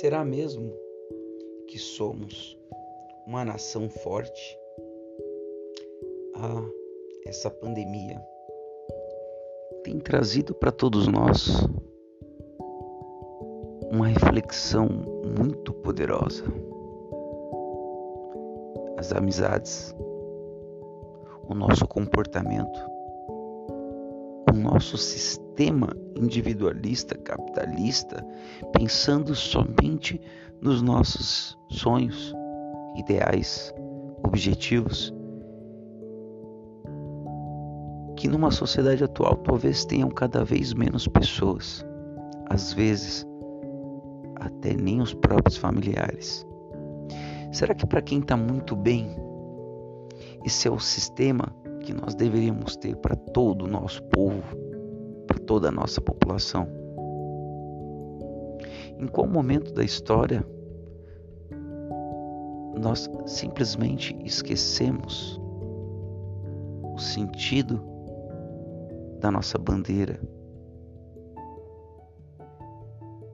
Será mesmo que somos uma nação forte? Ah, essa pandemia tem trazido para todos nós uma reflexão muito poderosa. As amizades, o nosso comportamento, o nosso sistema individualista, capitalista, pensando somente nos nossos sonhos, ideais, objetivos, que numa sociedade atual talvez tenham cada vez menos pessoas, às vezes até nem os próprios familiares. Será que para quem está muito bem, esse é o sistema que nós deveríamos ter para todo o nosso povo, para toda a nossa população? Em qual momento da história nós simplesmente esquecemos o sentido da nossa bandeira,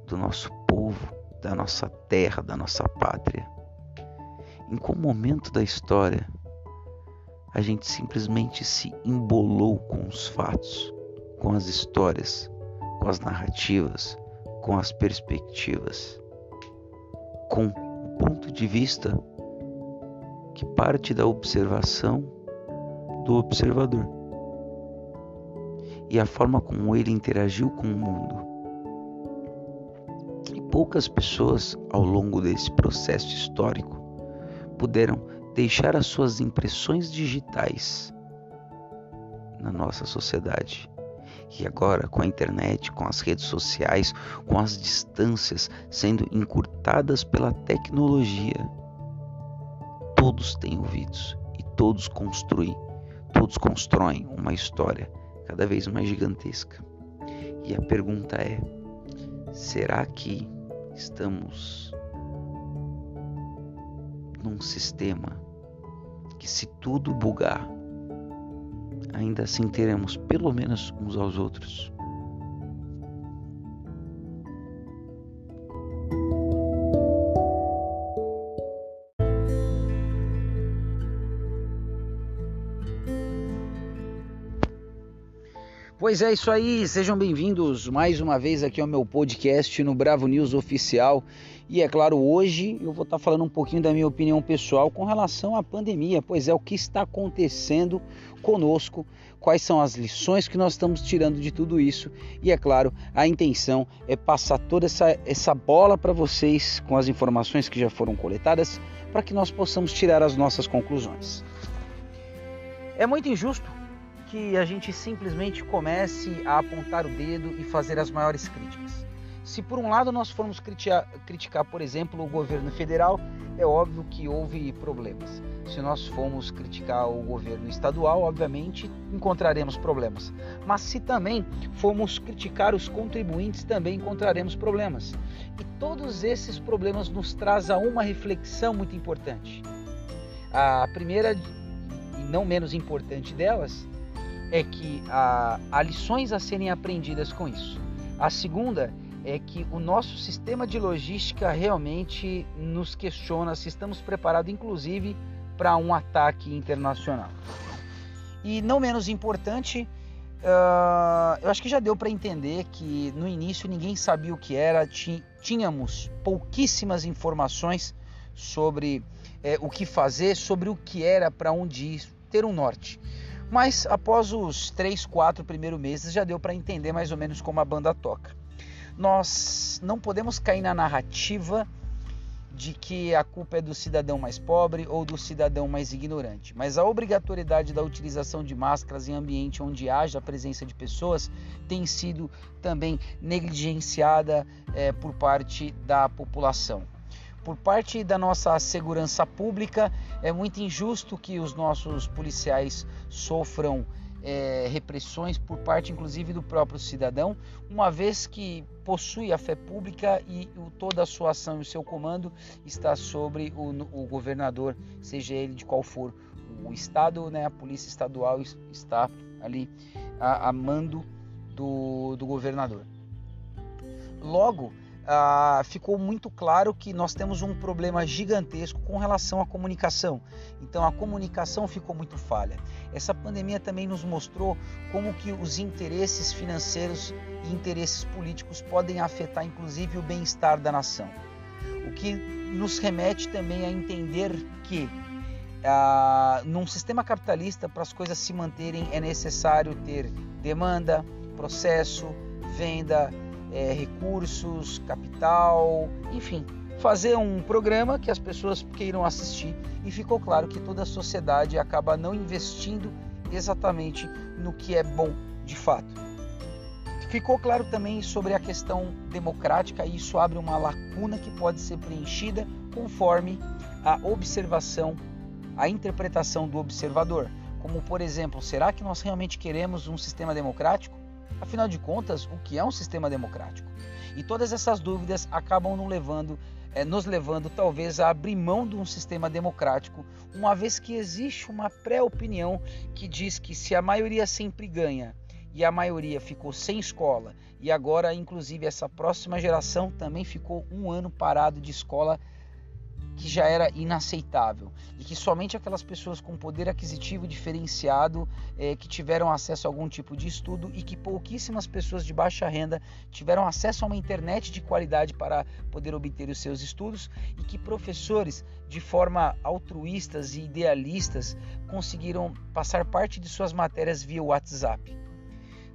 do nosso povo, da nossa terra, da nossa pátria? Em qual momento da história a gente simplesmente se embolou com os fatos, com as histórias, com as narrativas, com as perspectivas, com o ponto de vista que parte da observação do observador e a forma como ele interagiu com o mundo. E poucas pessoas, ao longo desse processo histórico, puderam deixar as suas impressões digitais na nossa sociedade. E agora, com a internet, com as redes sociais, com as distâncias sendo encurtadas pela tecnologia, todos têm ouvidos e todos construem, todos constroem uma história cada vez mais gigantesca. E a pergunta é: será que estamos num sistema que, se tudo bugar, ainda assim teremos pelo menos uns aos outros? Pois é isso aí, sejam bem-vindos mais uma vez aqui ao meu podcast no Bravo News Oficial. E é claro, hoje eu vou estar falando um pouquinho da minha opinião pessoal com relação à pandemia, pois é o que está acontecendo conosco, quais são as lições que nós estamos tirando de tudo isso. E é claro, a intenção é passar toda essa, essa bola para vocês com as informações que já foram coletadas para que nós possamos tirar as nossas conclusões. É muito injusto que a gente simplesmente comece a apontar o dedo e fazer as maiores críticas. Se por um lado nós formos criticar, por exemplo, o governo federal, é óbvio que houve problemas. Se nós formos criticar o governo estadual, obviamente encontraremos problemas. Mas se também formos criticar os contribuintes, também encontraremos problemas. E todos esses problemas nos trazem a uma reflexão muito importante. A primeira e não menos importante delas é que há, há lições a serem aprendidas com isso. A segunda é que o nosso sistema de logística realmente nos questiona se estamos preparados, inclusive, para um ataque internacional. E não menos importante, uh, eu acho que já deu para entender que no início ninguém sabia o que era, tínhamos pouquíssimas informações sobre eh, o que fazer, sobre o que era, para onde ir, ter um norte. Mas após os três, quatro primeiros meses já deu para entender mais ou menos como a banda toca. Nós não podemos cair na narrativa de que a culpa é do cidadão mais pobre ou do cidadão mais ignorante, mas a obrigatoriedade da utilização de máscaras em ambiente onde haja a presença de pessoas tem sido também negligenciada é, por parte da população por parte da nossa segurança pública, é muito injusto que os nossos policiais sofram é, repressões por parte, inclusive, do próprio cidadão, uma vez que possui a fé pública e toda a sua ação e o seu comando está sobre o, o governador, seja ele de qual for o estado, né, a polícia estadual está ali a, a mando do, do governador. Logo, ah, ficou muito claro que nós temos um problema gigantesco com relação à comunicação. Então a comunicação ficou muito falha. Essa pandemia também nos mostrou como que os interesses financeiros e interesses políticos podem afetar inclusive o bem-estar da nação. O que nos remete também a entender que ah, num sistema capitalista, para as coisas se manterem, é necessário ter demanda, processo, venda, é, recursos, capital, enfim, fazer um programa que as pessoas queiram assistir e ficou claro que toda a sociedade acaba não investindo exatamente no que é bom de fato. Ficou claro também sobre a questão democrática e isso abre uma lacuna que pode ser preenchida conforme a observação, a interpretação do observador. Como, por exemplo, será que nós realmente queremos um sistema democrático? Afinal de contas, o que é um sistema democrático? E todas essas dúvidas acabam nos levando, é, nos levando talvez a abrir mão de um sistema democrático, uma vez que existe uma pré-opinião que diz que se a maioria sempre ganha e a maioria ficou sem escola e agora, inclusive, essa próxima geração também ficou um ano parado de escola que já era inaceitável e que somente aquelas pessoas com poder aquisitivo diferenciado é, que tiveram acesso a algum tipo de estudo e que pouquíssimas pessoas de baixa renda tiveram acesso a uma internet de qualidade para poder obter os seus estudos e que professores de forma altruístas e idealistas conseguiram passar parte de suas matérias via WhatsApp.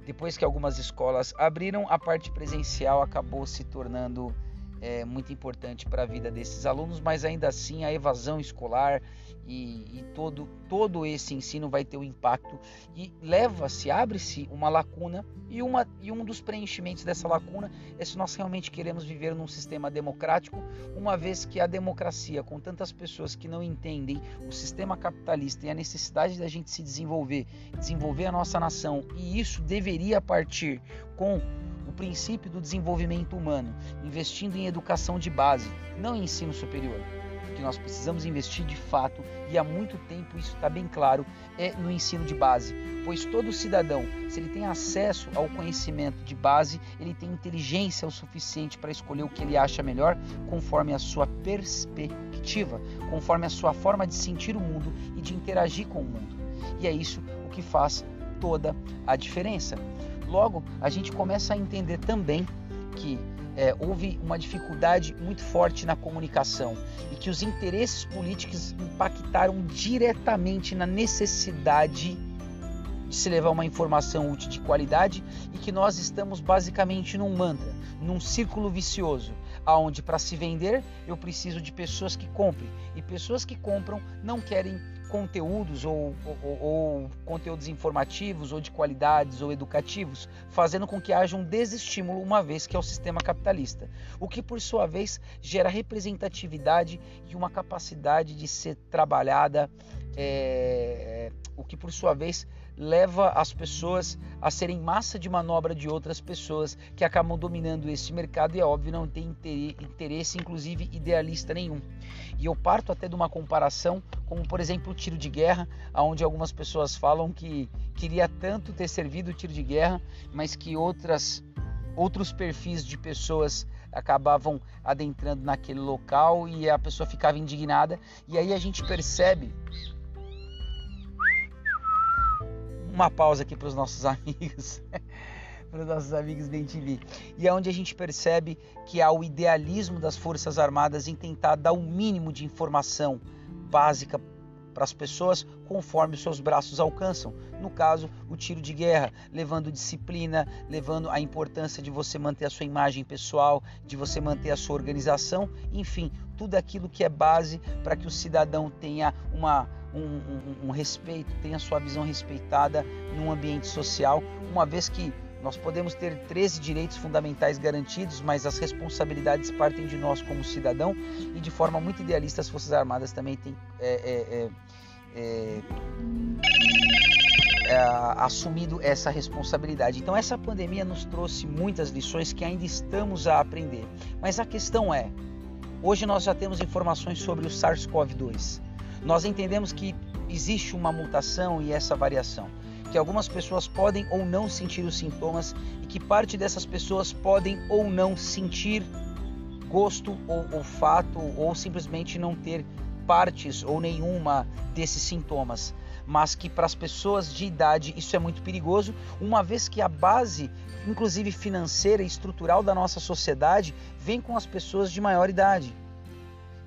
Depois que algumas escolas abriram, a parte presencial acabou se tornando é muito importante para a vida desses alunos, mas ainda assim a evasão escolar e, e todo, todo esse ensino vai ter um impacto e leva-se, abre-se uma lacuna e, uma, e um dos preenchimentos dessa lacuna é se nós realmente queremos viver num sistema democrático, uma vez que a democracia, com tantas pessoas que não entendem o sistema capitalista e a necessidade da gente se desenvolver, desenvolver a nossa nação, e isso deveria partir com o princípio do desenvolvimento humano, investindo em educação de base, não em ensino superior. O que nós precisamos investir de fato, e há muito tempo isso está bem claro, é no ensino de base, pois todo cidadão, se ele tem acesso ao conhecimento de base, ele tem inteligência o suficiente para escolher o que ele acha melhor, conforme a sua perspectiva, conforme a sua forma de sentir o mundo e de interagir com o mundo. E é isso o que faz toda a diferença. Logo, a gente começa a entender também que é, houve uma dificuldade muito forte na comunicação e que os interesses políticos impactaram diretamente na necessidade de se levar uma informação útil de qualidade e que nós estamos basicamente num mantra, num círculo vicioso, aonde para se vender eu preciso de pessoas que comprem e pessoas que compram não querem conteúdos ou, ou, ou, conteúdos informativos ou de qualidades ou educativos, fazendo com que haja um desestímulo, uma vez que é o sistema capitalista, o que por sua vez gera representatividade e uma capacidade de ser trabalhada, é, o que por sua vez leva as pessoas a serem massa de manobra de outras pessoas que acabam dominando esse mercado e é óbvio não tem interesse, inclusive idealista nenhum. E eu parto até de uma comparação, como por exemplo o tiro de guerra, onde algumas pessoas falam que queria tanto ter servido o tiro de guerra, mas que outras outros perfis de pessoas acabavam adentrando naquele local e a pessoa ficava indignada. E aí a gente percebe uma pausa aqui para os nossos amigos, para os nossos amigos da TV. E é onde a gente percebe que há o idealismo das Forças Armadas em tentar dar o mínimo de informação básica para as pessoas conforme os seus braços alcançam. No caso, o tiro de guerra, levando disciplina, levando a importância de você manter a sua imagem pessoal, de você manter a sua organização, enfim, tudo aquilo que é base para que o cidadão tenha uma um, um, um respeito, tenha sua visão respeitada num ambiente social, uma vez que nós podemos ter 13 direitos fundamentais garantidos, mas as responsabilidades partem de nós como cidadão e de forma muito idealista as Forças Armadas também têm é, é, é, é, é assumido essa responsabilidade. Então essa pandemia nos trouxe muitas lições que ainda estamos a aprender. Mas a questão é, hoje nós já temos informações sobre o SARS-CoV-2 nós entendemos que existe uma mutação e essa variação, que algumas pessoas podem ou não sentir os sintomas e que parte dessas pessoas podem ou não sentir gosto ou olfato ou simplesmente não ter partes ou nenhuma desses sintomas, mas que para as pessoas de idade isso é muito perigoso, uma vez que a base, inclusive financeira e estrutural da nossa sociedade, vem com as pessoas de maior idade.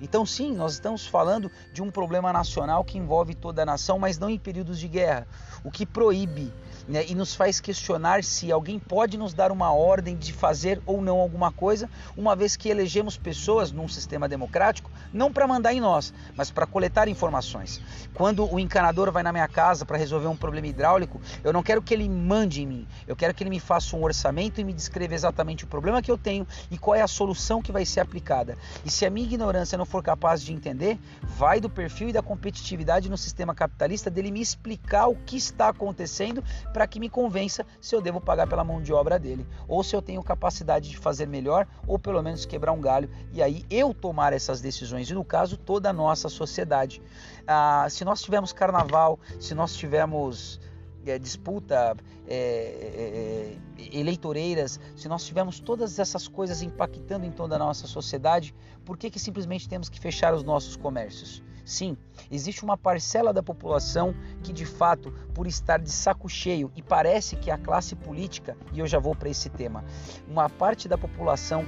Então, sim, nós estamos falando de um problema nacional que envolve toda a nação, mas não em períodos de guerra, o que proíbe né, e nos faz questionar se alguém pode nos dar uma ordem de fazer ou não alguma coisa, uma vez que elegemos pessoas num sistema democrático não para mandar em nós, mas para coletar informações. Quando o encanador vai na minha casa para resolver um problema hidráulico, eu não quero que ele mande em mim, eu quero que ele me faça um orçamento e me descreva exatamente o problema que eu tenho e qual é a solução que vai ser aplicada. E se a minha ignorância não for capaz de entender, vai do perfil e da competitividade no sistema capitalista dele me explicar o que está acontecendo para que me convença se eu devo pagar pela mão de obra dele, ou se eu tenho capacidade de fazer melhor, ou pelo menos quebrar um galho e aí eu tomar essas decisões, e no caso toda a nossa sociedade. Ah, se nós tivermos carnaval, se nós tivermos é, disputa é, é, é, eleitoreiras, se nós tivermos todas essas coisas impactando em toda a nossa sociedade, por que, que simplesmente temos que fechar os nossos comércios? Sim, existe uma parcela da população que, de fato, por estar de saco cheio, e parece que a classe política, e eu já vou para esse tema, uma parte da população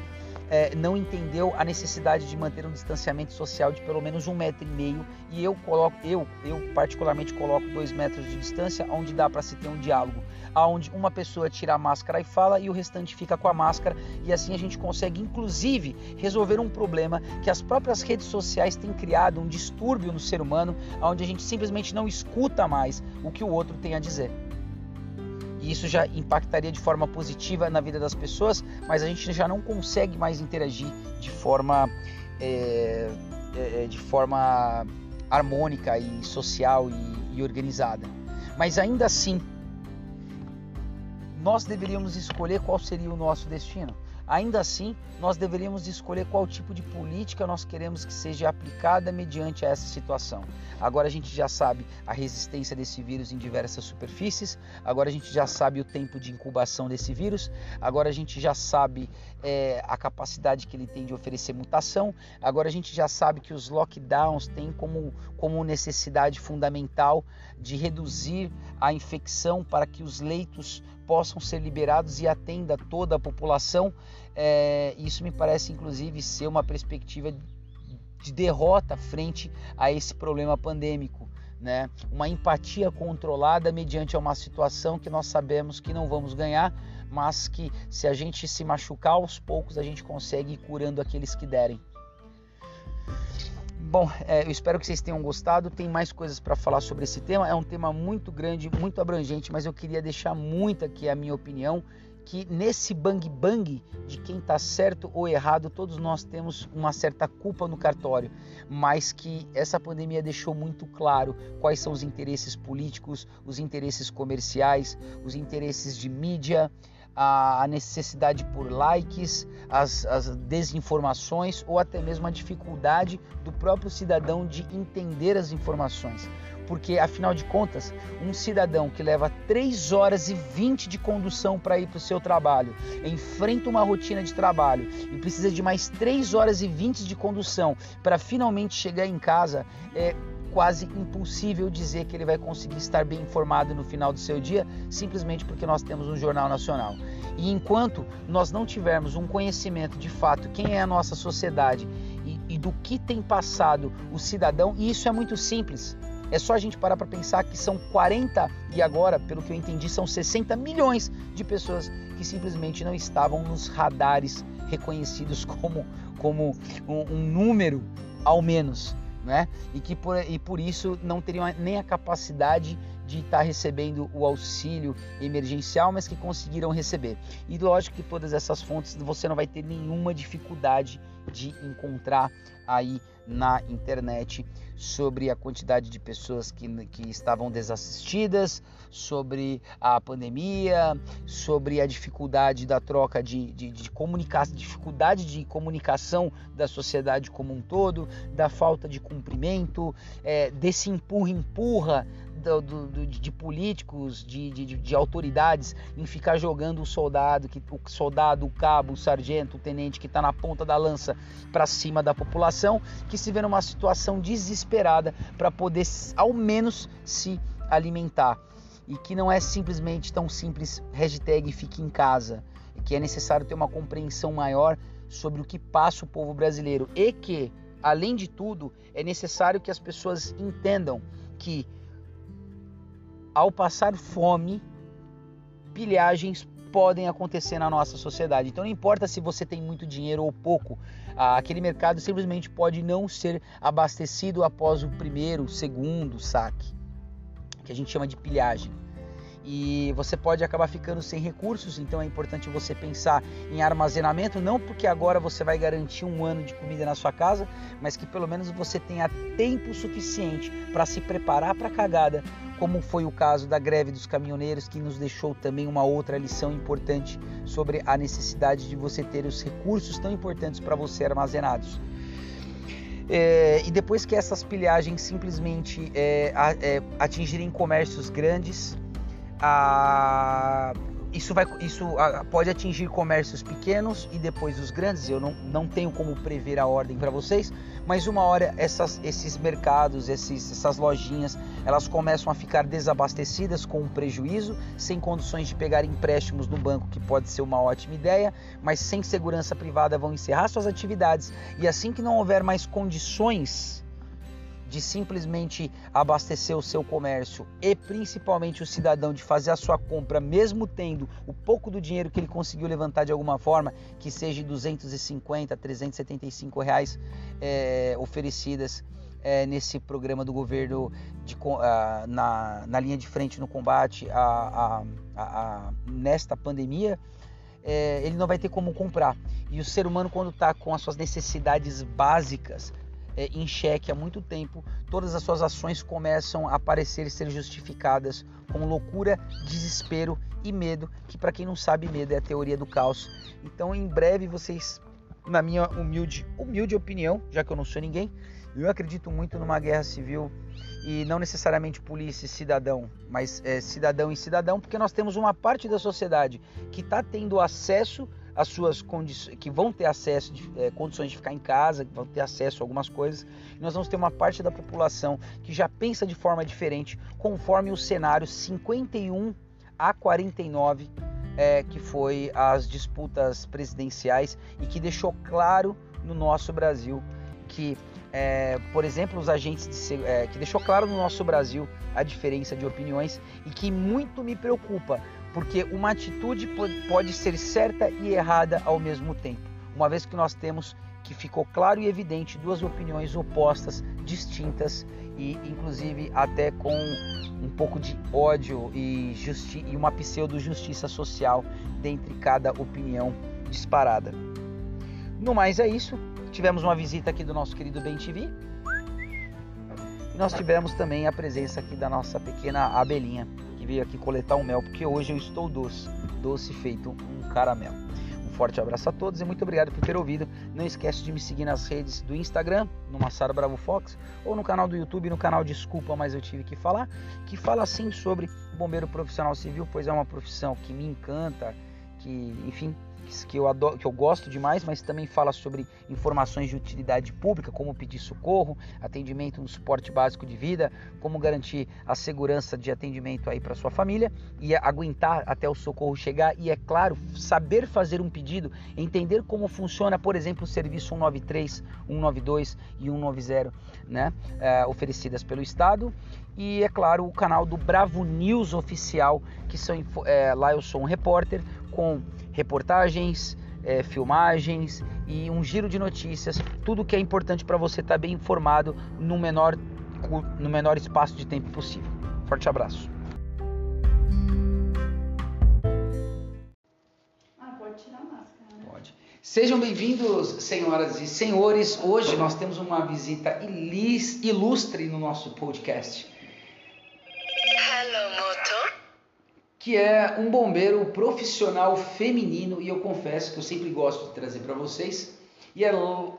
é, não entendeu a necessidade de manter um distanciamento social de pelo menos um metro e meio e eu coloco eu eu particularmente coloco dois metros de distância onde dá para se ter um diálogo aonde uma pessoa tira a máscara e fala e o restante fica com a máscara e assim a gente consegue inclusive resolver um problema que as próprias redes sociais têm criado um distúrbio no ser humano onde a gente simplesmente não escuta mais o que o outro tem a dizer isso já impactaria de forma positiva na vida das pessoas, mas a gente já não consegue mais interagir de forma, é, é, de forma harmônica e social e, e organizada. Mas ainda assim, nós deveríamos escolher qual seria o nosso destino. Ainda assim, nós deveríamos escolher qual tipo de política nós queremos que seja aplicada mediante essa situação. Agora a gente já sabe a resistência desse vírus em diversas superfícies, agora a gente já sabe o tempo de incubação desse vírus, agora a gente já sabe é, a capacidade que ele tem de oferecer mutação, agora a gente já sabe que os lockdowns têm como, como necessidade fundamental de reduzir a infecção para que os leitos possam ser liberados e atenda toda a população. É, isso me parece, inclusive, ser uma perspectiva de derrota frente a esse problema pandêmico. Né? Uma empatia controlada mediante uma situação que nós sabemos que não vamos ganhar, mas que se a gente se machucar aos poucos, a gente consegue ir curando aqueles que derem. Bom, é, eu espero que vocês tenham gostado. Tem mais coisas para falar sobre esse tema. É um tema muito grande, muito abrangente, mas eu queria deixar muito aqui a minha opinião que nesse bang bang de quem está certo ou errado, todos nós temos uma certa culpa no cartório, mas que essa pandemia deixou muito claro quais são os interesses políticos, os interesses comerciais, os interesses de mídia, a necessidade por likes, as, as, desinformações ou até mesmo a dificuldade do próprio cidadão de entender as informações. Porque, afinal de contas, um cidadão que leva 3 horas e 20 de condução para ir para o seu trabalho, enfrenta uma rotina de trabalho e precisa de mais 3 horas e 20 de condução para finalmente chegar em casa, é, quase impossível dizer que ele vai conseguir estar bem informado no final do seu dia, simplesmente porque nós temos um jornal nacional. E enquanto nós não tivermos um conhecimento de fato quem é a nossa sociedade e, e do que tem passado o cidadão, e isso é muito simples. É só a gente parar para pensar que são 40 e agora, pelo que eu entendi, são 60 milhões de pessoas que simplesmente não estavam nos radares reconhecidos como, como um, um número, ao menos né? E que por, e por isso não teriam nem a capacidade de estar recebendo o auxílio emergencial, mas que conseguiram receber. E lógico que todas essas fontes você não vai ter nenhuma dificuldade de encontrar aí na internet sobre a quantidade de pessoas que, que estavam desassistidas, sobre a pandemia, sobre a dificuldade da troca de, de, de comunicação, dificuldade de comunicação da sociedade como um todo, da falta de cumprimento, é, desse empurra-empurra do, do, de políticos, de, de, de, autoridades, em ficar jogando o soldado, que, o soldado, o cabo, o sargento, o tenente que está na ponta da lança para cima da população, que se vê numa situação desesperada para poder ao menos se alimentar. E que não é simplesmente tão simples hashtag fique em casa, que é necessário ter uma compreensão maior sobre o que passa o povo brasileiro e que, além de tudo, é necessário que as pessoas entendam que ao passar fome, pilhagens podem acontecer na nossa sociedade. Então não importa se você tem muito dinheiro ou pouco, aquele mercado simplesmente pode não ser abastecido após o primeiro, segundo saque, que a gente chama de pilhagem e você pode acabar ficando sem recursos, então é importante você pensar em armazenamento, não porque agora você vai garantir um ano de comida na sua casa, mas que pelo menos você tenha tempo suficiente para se preparar para a cagada, como foi o caso da greve dos caminhoneiros, que nos deixou também uma outra lição importante sobre a necessidade de você ter os recursos tão importantes para você armazenados. É, e depois que essas pilhagens simplesmente é, é, atingirem comércios grandes, a, isso, vai, isso pode atingir comércios pequenos e depois os grandes. Eu não, não tenho como prever a ordem para vocês, mas uma hora essas, esses mercados, esses, essas lojinhas, elas começam a ficar desabastecidas com um prejuízo, sem condições de pegar empréstimos no banco, que pode ser uma ótima ideia, mas sem segurança privada vão encerrar suas atividades e assim que não houver mais condições de simplesmente abastecer o seu comércio e principalmente o cidadão de fazer a sua compra, mesmo tendo o pouco do dinheiro que ele conseguiu levantar de alguma forma, que seja 250, 375 reais é, oferecidas é, nesse programa do governo de, uh, na, na linha de frente no combate a, a, a, nesta pandemia, é, ele não vai ter como comprar. E o ser humano, quando está com as suas necessidades básicas é, em xeque há muito tempo, todas as suas ações começam a parecer ser justificadas com loucura, desespero e medo, que para quem não sabe, medo é a teoria do caos. Então, em breve vocês, na minha humilde, humilde opinião, já que eu não sou ninguém, eu acredito muito numa guerra civil e não necessariamente polícia e cidadão, mas é, cidadão e cidadão, porque nós temos uma parte da sociedade que está tendo acesso as suas condições, que vão ter acesso de é, condições de ficar em casa, que vão ter acesso a algumas coisas. Nós vamos ter uma parte da população que já pensa de forma diferente, conforme o cenário 51 a 49 é, que foi as disputas presidenciais e que deixou claro no nosso Brasil que, é, por exemplo, os agentes de, é, que deixou claro no nosso Brasil a diferença de opiniões e que muito me preocupa porque uma atitude pode ser certa e errada ao mesmo tempo, uma vez que nós temos que ficou claro e evidente duas opiniões opostas, distintas e inclusive até com um pouco de ódio e, justi e uma pseudo-justiça social dentre cada opinião disparada. No mais é isso. Tivemos uma visita aqui do nosso querido Ben TV. E nós tivemos também a presença aqui da nossa pequena abelhinha aqui coletar o mel, porque hoje eu estou doce, doce feito um caramelo. Um forte abraço a todos e muito obrigado por ter ouvido. Não esquece de me seguir nas redes do Instagram, no Massaro Bravo Fox, ou no canal do YouTube, no canal Desculpa, mas eu tive que falar, que fala sim sobre bombeiro profissional civil, pois é uma profissão que me encanta, que, enfim, que eu, adoro, que eu gosto demais, mas também fala sobre informações de utilidade pública, como pedir socorro, atendimento no suporte básico de vida, como garantir a segurança de atendimento aí para sua família e aguentar até o socorro chegar e é claro, saber fazer um pedido, entender como funciona, por exemplo, o serviço 193, 192 e 190, né, é, oferecidas pelo Estado. E é claro o canal do Bravo News oficial, que são é, lá eu sou um repórter com reportagens, é, filmagens e um giro de notícias, tudo que é importante para você estar tá bem informado no menor, no menor espaço de tempo possível. Forte abraço. Ah, pode tirar a máscara, né? Pode. Sejam bem-vindos, senhoras e senhores. Hoje nós temos uma visita ilustre no nosso podcast. Que é um bombeiro profissional feminino e eu confesso que eu sempre gosto de trazer para vocês. E é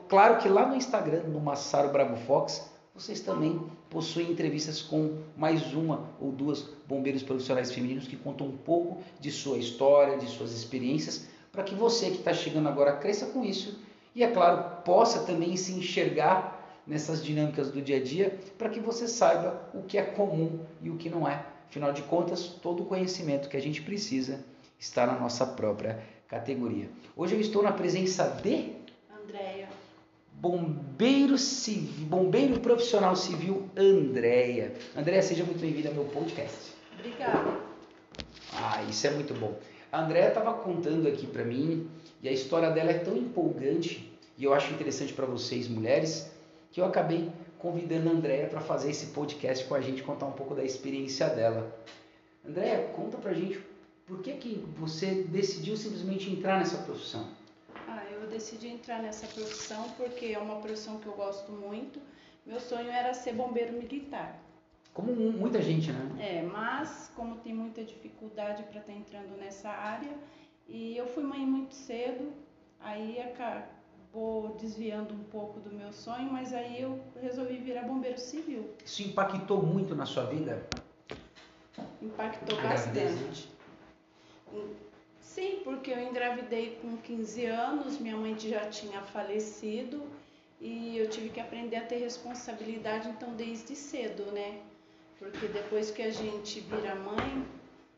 claro que lá no Instagram, no Massaro Bravo Fox, vocês também possuem entrevistas com mais uma ou duas bombeiros profissionais femininos que contam um pouco de sua história, de suas experiências, para que você que está chegando agora cresça com isso e, é claro, possa também se enxergar nessas dinâmicas do dia a dia, para que você saiba o que é comum e o que não é. Afinal de contas, todo o conhecimento que a gente precisa está na nossa própria categoria. Hoje eu estou na presença de Andréia. Bombeiro civil, bombeiro profissional civil Andréia. Andréia, seja muito bem-vinda ao meu podcast. Obrigada. Ah, isso é muito bom. A Andréia estava contando aqui para mim e a história dela é tão empolgante e eu acho interessante para vocês, mulheres, que eu acabei convidando a Andréia para fazer esse podcast com a gente, contar um pouco da experiência dela. Andréia, conta pra gente por que, que você decidiu simplesmente entrar nessa profissão? Ah, eu decidi entrar nessa profissão porque é uma profissão que eu gosto muito. Meu sonho era ser bombeiro militar. Como muita gente, né? É, mas como tem muita dificuldade para estar tá entrando nessa área, e eu fui mãe muito cedo, aí acabou desviando um pouco do meu sonho, mas aí eu resolvi virar bombeiro civil. Isso impactou muito na sua vida? Impactou bastante. Sim, porque eu engravidei com 15 anos, minha mãe já tinha falecido e eu tive que aprender a ter responsabilidade então desde cedo, né? Porque depois que a gente vira mãe,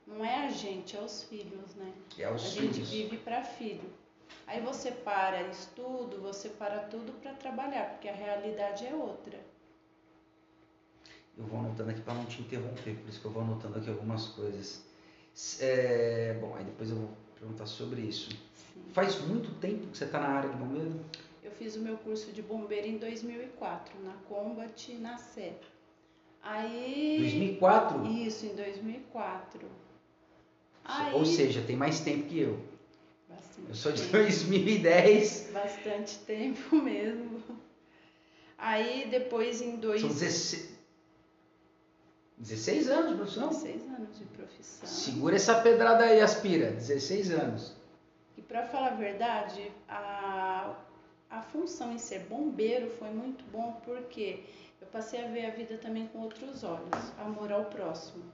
não é a gente, é os filhos, né? É os a filhos. gente vive para filho. Aí você para estudo, você para tudo para trabalhar, porque a realidade é outra. Eu vou anotando aqui para não te interromper, por isso que eu vou anotando aqui algumas coisas. É, bom, aí depois eu vou perguntar sobre isso. Sim. Faz muito tempo que você está na área de bombeiro? Eu fiz o meu curso de bombeiro em 2004, na Combat, na Sé. Aí... 2004? Isso, em 2004. Aí... Ou seja, tem mais tempo que eu. Bastante eu sou de tempo. 2010. Bastante tempo mesmo. Aí depois em dois... São 16... 16 anos de profissão? 16 anos de profissão. Segura essa pedrada aí, aspira. 16 anos. E para falar a verdade, a, a função em ser bombeiro foi muito bom porque eu passei a ver a vida também com outros olhos, amor ao próximo.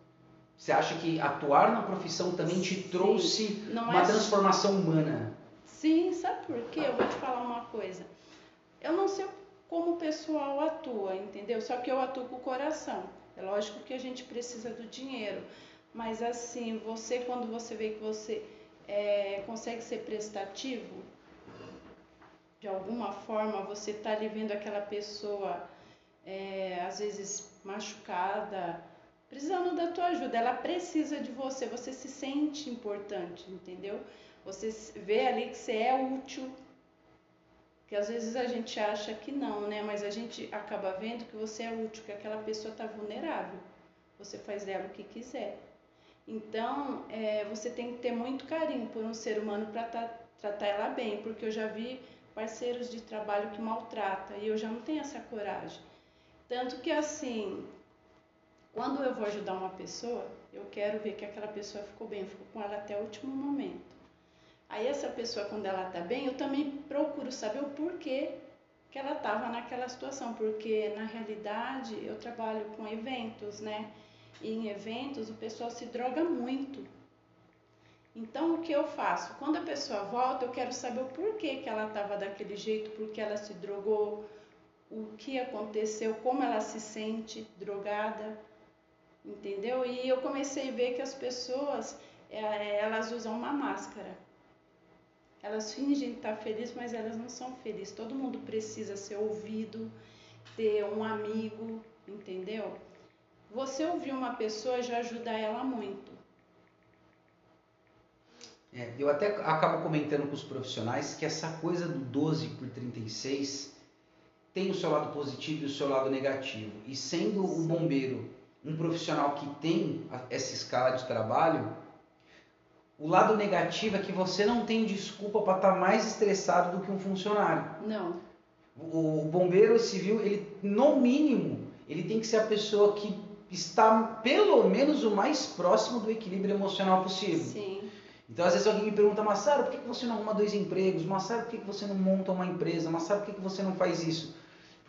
Você acha que atuar na profissão também te trouxe uma é transformação humana? Sim, sabe por quê? Eu vou te falar uma coisa. Eu não sei como o pessoal atua, entendeu? Só que eu atuo com o coração. É lógico que a gente precisa do dinheiro, mas assim, você quando você vê que você é, consegue ser prestativo, de alguma forma você está ali vendo aquela pessoa é, às vezes machucada, precisando da tua ajuda, ela precisa de você, você se sente importante, entendeu? Você vê ali que você é útil, que às vezes a gente acha que não, né? Mas a gente acaba vendo que você é útil, que aquela pessoa está vulnerável. Você faz dela o que quiser. Então, é, você tem que ter muito carinho por um ser humano para tratar ela bem, porque eu já vi parceiros de trabalho que maltrata e eu já não tenho essa coragem. Tanto que assim, quando eu vou ajudar uma pessoa, eu quero ver que aquela pessoa ficou bem, eu fico com ela até o último momento. Aí essa pessoa, quando ela está bem, eu também procuro saber o porquê que ela estava naquela situação, porque na realidade eu trabalho com eventos, né? E em eventos o pessoal se droga muito. Então o que eu faço? Quando a pessoa volta, eu quero saber o porquê que ela estava daquele jeito, porque ela se drogou, o que aconteceu, como ela se sente drogada, entendeu? E eu comecei a ver que as pessoas é, elas usam uma máscara. Elas fingem estar felizes, mas elas não são felizes. Todo mundo precisa ser ouvido, ter um amigo, entendeu? Você ouvir uma pessoa já ajuda ela muito. É, eu até acabo comentando com os profissionais que essa coisa do 12 por 36 tem o seu lado positivo e o seu lado negativo. E sendo Sim. o bombeiro um profissional que tem essa escala de trabalho, o lado negativo é que você não tem desculpa para estar tá mais estressado do que um funcionário. Não. O, o bombeiro civil, ele no mínimo, ele tem que ser a pessoa que está pelo menos o mais próximo do equilíbrio emocional possível. Sim. Então, às vezes alguém me pergunta, Massaro, por que você não arruma dois empregos? Massaro, por que você não monta uma empresa? Massaro, por que você não faz isso?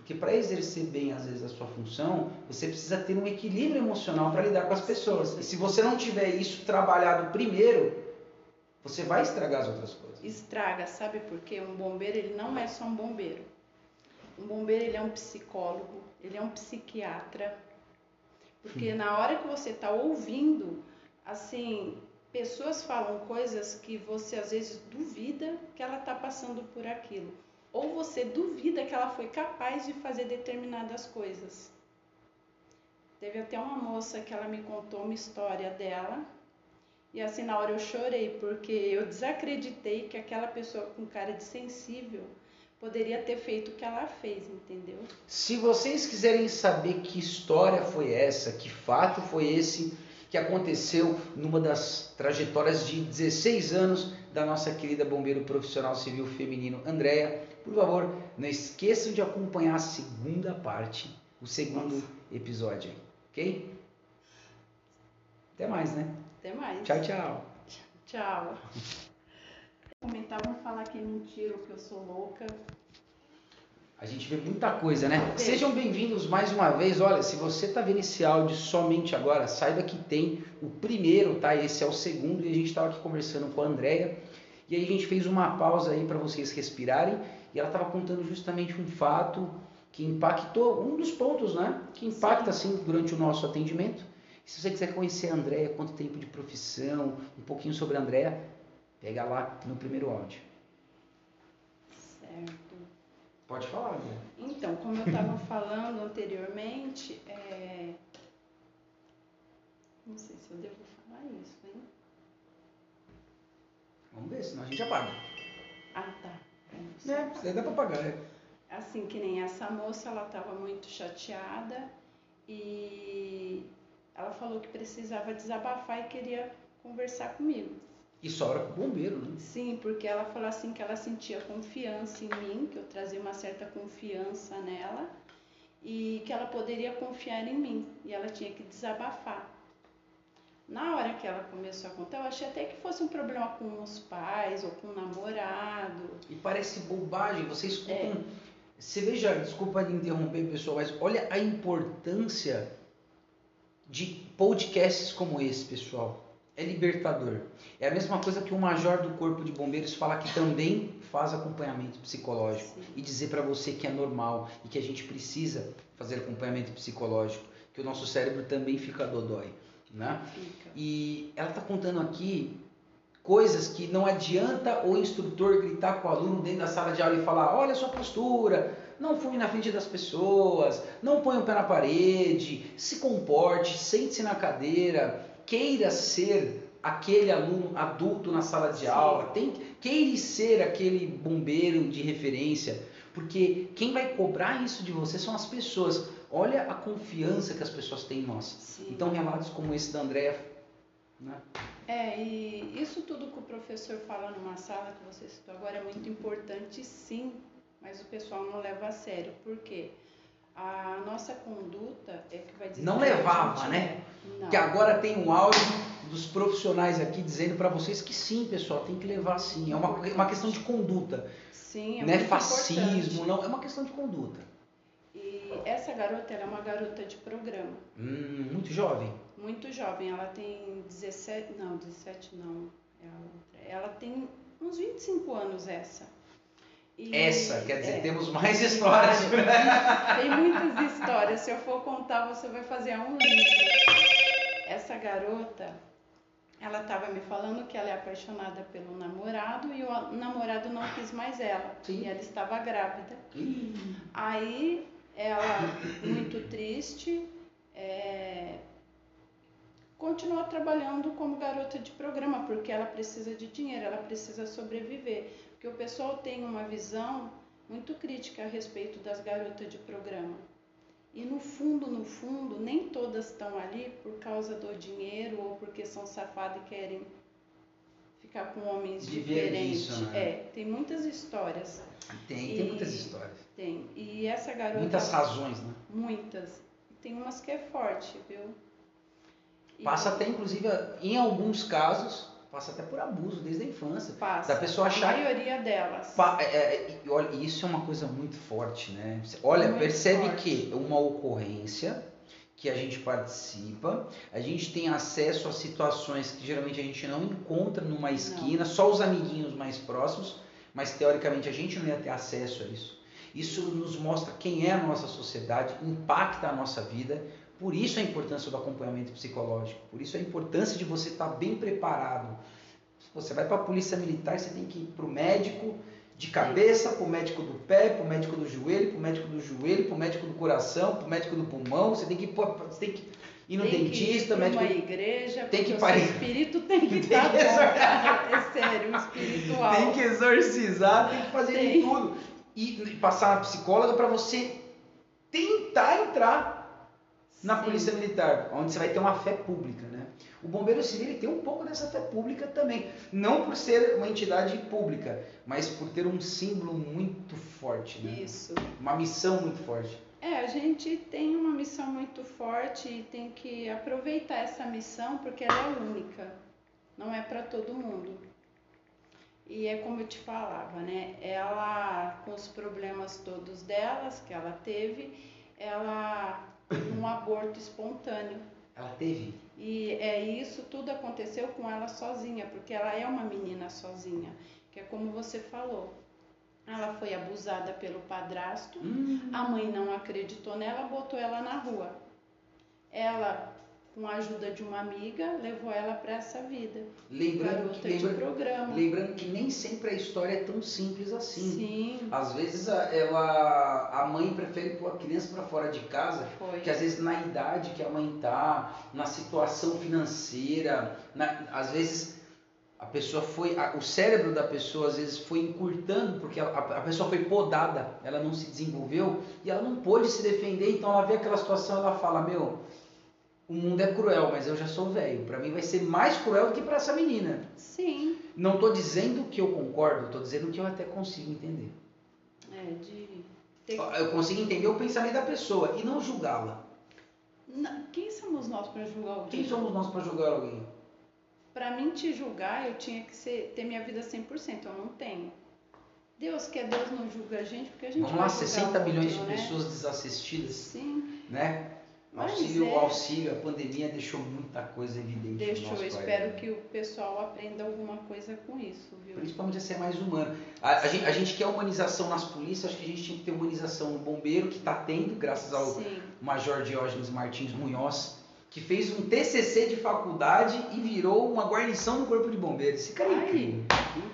Porque para exercer bem, às vezes, a sua função, você precisa ter um equilíbrio emocional para lidar com as pessoas. E se você não tiver isso trabalhado primeiro, você vai estragar as outras coisas. Estraga, sabe por quê? Um bombeiro, ele não é só um bombeiro. Um bombeiro, ele é um psicólogo, ele é um psiquiatra. Porque na hora que você está ouvindo, assim, pessoas falam coisas que você às vezes duvida que ela está passando por aquilo. Ou você duvida que ela foi capaz de fazer determinadas coisas. Teve até uma moça que ela me contou uma história dela. E assim, na hora eu chorei, porque eu desacreditei que aquela pessoa com cara de sensível poderia ter feito o que ela fez, entendeu? Se vocês quiserem saber que história foi essa, que fato foi esse, que aconteceu numa das trajetórias de 16 anos da nossa querida bombeiro profissional civil feminino Andréia. Por favor, não esqueçam de acompanhar a segunda parte, o segundo nossa. episódio, ok? Até mais, né? Até mais. Tchau, tchau. Tchau. Comentavam falar que é mentira, que eu sou louca. A gente vê muita coisa, né? Sejam bem-vindos mais uma vez. Olha, se você está vendo esse áudio somente agora, saiba que tem o primeiro, tá? Esse é o segundo e a gente estava aqui conversando com a Andrea e aí a gente fez uma pausa aí para vocês respirarem e ela estava contando justamente um fato que impactou, um dos pontos, né? Que impacta Sim. assim durante o nosso atendimento. E se você quiser conhecer a Andrea, quanto tempo de profissão, um pouquinho sobre a Andrea, pega lá no primeiro áudio. Certo. Pode falar, né? Então, como eu estava falando anteriormente, é... não sei se eu devo falar isso, hein? Vamos ver, senão a gente apaga. Ah, tá. É, isso aí dá para pagar, é. Assim, que nem essa moça, ela estava muito chateada e ela falou que precisava desabafar e queria conversar comigo. E sobra com o bombeiro, né? Sim, porque ela falou assim que ela sentia confiança em mim, que eu trazia uma certa confiança nela e que ela poderia confiar em mim e ela tinha que desabafar. Na hora que ela começou a contar, eu achei até que fosse um problema com os pais ou com o namorado. E parece bobagem, você escuta é. Você veja, desculpa de interromper, pessoal, mas olha a importância de podcasts como esse, pessoal é libertador. É a mesma coisa que o major do corpo de bombeiros fala que também faz acompanhamento psicológico Sim. e dizer para você que é normal e que a gente precisa fazer acompanhamento psicológico, que o nosso cérebro também fica dodói, né? Fica. E ela está contando aqui coisas que não adianta o instrutor gritar com o aluno dentro da sala de aula e falar: olha a sua postura, não fume na frente das pessoas, não põe o pé na parede, se comporte, sente-se na cadeira, queira ser aquele aluno adulto na sala de Sim. aula, tem, queira ser aquele bombeiro de referência, porque quem vai cobrar isso de você são as pessoas. Olha a confiança que as pessoas têm em nós. Sim. Então, relatos como esse da Andréa. Né? É, e isso tudo que o professor fala numa sala que você citou agora é muito importante, sim, mas o pessoal não leva a sério. Por quê? A nossa conduta é que vai dizer. Não levava, né? Não. Que agora tem um áudio dos profissionais aqui dizendo para vocês que sim, pessoal, tem que levar sim. É uma, uma questão de conduta. Sim, é não é fascismo, não, é uma questão de conduta. E essa garota, ela é uma garota de programa. Hum, muito jovem. Muito jovem, ela tem 17, não, 17 não, é. Ela tem uns 25 anos essa. E, essa, quer dizer, é, temos mais histórias. Tem muitas histórias. Se eu for contar, você vai fazer um livro. Essa garota, ela estava me falando que ela é apaixonada pelo namorado e o namorado não quis mais ela. Sim. E ela estava grávida. Sim. Aí ela, muito triste, é, trabalhando como garota de programa, porque ela precisa de dinheiro, ela precisa sobreviver. Porque o pessoal tem uma visão muito crítica a respeito das garotas de programa. E no fundo, no fundo, nem todas estão ali por causa do dinheiro ou porque são safadas e querem ficar com homens Viver diferentes. Disso, né? É, tem muitas histórias. Tem, e, tem muitas histórias. Tem. E essa garota. Muitas razões, né? Muitas. Tem umas que é forte, viu? Passa e... até, inclusive, em alguns casos, passa até por abuso desde a infância. Passa. Da pessoa achar. A maioria delas. Pa- é, é, e olha, isso é uma coisa muito forte, né? Olha, Muito percebe forte. que uma ocorrência que a gente participa, a gente tem acesso a situações que geralmente a gente não encontra numa esquina, só os amiguinhos mais próximos, mas teoricamente a gente não ia ter acesso a isso. Isso nos mostra quem é a nossa sociedade, impacta a nossa vida. Por isso a importância do acompanhamento psicológico, por isso a importância de você estar bem preparado. Se você vai para a polícia militar, você tem que ir para o médico de cabeça, para o médico do pé, para o médico do joelho, para o médico do joelho, para o médico do coração, para o médico do pulmão. Você tem que você tem que ir no tem dentista, que ir médico. uma igreja, tem que o parir. seu espírito tem que estar bom, exor-. É sério, o espiritual. Tem que exorcizar, tem que fazer de Tem. tudo. E e passar na psicóloga para você tentar entrar na Sim. polícia militar, onde você vai ter uma fé pública? O bombeiro civil tem um pouco dessa fé pública também, não por ser uma entidade pública, mas por ter um símbolo muito forte, né? Isso. Uma missão muito forte. É, a gente tem uma missão muito forte e tem que aproveitar essa missão porque ela é única, não é para todo mundo. E é como eu te falava, né? Ela, com os problemas todos delas que ela teve, ela teve um aborto espontâneo. Ela teve. E é isso, tudo aconteceu com ela sozinha, porque ela é uma menina sozinha, que é como você falou. Ela foi abusada pelo padrasto, Hum, a mãe não acreditou nela, botou ela na rua. Ela, com a ajuda de uma amiga, levou ela para essa vida. lembrando, que, lembra- programa. lembrando que nem sempre a história é tão simples assim. Sim, Às vezes a, ela, a mãe prefere pôr a criança para fora de casa, foi. porque às vezes na idade que a mãe tá, na situação financeira, na- às vezes a pessoa foi, a- o cérebro da pessoa às vezes foi encurtando, porque a, a- a pessoa foi podada, ela não se desenvolveu e ela não pôde se defender, então ela vê aquela situação ela fala, meu, o mundo é cruel, mas eu já sou velho, para mim vai ser mais cruel do que para essa menina. Sim, Não estou dizendo que eu concordo, estou dizendo que eu até consigo entender. é de ter... Eu consigo entender o pensamento da pessoa e não julgá-la. Quem somos nós para julgar alguém? Quem somos nós para julgar alguém? Para mim te julgar, eu tinha que ser, ter minha vida 100%, eu não tenho. Deus quer Deus não julga a gente, porque a gente Vamos vai lá, julgar 60 o milhões de né? pessoas desassistidas, Sim, né? Mas Auxílio, é. auxílio, a pandemia deixou muita coisa evidente no deixou. nosso Eu país. espero que o pessoal aprenda alguma coisa com isso, viu? Principalmente a ser mais humano. A, a gente, a gente quer humanização nas polícias, acho que a gente tinha que ter humanização no bombeiro, que está tendo, graças ao Sim, Major Diógenes Martins Munhoz, que fez um TCC de faculdade e virou uma guarnição no Corpo de Bombeiros. Esse cara é Ai, incrível.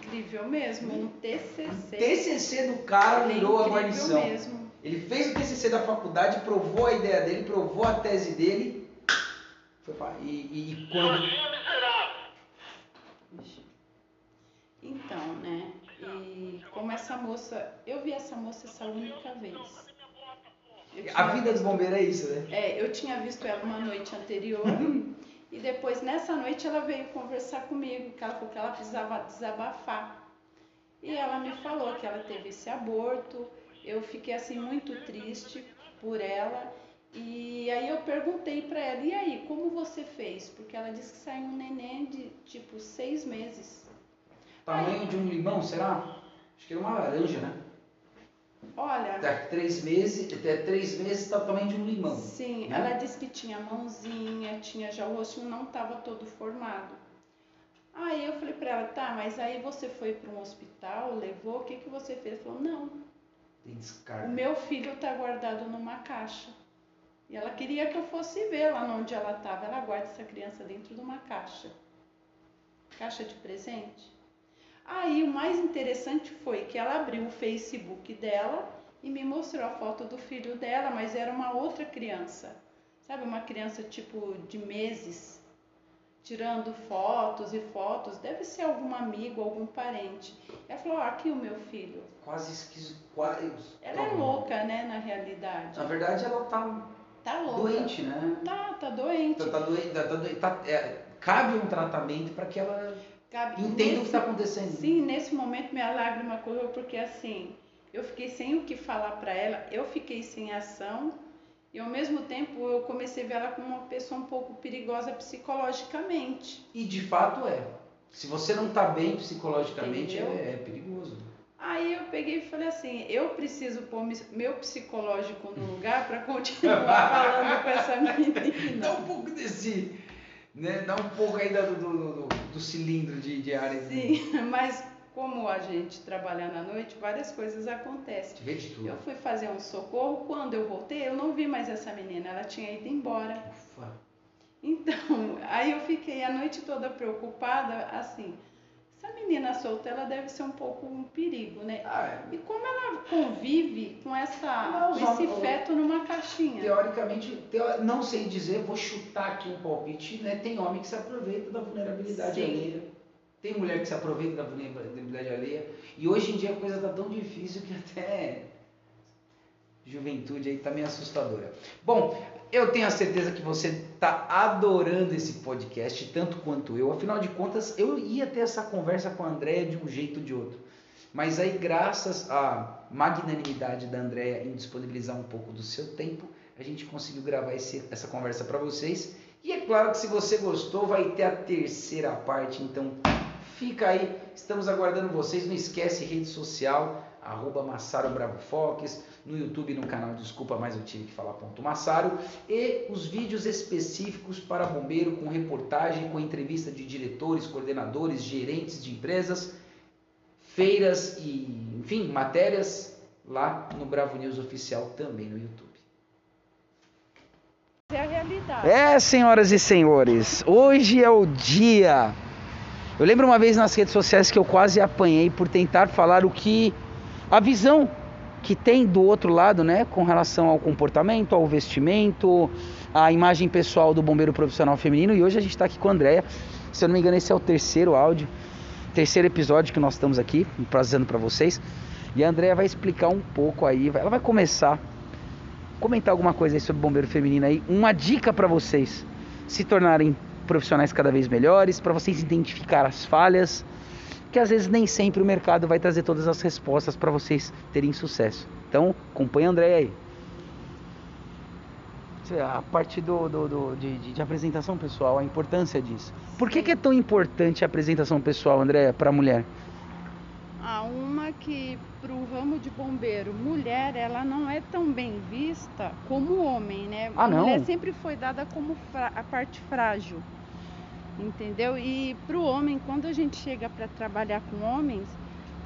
incrível mesmo, um O TCC. TCC do cara é virou a incrível guarnição. mesmo. Ele fez o TCC da faculdade, provou a ideia dele, provou a tese dele. Foi fa- e, e, e quando. Ixi. Então, né? E como essa moça, eu vi essa moça essa única vez. Eu A tinha vida do bombeiro é isso, né? É, eu tinha visto ela uma noite anterior e depois nessa noite ela veio conversar comigo, que ela falou que ela precisava desabafar. E ela me falou que ela teve esse aborto. Eu fiquei assim muito triste por ela. E aí eu perguntei pra ela, e aí, como você fez? Porque ela disse que saiu um neném de tipo seis meses. Tamanho de um limão, será? Acho que era uma laranja, né? Olha, Até três meses, até três meses tá o tamanho de um limão. Sim, né? ela disse que tinha mãozinha, tinha já o rostinho não estava todo formado. Aí eu falei pra ela, tá, mas aí você foi para um hospital, levou, o que que você fez? Ela falou, não, Tem o descarga. meu filho tá guardado numa caixa. E ela queria que eu fosse ver lá onde ela estava. Ela guarda essa criança dentro de uma caixa. Caixa de presente. Aí o mais interessante foi que ela abriu o Facebook dela e me mostrou a foto do filho dela, mas era uma outra criança. Sabe, uma criança tipo de meses, tirando fotos e fotos. Deve ser algum amigo, algum parente. Ela falou: "Ó, aqui o meu filho. Quase esquizo. Quase... Ela é louca, né, na realidade. Na verdade, ela tá Tá louca. doente, né? Tá, tá doente. Tá, tá doente, tá, tá doente, tá- é, cabe um tratamento para que ela Cabe- entenda o que nesse- está acontecendo. Sim, nesse momento minha lágrima correu porque assim, eu fiquei sem o que falar para ela, eu fiquei sem ação e ao mesmo tempo eu comecei a ver ela como uma pessoa um pouco perigosa psicologicamente. E de fato é. Se você não tá bem psicologicamente, é, é perigoso. Aí eu peguei e falei assim, eu preciso pôr meu psicológico no lugar para continuar falando com essa Dá menina. um pouco desse. Né? Dá um pouco aí do, do, do, do cilindro de, de ar. Sim, mas como a gente trabalha na noite, várias coisas acontecem. Vê de tudo. Eu fui fazer um socorro, quando eu voltei, eu não vi mais essa menina, ela tinha ido embora. Ufa. Então, aí eu fiquei a noite toda preocupada, assim, essa menina solta, ela deve ser um pouco um perigo, né? Ah, E como ela convive com, essa, Não, com esse feto numa caixinha? teoricamente, teo- não sei dizer, vou chutar aqui um palpite, né? Tem homem que se aproveita da vulnerabilidade Sim. alheia. Tem mulher que se aproveita da vulnerabilidade alheia. E hoje em dia a coisa tá tão difícil que até juventude aí tá meio assustadora. Bom, eu tenho a certeza que você tá adorando esse podcast, tanto quanto eu. Afinal de contas, eu ia ter essa conversa com a Andréia de um jeito ou de outro. Mas aí, graças à magnanimidade da Andréia em disponibilizar um pouco do seu tempo, a gente conseguiu gravar esse- essa conversa para vocês. E é claro que se você gostou, vai ter a terceira parte. Então, fica aí. Estamos aguardando vocês. Não esquece rede social, arroba Massaro Bravo Fox, no YouTube, no canal Desculpa, mas eu tive que falar ponto Massaro. E os vídeos específicos para bombeiro, com reportagem, com entrevista de diretores, coordenadores, gerentes de empresas feiras e, enfim, matérias lá no Bravo News Oficial também no YouTube. É a realidade. É, senhoras e senhores, hoje é o dia. Eu lembro uma vez nas redes sociais que eu quase apanhei por tentar falar o que a visão que tem do outro lado, né, com relação ao comportamento, ao vestimento, à imagem pessoal do bombeiro profissional feminino. E hoje a gente está aqui com a Andrea. Se eu não me engano, esse é o terceiro áudio, terceiro episódio que nós estamos aqui, trazendo para vocês. E a Andrea vai explicar um pouco aí, ela vai começar comentar alguma coisa aí sobre bombeiro feminino aí, uma dica para vocês se tornarem profissionais cada vez melhores, para vocês identificar as falhas, que às vezes nem sempre o mercado vai trazer todas as respostas para vocês terem sucesso. Então, acompanha a Andréia aí. A parte do, do- do- de, de- de apresentação pessoal, a importância disso. Por que, que é tão importante a apresentação pessoal, Andréia, para a mulher? Há uma que para o ramo de bombeiro, mulher, ela não é tão bem vista como homem, né? Ah, a não? mulher sempre foi dada como a parte frágil, entendeu? E para o homem, quando a gente chega para trabalhar com homens,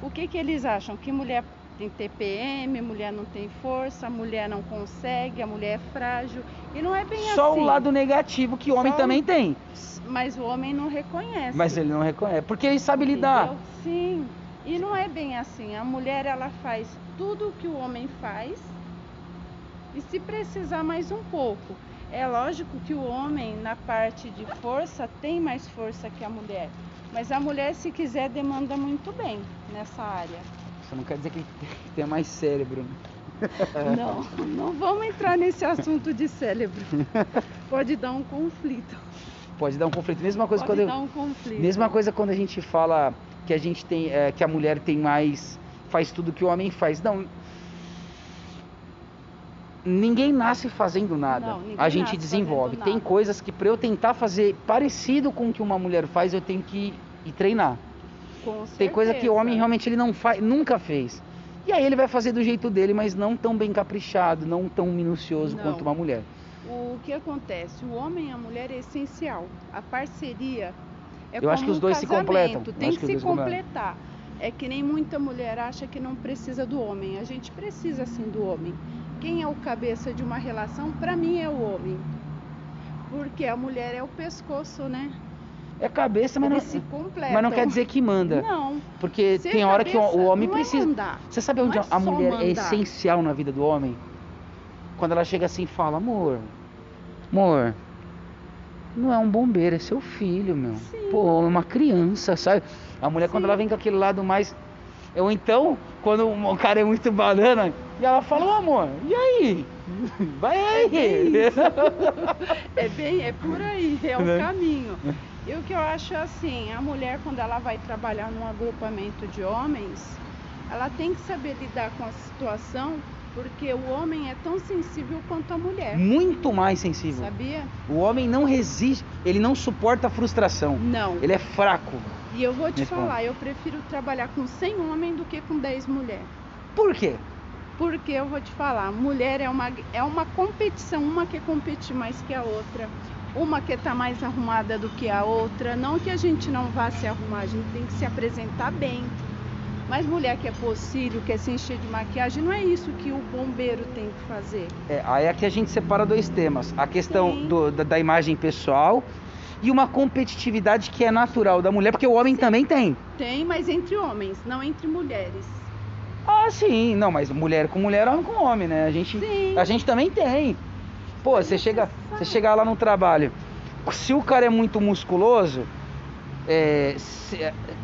o que que eles acham? Que mulher tem TPM, mulher não tem força, mulher não consegue, a mulher é frágil. E não é bem Só assim. o lado negativo que o homem Só o- também tem, Mas o homem não reconhece. mas ele não reconhece, porque ele sabe lidar. Entendeu? Sim. E não é bem assim. A mulher ela faz tudo o que o homem faz e se precisar mais um pouco. É lógico que o homem na parte de força tem mais força que a mulher, mas a mulher se quiser demanda muito bem nessa área. Isso não quer dizer que tenha mais cérebro. né? Não, não vamos entrar nesse assunto de cérebro. Pode dar um conflito. Pode dar um conflito. Mesma coisa Pode quando eu- dar um conflito. Mesma coisa quando a gente fala que a gente tem, é, que a mulher tem mais, faz tudo que o homem faz. Não. Ninguém nasce fazendo nada. Não, a gente desenvolve. Tem nada. coisas que para eu tentar fazer parecido com o que uma mulher faz, eu tenho que ir treinar. Com Tem coisa que o homem certeza. realmente ele não faz, nunca fez. E aí ele vai fazer do jeito dele, mas não tão bem caprichado, não tão minucioso Não. quanto uma mulher. O que acontece? O homem e a mulher é essencial. A parceria é Eu acho que os um dois se completam. Tem que, que se completam. completar. É que nem muita mulher acha que não precisa do homem. A gente precisa sim do homem. Quem é o cabeça de uma relação, para mim, é o homem. Porque a mulher é o pescoço, né? É cabeça, mas Eles não, mas não quer dizer que manda. Não. Porque Ser tem hora que o, o homem é precisa. mandar. Você sabe onde é a mulher é mandar. essencial na vida do homem? Quando ela chega assim e fala, amor, amor, não é um bombeiro, é seu filho, meu. Sim. Pô, é uma criança, sabe? A mulher quando Sim. ela vem com aquele lado mais. Ou então, quando o cara é muito banana, e ela fala, ô amor, e aí? Vai aí! bem É bem, é por aí, é o Né? caminho. E o que eu acho assim, a mulher quando ela vai trabalhar num agrupamento de homens, ela tem que saber lidar com a situação, porque o homem é tão sensível quanto a mulher. muito mais sensível. Sabia? O homem não resiste, ele não suporta a frustração. Não. Ele é fraco. E eu vou te falar, eu prefiro trabalhar com 100 homens do que com 10 mulheres. Por quê? Porque eu vou te falar, mulher é uma, é uma competição, uma quer competir mais que a outra, uma quer estar mais arrumada do que a outra. Não que a gente não vá se arrumar, a gente tem que se apresentar bem. Mas mulher quer pôr cílio, quer se encher de maquiagem, não é isso que o bombeiro tem que fazer. É, aí aqui a gente separa dois temas: a questão Sim. do- da, da imagem pessoal e uma competitividade que é natural da mulher, porque o homem também tem. Tem, mas entre homens, não entre mulheres. Ah, sim, não, mas mulher com mulher, homem com homem, né? A gente, Sim. a gente também tem. Pô, você chega, você chega lá no trabalho, se o cara é muito musculoso, é, se-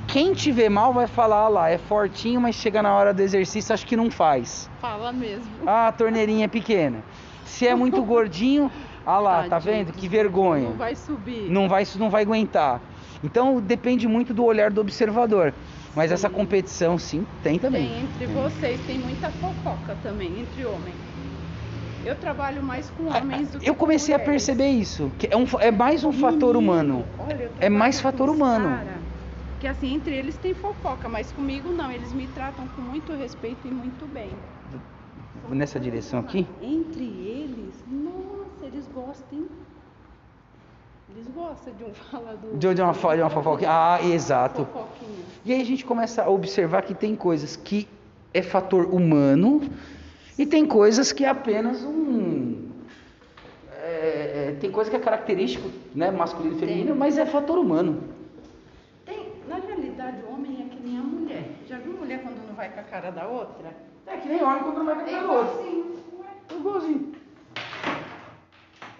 quem te vê mal vai falar ah lá, é fortinho, mas chega na hora do exercício acho que não faz. Fala mesmo. Ah, a torneirinha é pequena. Se é muito gordinho, ah lá, tá Tadinho. vendo? Que vergonha. Não vai subir. Não vai, não vai aguentar. Então depende muito do olhar do observador. Mas essa Sim. competição sim tem também. Tem entre vocês, tem muita fofoca também, entre homens. Eu trabalho mais com homens do que Ah, Eu com comecei a mulheres. perceber isso. Que é, um, é mais um fator Menino, humano. olha, É mais fator com humano. cara que assim, entre eles tem fofoca, mas comigo não. Eles me tratam com muito respeito e muito bem. Nessa direção aqui. Entre eles, nossa, eles gostam. Eles gostam de um falador. De, de uma, de uma fofoca. Ah, exato. Fofoquinha. E aí a gente começa a observar que tem coisas que é fator humano e tem coisas que é apenas um. é, é, tem coisa que é característico, né, masculino e Tem. feminino, mas é fator humano. Tem, na realidade, o homem é que nem a mulher. Já viu mulher quando não vai com a cara da outra? É que nem homem quando não vai É igualzinho. Igualzinho.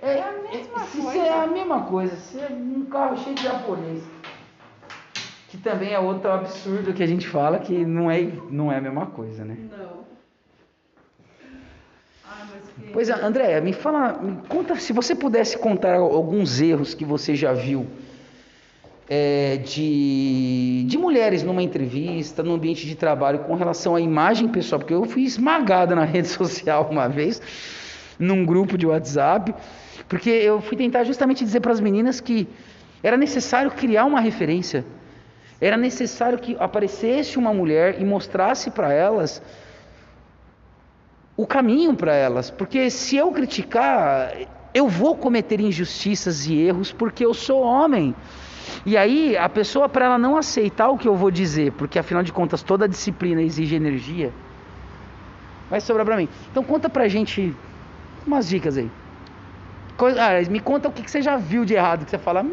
É a mesma se coisa. é a mesma coisa, se é um carro cheio de japonês. Que também é outro absurdo que a gente fala que não é, não é a mesma coisa, né? Não. Pois é, Andréia, me fala, me conta, se você pudesse contar alguns erros que você já viu é, de, de mulheres numa entrevista, no ambiente de trabalho, com relação à imagem pessoal, porque eu fui esmagada na rede social uma vez, num grupo de WhatsApp, porque eu fui tentar justamente dizer para as meninas que era necessário criar uma referência, era necessário que aparecesse uma mulher e mostrasse para elas o caminho para elas, porque se eu criticar, eu vou cometer injustiças e erros porque eu sou homem. E aí a pessoa para ela não aceitar o que eu vou dizer, porque afinal de contas toda disciplina exige energia, vai sobrar para mim. Então conta pra gente umas dicas aí. Coisa- ah, me conta o que que você já viu de errado que você fala, meu,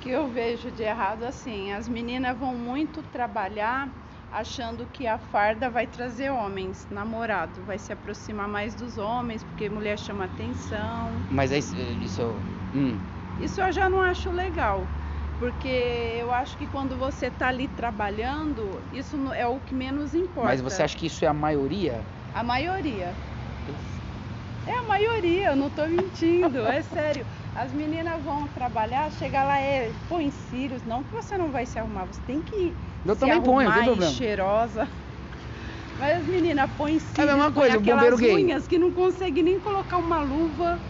que eu vejo de errado assim, as meninas vão muito trabalhar achando que a farda vai trazer homens, namorado, vai se aproximar mais dos homens, porque mulher chama atenção. Mas é isso, isso hum, Isso eu já não acho legal, porque eu acho que quando você tá ali trabalhando, isso não- é o que menos importa. mas você acha que isso é a maioria? A maioria. É a maioria, eu não tô mentindo, é sério. As meninas vão trabalhar, chegar lá, é, põe cílios, não que você não vai se arrumar, você tem que ir. Eu se também ponho, não tem e problema. cheirosa. Mas as meninas põem cílios, É a mesma coisa, o aquelas bombeiro gay. unhas que não consegue nem colocar uma luva.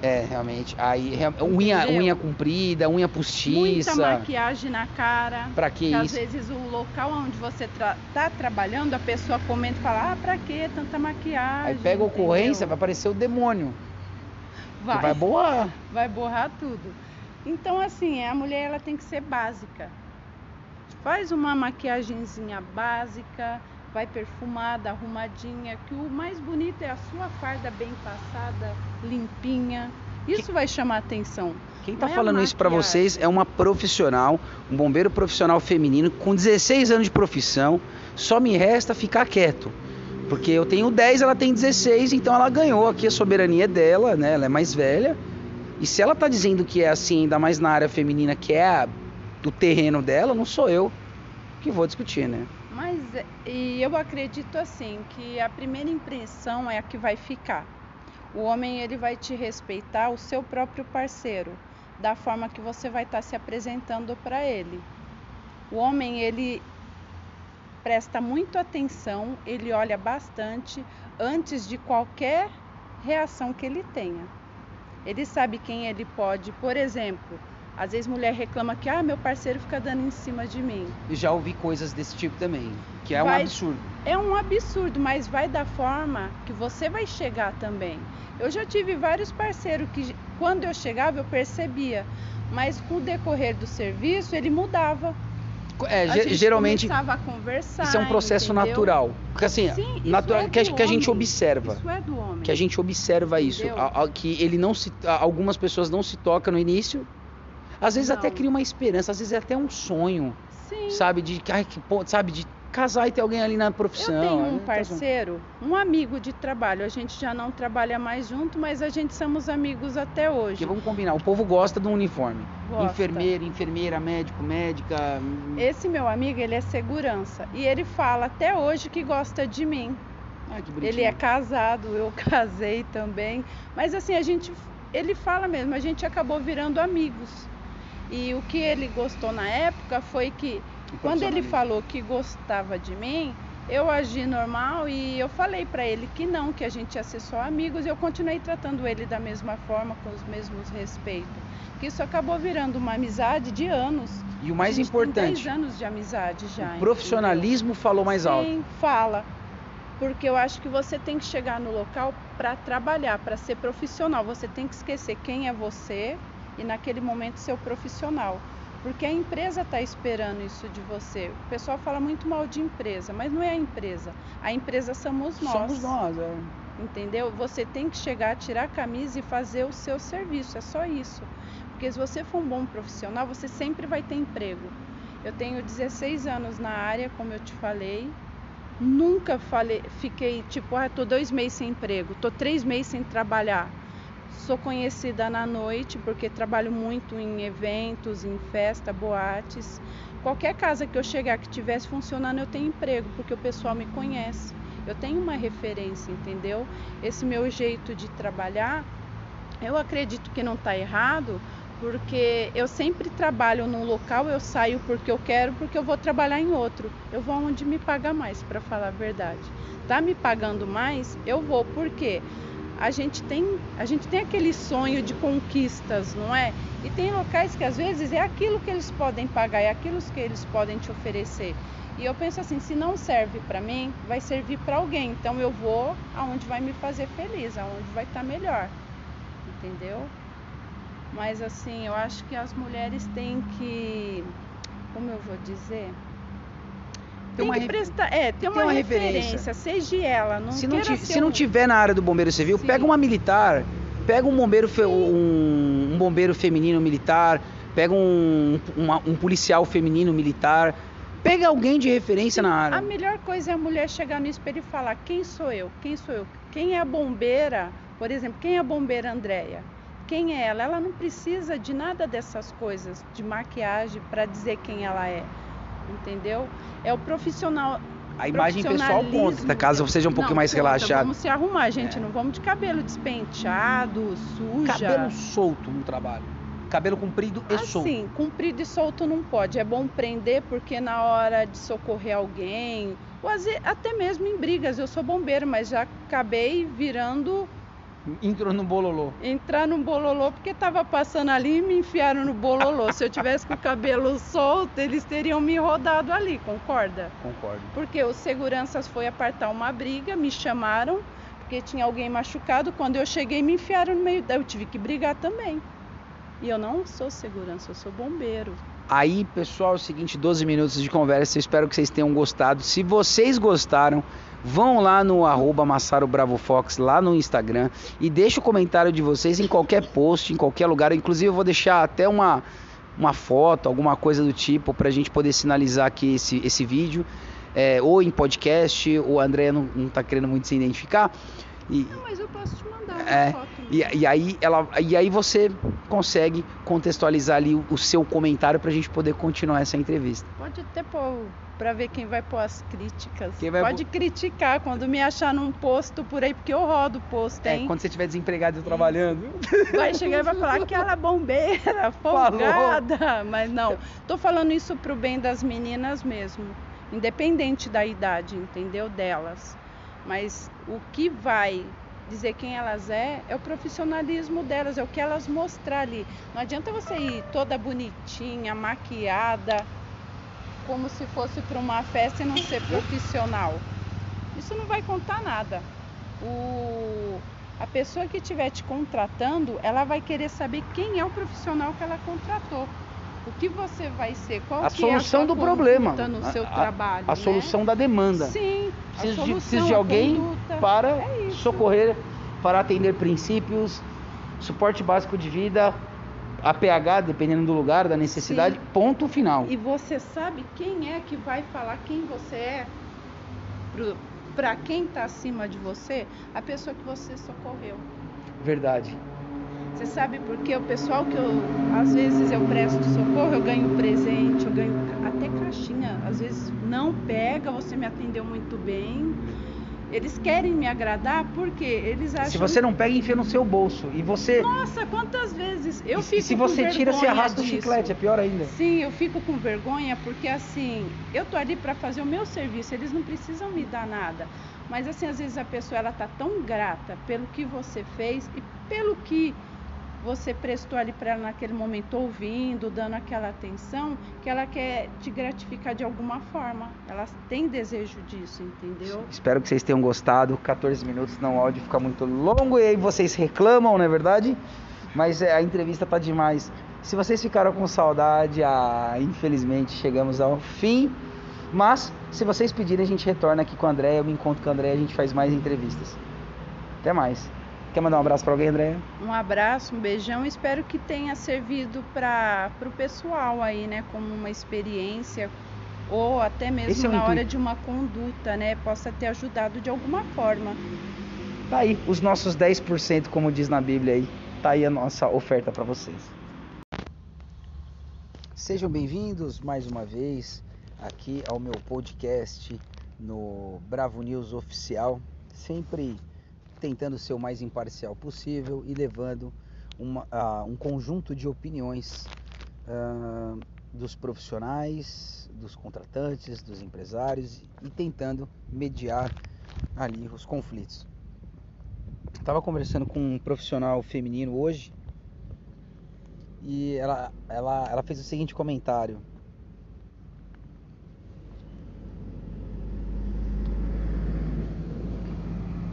É, realmente. Aí, real- unha, Entendeu? unha comprida, unha Muita postiça. maquiagem na cara. Pra que Que às isso? vezes o local onde você tra tá trabalhando, a pessoa comenta e fala, ah, pra que tanta maquiagem? Aí pega a ocorrência, vai aparecer o demônio. Vai, vai boar. vai borrar tudo. Então, assim, a mulher ela tem que ser básica. Faz uma maquiagenzinha básica, vai perfumada, arrumadinha, que o mais bonito é a sua farda bem passada, limpinha. Isso vai chamar atenção. Quem tá Não é falando isso pra maquiagem. vocês é uma profissional, um bombeiro profissional feminino com 16 anos de profissão. Só me resta ficar quieto. Porque eu tenho 10, ela tem 16, então ela ganhou aqui a soberania dela, né? Ela é mais velha. E se ela tá dizendo que é assim, ainda mais na área feminina, que é a- o terreno dela, não sou eu que vou discutir, né? Mas e eu acredito assim que a primeira impressão é a que vai ficar. O homem ele vai te respeitar o seu próprio parceiro, da forma que você vai estar se apresentando para ele. O homem ele presta muito atenção, ele olha bastante antes de qualquer reação que ele tenha. Ele sabe quem ele pode, por exemplo, Às vezes mulher reclama que ah, meu parceiro fica dando em cima de mim. Eu já ouvi coisas desse tipo também, que é vai, um absurdo. É um absurdo, mas vai da forma que você vai chegar também. Eu já tive vários parceiros que quando eu chegava eu percebia, mas com o decorrer do serviço ele mudava. É, a geralmente a conversar, isso é um processo entendeu? natural, porque assim, Sim, natural é que, a, que, a, gente observa, isso é do homem. que a gente observa entendeu? isso, a, a, que ele não se, algumas pessoas não se tocam no início, às vezes não. até cria uma esperança, às vezes é até um sonho, Sim. sabe de, ai, que, sabe de casar e ter alguém ali na profissão. Eu tenho um tá parceiro, um amigo de trabalho. A gente já não trabalha mais junto, mas a gente somos amigos até hoje. Porque vamos combinar, o povo gosta do uniforme. Gosta. Enfermeira, enfermeira, médico, médica. Esse meu amigo, ele é segurança e ele fala até hoje que gosta de mim. Ai, que bonitinho. Ele é casado, eu casei também, mas assim a gente, ele fala mesmo, a gente acabou virando amigos. E o que ele gostou na época foi que quando ele falou que gostava de mim, eu agi normal e eu falei para ele que não, que a gente ia ser só amigos e eu continuei tratando ele da mesma forma, com os mesmos respeitos. Que isso acabou virando uma amizade de anos. E o mais importante, tem 10 anos de amizade já. o profissionalismo entendeu? falou mais alto. Sim, fala. Porque eu acho que você tem que chegar no local para trabalhar, para ser profissional. Você tem que esquecer quem é você e naquele momento ser o profissional. Porque a empresa está esperando isso de você. O pessoal fala muito mal de empresa, mas não é a empresa. A empresa somos nós. Somos nós, é. Entendeu? Você tem que chegar, tirar a camisa e fazer o seu serviço. É só isso. Porque se você for um bom profissional, você sempre vai ter emprego. Eu tenho 16 anos na área, como eu te falei. Nunca falei, fiquei tipo, ah, tô dois meses sem emprego, tô três meses sem trabalhar. Sou conhecida na noite porque trabalho muito em eventos, em festa, boates. Qualquer casa que eu chegar que tivesse funcionando, eu tenho emprego, porque o pessoal me conhece. Eu tenho uma referência, entendeu? Esse meu jeito de trabalhar, eu acredito que não está errado, porque eu sempre trabalho num local, eu saio porque eu quero, porque eu vou trabalhar em outro. Eu vou onde me paga mais, para falar a verdade. Tá me pagando mais, eu vou, por quê? A gente tem a gente tem aquele sonho de conquistas, não é? E tem locais que às vezes é aquilo que eles podem pagar, é aquilo que eles podem te oferecer. E eu penso assim, se não serve para mim, vai servir para alguém. Então eu vou aonde vai me fazer feliz, aonde vai estar tá melhor. Entendeu? Mas assim, eu acho que as mulheres têm que, como eu vou dizer, tem, tem que prestar, é, tem uma, uma referência, referência, seja ela, não se não, ti- se não um- tiver na área do bombeiro civil, Sim. pega uma militar, pega um bombeiro, fe- Sim. um, um bombeiro feminino militar, pega um, uma- um policial feminino militar, pega alguém de referência na A área. melhor coisa é a mulher chegar no espelho e falar: quem sou eu? Quem sou eu? Quem é a bombeira? Por exemplo, quem é a bombeira Andréia? Quem é ela? Ela não precisa de nada dessas coisas, de maquiagem, para dizer quem ela é. Entendeu? É o profissional. A imagem pessoal conta, tá? caso seja um pouquinho mais conta, relaxado. Vamos se arrumar, gente. É. Não vamos de cabelo despenteado, suja. Cabelo solto no trabalho. Cabelo comprido e solto. Assim, comprido e solto não pode. É bom prender porque na hora de socorrer alguém, ou até mesmo em brigas, eu sou bombeiro, mas já acabei virando Entrou no bololô. entrar no bololô porque tava passando ali e me enfiaram no bololô. Se eu tivesse com o cabelo solto, eles teriam me rodado ali, concorda? Concordo. Porque os seguranças foi apartar uma briga, me chamaram porque tinha alguém machucado. Quando eu cheguei, me enfiaram no meio. Eu tive que brigar também. E eu não sou segurança, eu sou bombeiro. Aí, pessoal, é o seguinte, 12 minutos de conversa, eu espero que vocês tenham gostado. Se vocês gostaram, vão lá no arroba Massaro Bravo Fox, lá no Instagram, e deixa o comentário de vocês em qualquer post, em qualquer lugar. Inclusive, eu vou deixar até uma, uma foto, alguma coisa do tipo, pra gente poder sinalizar aqui esse, esse vídeo. É, ou em podcast, ou a Andrea não, não tá querendo muito se identificar. E, Não, mas eu posso te mandar uma É, foto. e, e aí ela, e aí você consegue contextualizar ali o, o seu comentário pra gente poder continuar essa entrevista. Pode até pôr pra ver quem vai pôr as críticas. Pode criticar quando me achar num posto por aí, porque eu rodo posto, É, hein? quando você estiver desempregado e trabalhando. Vai chegar e vai falar que ela é bombeira, folgada. Mas não, tô falando isso pro bem das meninas mesmo. Independente da idade, entendeu? Delas. Mas o que vai dizer quem elas é, é o profissionalismo delas, é o que elas mostrar ali. Não adianta você ir toda bonitinha, maquiada, como se fosse para uma festa e não ser profissional. Isso não vai contar nada. O, a pessoa que estiver te contratando, ela vai querer saber quem é o profissional que ela contratou. O que você vai ser? Qual a solução é a do problema, no a, seu a, trabalho? A, né? solução da demanda. Sim. Preciso de, preciso de alguém conduta, para é socorrer, para atender princípios, suporte básico de vida, APH, dependendo do lugar, da necessidade, Sim. ponto final. E você sabe quem é que vai falar quem você é para quem está acima de você? A pessoa que você socorreu. Verdade. Você sabe porque o pessoal que eu, às vezes eu presto socorro, eu ganho presente, eu ganho até caixinha. Às vezes não pega, você me atendeu muito bem. Eles querem me agradar porque eles acham. Se você não pega, enfia no seu bolso. E você. Nossa, quantas vezes eu e, fico se com você tira, você vergonha arrasta o chiclete, é pior ainda. Sim, eu fico com vergonha porque assim, eu tô ali para fazer o meu serviço, eles não precisam me dar nada. Mas assim, às vezes a pessoa ela tá tão grata pelo que você fez e pelo que você prestou ali para ela naquele momento, ouvindo, dando aquela atenção, que ela quer te gratificar de alguma forma. Ela tem desejo disso, entendeu? Espero que vocês tenham gostado. 14 minutos não o áudio fica muito longo e aí vocês reclamam, não é verdade? Mas é, a entrevista tá demais. Se vocês ficaram com saudade, ah, infelizmente chegamos ao fim. Mas se vocês pedirem, a gente retorna aqui com a André. Eu me encontro com a André e a gente faz mais entrevistas. Até mais. Quer mandar um abraço para alguém, André? Um abraço, um beijão. Espero que tenha servido para o pessoal aí, né? Como uma experiência ou até mesmo Esse é na hora de uma conduta, né? Possa ter ajudado de alguma forma. Tá aí, os nossos 10%, como diz na Bíblia aí. Tá aí a nossa oferta para vocês. Sejam bem-vindos mais uma vez aqui ao meu podcast no Bravo News Oficial, sempre tentando ser o mais imparcial possível e levando uma, ah, um conjunto de opiniões ah, dos profissionais, dos contratantes, dos empresários e tentando mediar ali os conflitos. Estava conversando com um profissional feminino hoje e ela, ela, ela fez o seguinte comentário.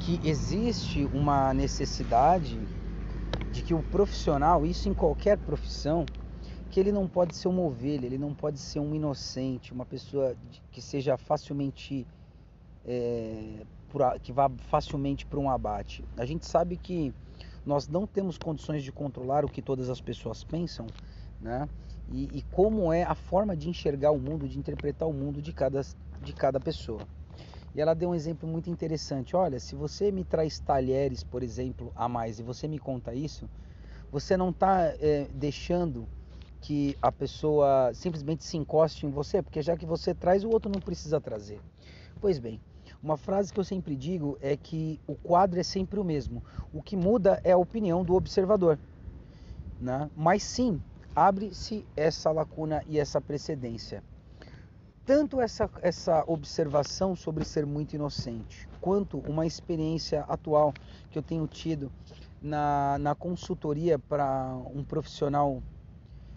Que existe uma necessidade de que o profissional, isso em qualquer profissão, que ele não pode ser uma ovelha, ele não pode ser um inocente, uma pessoa que seja facilmente é, que vá facilmente para um abate. A gente sabe que nós não temos condições de controlar o que todas as pessoas pensam, né? E, e como é a forma de enxergar o mundo, de interpretar o mundo de cada, de cada pessoa. E ela deu um exemplo muito interessante. Olha, se você me traz talheres, por exemplo, a mais e você me conta isso, você não está deixando que a pessoa simplesmente se encoste em você, porque já que você traz, o outro não precisa trazer. Pois bem, uma frase que eu sempre digo é que o quadro é sempre o mesmo. O que muda é a opinião do observador. Né? Mas sim, abre-se essa lacuna e essa precedência. Tanto essa, essa observação sobre ser muito inocente, quanto uma experiência atual que eu tenho tido na, na consultoria para um profissional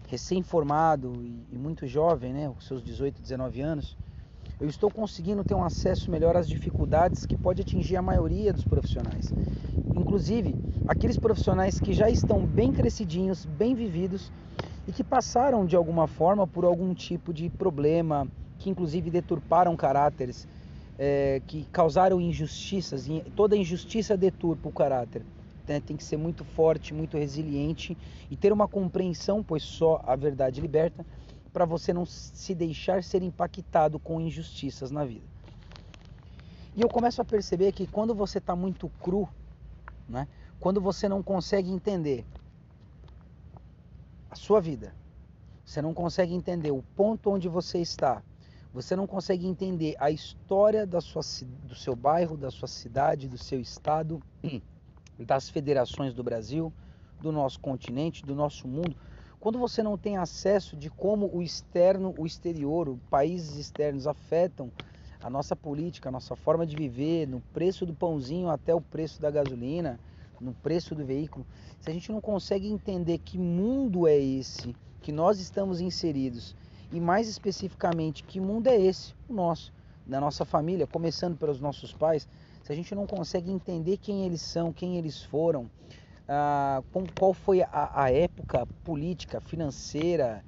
recém-formado e, e muito jovem, né, com seus 18, 19 anos, eu estou conseguindo ter um acesso melhor às dificuldades que pode atingir a maioria dos profissionais. Inclusive, aqueles profissionais que já estão bem crescidinhos, bem vividos e que passaram de alguma forma por algum tipo de problema, que inclusive deturparam caráteres, é, que causaram injustiças, e toda injustiça deturpa o caráter. né? Tem que ser muito forte, muito resiliente e ter uma compreensão, pois só a verdade liberta, para você não se deixar ser impactado com injustiças na vida. E eu começo a perceber que quando você está muito cru, né? quando você não consegue entender a sua vida, você não consegue entender o ponto onde você está, você não consegue entender a história da sua, do seu bairro, da sua cidade, do seu estado, das federações do Brasil, do nosso continente, do nosso mundo, quando você não tem acesso de como o externo, o exterior, países externos afetam a nossa política, a nossa forma de viver, no preço do pãozinho até o preço da gasolina, no preço do veículo, se a gente não consegue entender que mundo é esse que nós estamos inseridos e mais especificamente que mundo é esse, o nosso, da nossa família, começando pelos nossos pais, se a gente não consegue entender quem eles são, quem eles foram, ah, qual foi a, a, época política, financeira,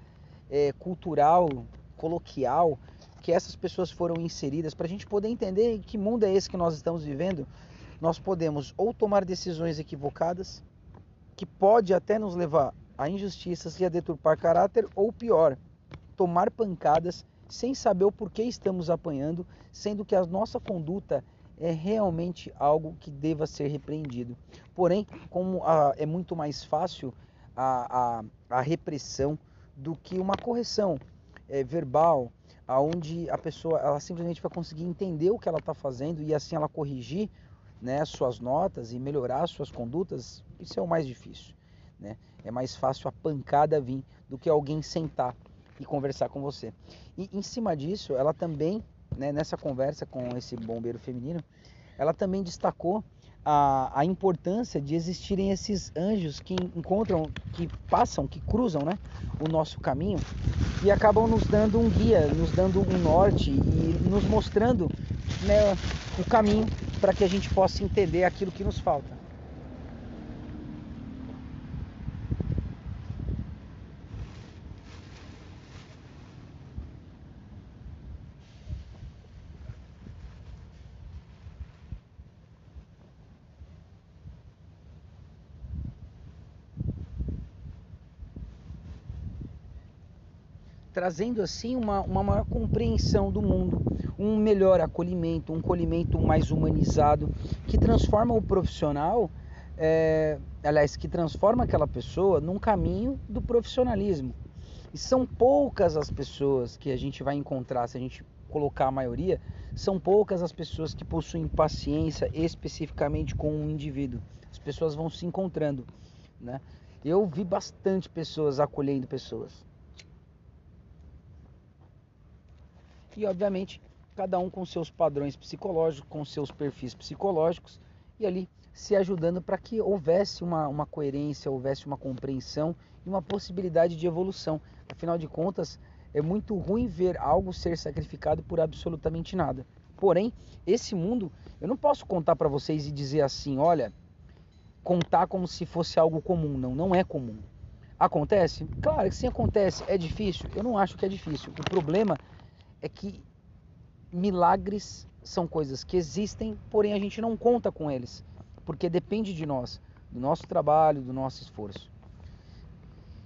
é, cultural, coloquial que essas pessoas foram inseridas, para a gente poder entender que mundo é esse que nós estamos vivendo, nós podemos ou tomar decisões equivocadas, que pode até nos levar a injustiças e a deturpar caráter, ou pior, tomar pancadas sem saber o porquê estamos apanhando, sendo que a nossa conduta é realmente algo que deva ser repreendido. Porém, como a, é muito mais fácil a, a, a, repressão do que uma correção é, verbal, aonde a pessoa ela simplesmente vai conseguir entender o que ela está fazendo e assim ela corrigir né, suas notas e melhorar suas condutas, isso é o mais difícil. Né? É mais fácil a pancada vir do que alguém sentar e conversar com você. E em cima disso, ela também, né, nessa conversa com esse bombeiro feminino, ela também destacou a, a importância de existirem esses anjos que encontram, que passam, que cruzam né, o nosso caminho e acabam nos dando um guia, nos dando um norte e nos mostrando né, o caminho para que a gente possa entender aquilo que nos falta. Trazendo assim uma, uma maior compreensão do mundo, um melhor acolhimento, um acolhimento mais humanizado, que transforma o profissional, é, aliás, que transforma aquela pessoa num caminho do profissionalismo. E são poucas as pessoas que a gente vai encontrar, se a gente colocar a maioria, são poucas as pessoas que possuem paciência especificamente com um indivíduo. As pessoas vão se encontrando, né? Eu vi bastante pessoas acolhendo pessoas. E obviamente, cada um com seus padrões psicológicos, com seus perfis psicológicos e ali se ajudando para que houvesse uma, uma coerência, houvesse uma compreensão e uma possibilidade de evolução. Afinal de contas, é muito ruim ver algo ser sacrificado por absolutamente nada. Porém, esse mundo, eu não posso contar para vocês e dizer assim, olha, contar como se fosse algo comum. Não, não é comum. Acontece? Claro que sim acontece. É difícil? Eu não acho que é difícil. O problema é que milagres são coisas que existem, porém a gente não conta com eles, porque depende de nós, do nosso trabalho, do nosso esforço.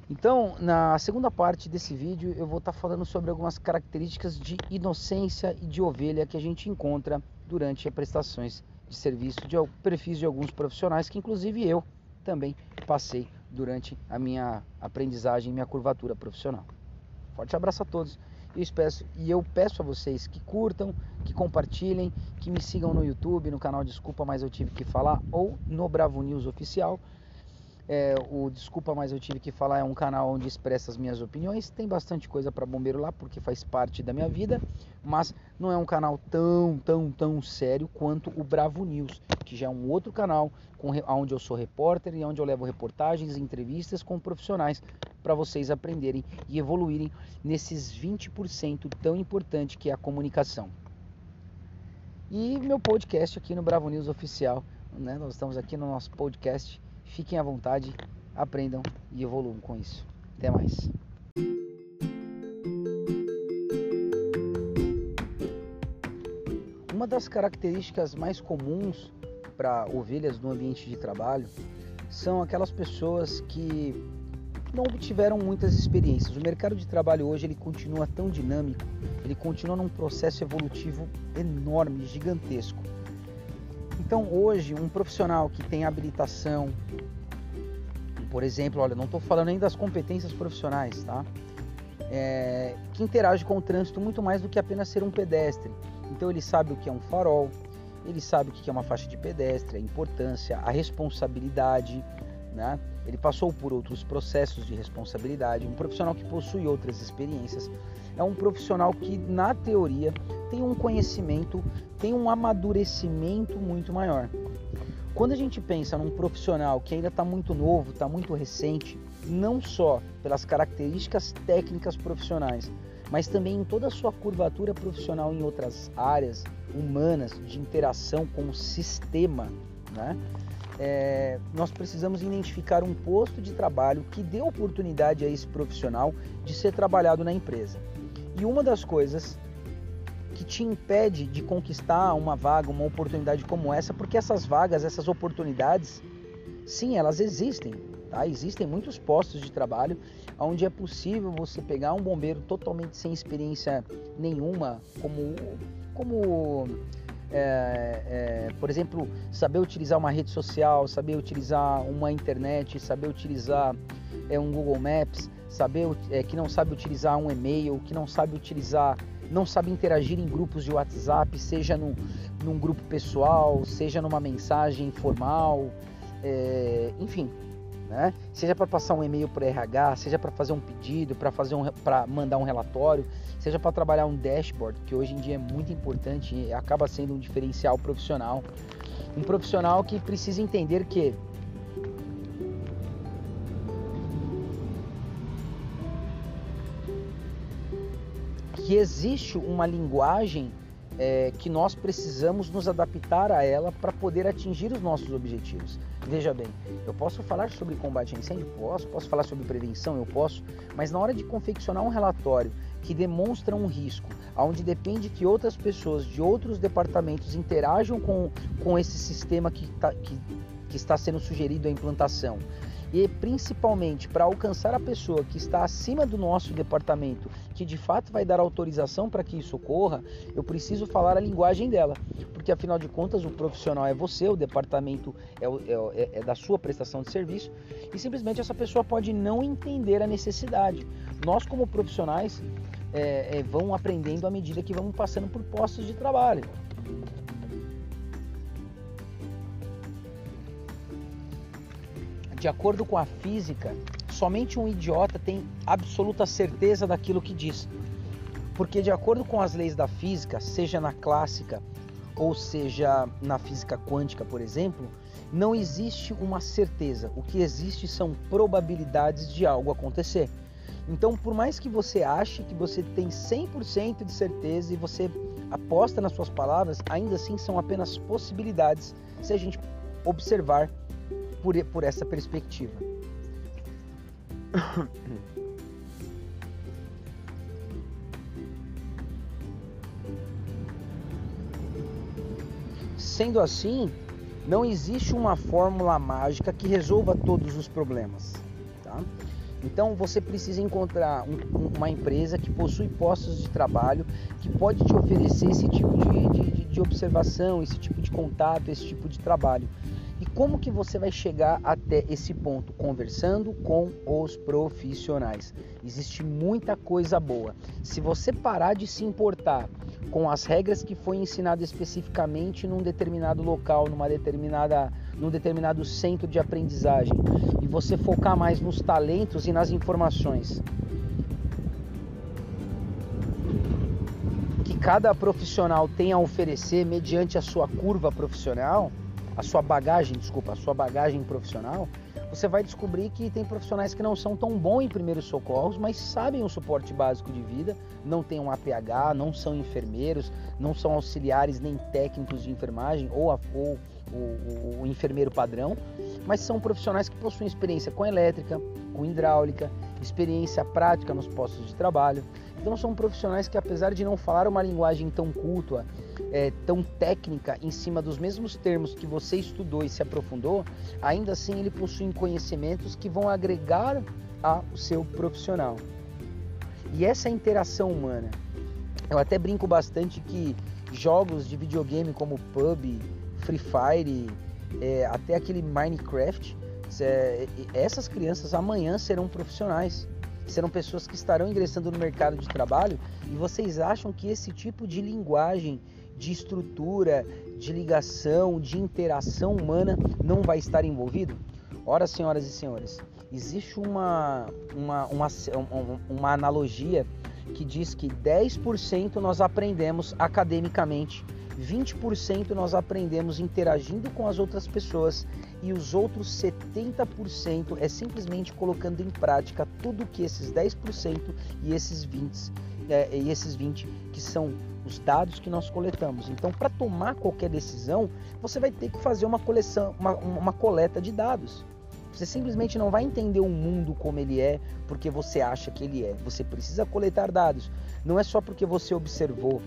Então, na segunda parte desse vídeo, eu vou estar falando sobre algumas características de inocência e de ovelha que a gente encontra durante as prestações de serviço de perfis de alguns profissionais, que inclusive eu também passei durante a minha aprendizagem, minha curvatura profissional. Forte abraço a todos e eu peço a vocês que curtam, que compartilhem, que me sigam no YouTube, no canal Desculpa, mas eu tive que falar, ou no Bravo News Oficial. É, o Desculpa, mas eu tive que falar é um canal onde expresso as minhas opiniões. Tem bastante coisa para bombeiro lá, porque faz parte da minha vida, mas não é um canal tão, tão, tão sério quanto o Bravo News, que já é um outro canal com, onde eu sou repórter e onde eu levo reportagens e entrevistas com profissionais para vocês aprenderem e evoluírem nesses 20% tão importante que é a comunicação. E meu podcast aqui no Bravo News Oficial, né? Nós estamos aqui no nosso podcast. Fiquem à vontade, aprendam e evoluam com isso. Até mais. Uma das características mais comuns para ovelhas no ambiente de trabalho são aquelas pessoas que não obtiveram muitas experiências. O mercado de trabalho hoje ele continua tão dinâmico, ele continua num processo evolutivo enorme, gigantesco. Então hoje um profissional que tem habilitação, por exemplo, olha, não estou falando ainda das competências profissionais, tá? É, que interage com o trânsito muito mais do que apenas ser um pedestre. Então ele sabe o que é um farol, ele sabe o que é uma faixa de pedestre, a importância, a responsabilidade, né? Ele passou por outros processos de responsabilidade, um profissional que possui outras experiências. É um profissional que, na teoria, tem um conhecimento, tem um amadurecimento muito maior. Quando a gente pensa num profissional que ainda está muito novo, está muito recente, não só pelas características técnicas profissionais, mas também em toda a sua curvatura profissional em outras áreas humanas de interação com o sistema, né? É, nós precisamos identificar um posto de trabalho que dê oportunidade a esse profissional de ser trabalhado na empresa. E uma das coisas que te impede de conquistar uma vaga, uma oportunidade como essa, porque essas vagas, essas oportunidades, sim, elas existem. Tá? Existem muitos postos de trabalho onde é possível você pegar um bombeiro totalmente sem experiência nenhuma, como, como é, é, por exemplo, saber utilizar uma rede social, saber utilizar uma internet, saber utilizar é, um Google Maps, saber é, que não sabe utilizar um e-mail, que não sabe utilizar, não sabe interagir em grupos de WhatsApp, seja no, num grupo pessoal, seja numa mensagem formal, é, enfim, né? Seja para passar um e-mail para RH, seja para fazer um pedido, para fazer um, para mandar um relatório, seja para trabalhar um dashboard, que hoje em dia é muito importante e acaba sendo um diferencial profissional. Um profissional que precisa entender que que existe uma linguagem é, que nós precisamos nos adaptar a ela para poder atingir os nossos objetivos. Veja bem, eu posso falar sobre combate a incêndio? Posso. Posso falar sobre prevenção? Eu posso. Mas na hora de confeccionar um relatório que demonstra um risco, onde depende que outras pessoas de outros departamentos interajam com, com esse sistema que, tá, que, que está sendo sugerido a implantação, e principalmente para alcançar a pessoa que está acima do nosso departamento, que de fato vai dar autorização para que isso ocorra, eu preciso falar a linguagem dela, porque afinal de contas o profissional é você, o departamento é, é, é, é da sua prestação de serviço e simplesmente essa pessoa pode não entender a necessidade. Nós, como profissionais, é, é, vão aprendendo à medida que vamos passando por postos de trabalho. De acordo com a física, somente um idiota tem absoluta certeza daquilo que diz. Porque, de acordo com as leis da física, seja na clássica ou seja na física quântica, por exemplo, não existe uma certeza. O que existe são probabilidades de algo acontecer. Então, por mais que você ache que você tem 100% de certeza e você aposta nas suas palavras, ainda assim são apenas possibilidades se a gente observar por, por essa perspectiva. Sendo assim, não existe uma fórmula mágica que resolva todos os problemas. Tá? Então você precisa encontrar um, uma empresa que possui postos de trabalho que pode te oferecer esse tipo de, de, de observação, esse tipo de contato, esse tipo de trabalho. E como que você vai chegar até esse ponto? Conversando com os profissionais. Existe muita coisa boa. Se você parar de se importar com as regras que foi ensinado especificamente num determinado local, numa determinada, num determinado centro de aprendizagem, e você focar mais nos talentos e nas informações que cada profissional tem a oferecer mediante a sua curva profissional, a sua bagagem, desculpa, a sua bagagem profissional, você vai descobrir que tem profissionais que não são tão bons em primeiros socorros, mas sabem o suporte básico de vida, não têm um APH, não são enfermeiros, não são auxiliares nem técnicos de enfermagem ou, a, ou o, o enfermeiro padrão, mas são profissionais que possuem experiência com elétrica, com hidráulica, experiência prática nos postos de trabalho. Então são profissionais que apesar de não falar uma linguagem tão culta é, tão técnica em cima dos mesmos termos que você estudou e se aprofundou, ainda assim ele possui conhecimentos que vão agregar ao seu profissional. E essa interação humana, eu até brinco bastante que jogos de videogame como PUB, Free Fire, é, até aquele Minecraft, é, essas crianças amanhã serão profissionais serão pessoas que estarão ingressando no mercado de trabalho e vocês acham que esse tipo de linguagem de estrutura, de ligação, de interação humana não vai estar envolvido? Ora, senhoras e senhores, existe uma, uma, uma, uma analogia que diz que 10% nós aprendemos academicamente, 20% nós aprendemos interagindo com as outras pessoas e os outros 70% é simplesmente colocando em prática tudo que esses 10% e esses 20 é, e esses 20 que são os dados que nós coletamos. Então, para tomar qualquer decisão, você vai ter que fazer uma coleção, uma, uma coleta de dados. Você simplesmente não vai entender o mundo como ele é porque você acha que ele é. Você precisa coletar dados. Não é só porque você observou,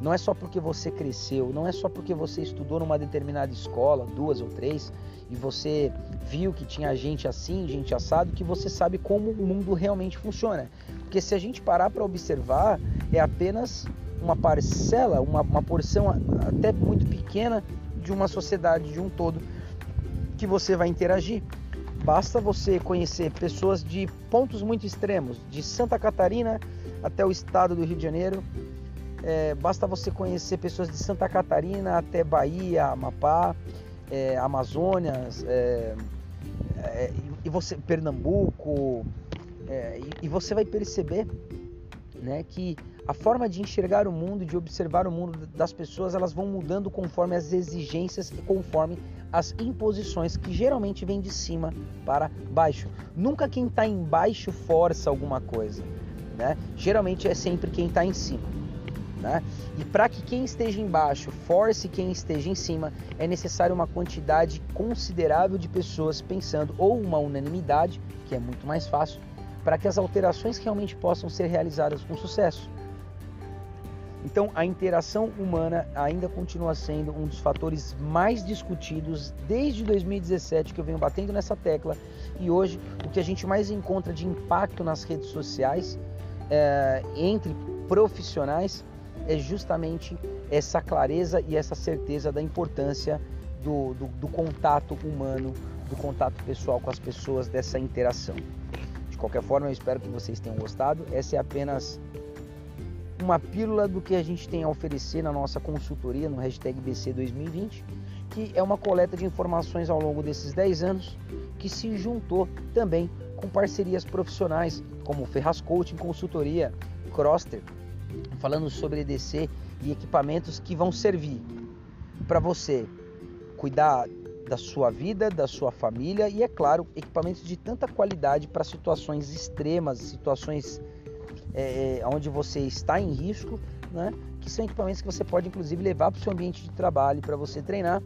não é só porque você cresceu, não é só porque você estudou numa determinada escola, duas ou três, e você viu que tinha gente assim, gente assado, que você sabe como o mundo realmente funciona. Porque se a gente parar para observar, é apenas uma parcela, uma, uma porção até muito pequena de uma sociedade, de um todo, que você vai interagir. Basta você conhecer pessoas de pontos muito extremos, de Santa Catarina até o estado do Rio de Janeiro. É, basta você conhecer pessoas de Santa Catarina até Bahia, Amapá, é, é, é e você Pernambuco, é, e, e você vai perceber né, que a forma de enxergar o mundo, de observar o mundo das pessoas, elas vão mudando conforme as exigências e conforme as imposições que geralmente vêm de cima para baixo. Nunca quem está embaixo força alguma coisa, né? Geralmente é sempre quem está em cima. Né? E para que quem esteja embaixo force quem esteja em cima, é necessário uma quantidade considerável de pessoas pensando ou uma unanimidade, que é muito mais fácil, para que as alterações realmente possam ser realizadas com sucesso. Então, a interação humana ainda continua sendo um dos fatores mais discutidos desde 2017 que eu venho batendo nessa tecla. E hoje, o que a gente mais encontra de impacto nas redes sociais é, entre profissionais é justamente essa clareza e essa certeza da importância do, do, do contato humano, do contato pessoal com as pessoas, dessa interação. De qualquer forma, eu espero que vocês tenham gostado. Essa é apenas uma pílula do que a gente tem a oferecer na nossa consultoria no hashtag BC 2020, que é uma coleta de informações ao longo desses 10 anos que se juntou também com parcerias profissionais como Ferraz Coaching Consultoria, Croster, falando sobre EDC e equipamentos que vão servir para você cuidar da sua vida, da sua família e, é claro, equipamentos de tanta qualidade para situações extremas, situações é, é, onde você está em risco, né? que são equipamentos que você pode inclusive levar para o seu ambiente de trabalho para você treinar.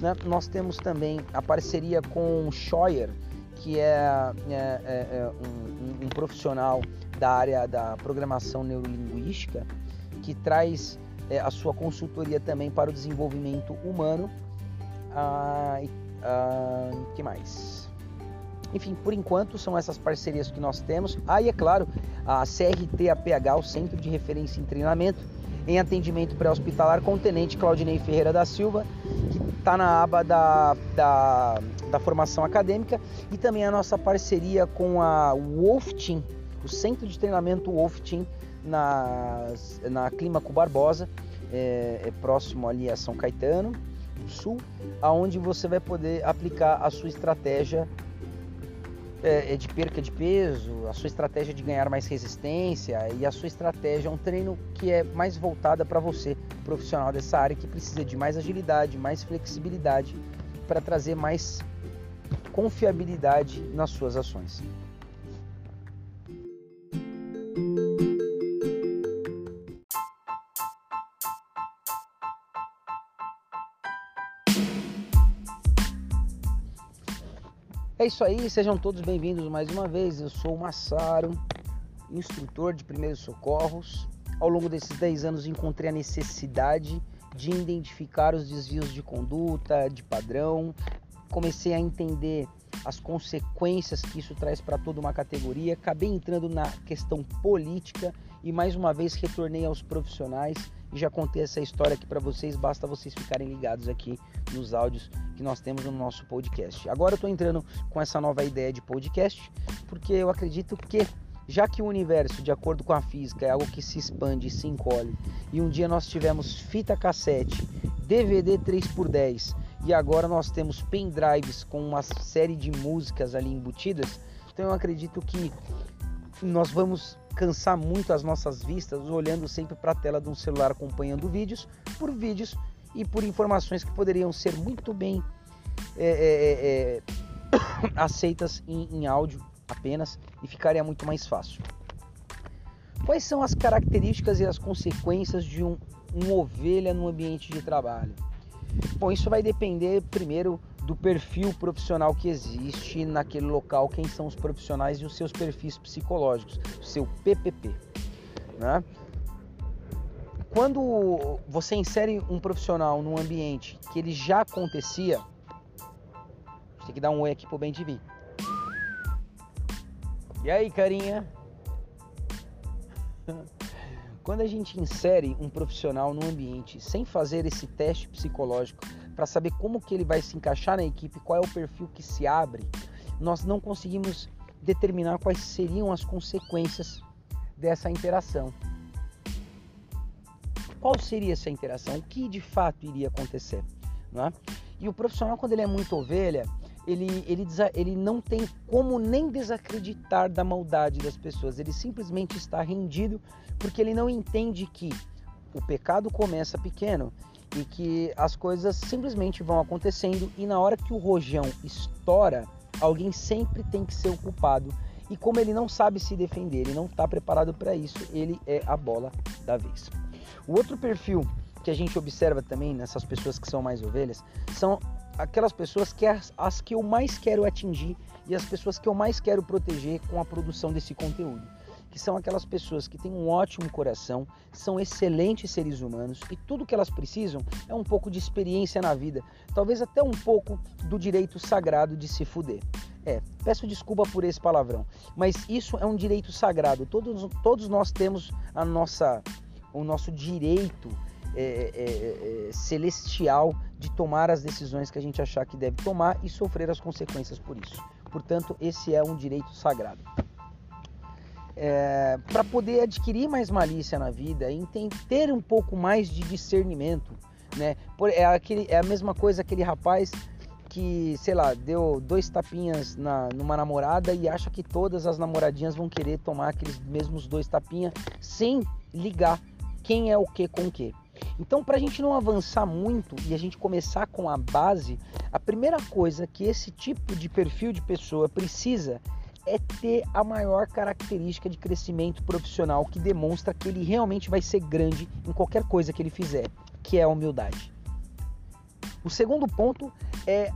Né? Nós temos também a parceria com o Scheuer, que é, é, é, é um, um, profissional da área da programação neurolinguística, que traz é, a sua consultoria também para o desenvolvimento humano. Ah, ah, que mais? Enfim, por enquanto são essas parcerias que nós temos. Aí, ah, é claro, a CRT APH, o Centro de Referência em Treinamento, em atendimento pré-hospitalar com o Tenente Claudinei Ferreira da Silva, que está na aba da, da, da, formação acadêmica, e também a nossa parceria com a Wolf Team, o Centro de Treinamento Wolf Team, na, na Clímaco Barbosa, é, é próximo ali a São Caetano do Sul, aonde você vai poder aplicar a sua estratégia é, é, de perca de peso, a sua estratégia de ganhar mais resistência e a sua estratégia é um treino que é mais voltada para você, profissional dessa área que precisa de mais agilidade, mais flexibilidade para trazer mais confiabilidade nas suas ações. É isso aí, sejam todos bem-vindos mais uma vez. Eu sou o Massaro, instrutor de primeiros socorros. Ao longo desses 10 anos encontrei a necessidade de identificar os desvios de conduta, de padrão. Comecei a entender as consequências que isso traz para toda uma categoria. Acabei entrando na questão política e mais uma vez retornei aos profissionais já contei essa história aqui para vocês, basta vocês ficarem ligados aqui nos áudios que nós temos no nosso podcast. Agora eu estou entrando com essa nova ideia de podcast, porque eu acredito que já que o universo, de acordo com a física, é algo que se expande e se encolhe, e um dia nós tivemos fita cassete, DVD 3x10 e agora nós temos pendrives com uma série de músicas ali embutidas. Então eu acredito que nós vamos cansar muito as nossas vistas olhando sempre para a tela de um celular acompanhando vídeos por vídeos e por informações que poderiam ser muito bem é, é, é, aceitas em, em áudio apenas e ficaria muito mais fácil. Quais são as características e as consequências de um, um ovelha no ambiente de trabalho? Bom, isso vai depender primeiro do perfil profissional que existe naquele local, quem são os profissionais e os seus perfis psicológicos, seu PPP. Né? Quando você insere um profissional num ambiente que ele já acontecia, tem que dar um oi aqui pro bem de vir. E aí, carinha? Quando a gente insere um profissional no ambiente sem fazer esse teste psicológico para saber como que ele vai se encaixar na equipe, qual é o perfil que se abre, nós não conseguimos determinar quais seriam as consequências dessa interação. Qual seria essa interação? O que de fato iria acontecer? Não é? E o profissional, quando ele é muito ovelha, ele, ele, ele não tem como nem desacreditar da maldade das pessoas. Ele simplesmente está rendido porque ele não entende que o pecado começa pequeno e que as coisas simplesmente vão acontecendo e na hora que o rojão estoura, alguém sempre tem que ser o culpado. E como ele não sabe se defender, ele não está preparado para isso, ele é a bola da vez. O outro perfil que a gente observa também nessas pessoas que são mais ovelhas são aquelas pessoas que as, as que eu mais quero atingir e as pessoas que eu mais quero proteger com a produção desse conteúdo que são aquelas pessoas que têm um ótimo coração, são excelentes seres humanos e tudo que elas precisam é um pouco de experiência na vida, talvez até um pouco do direito sagrado de se fuder. É, peço desculpa por esse palavrão, mas isso é um direito sagrado. Todos, todos nós temos a nossa, o nosso direito é, é, é, celestial de tomar as decisões que a gente achar que deve tomar e sofrer as consequências por isso. Portanto, esse é um direito sagrado é, para poder adquirir mais malícia na vida e ter um pouco mais de discernimento, né? É, aquele, é a mesma coisa aquele rapaz que, sei lá, deu dois tapinhas na, numa namorada e acha que todas as namoradinhas vão querer tomar aqueles mesmos dois tapinhas sem ligar quem é o que com o que. Então, para a gente não avançar muito e a gente começar com a base, a primeira coisa que esse tipo de perfil de pessoa precisa é ter a maior característica de crescimento profissional que demonstra que ele realmente vai ser grande em qualquer coisa que ele fizer, que é a humildade. O segundo ponto é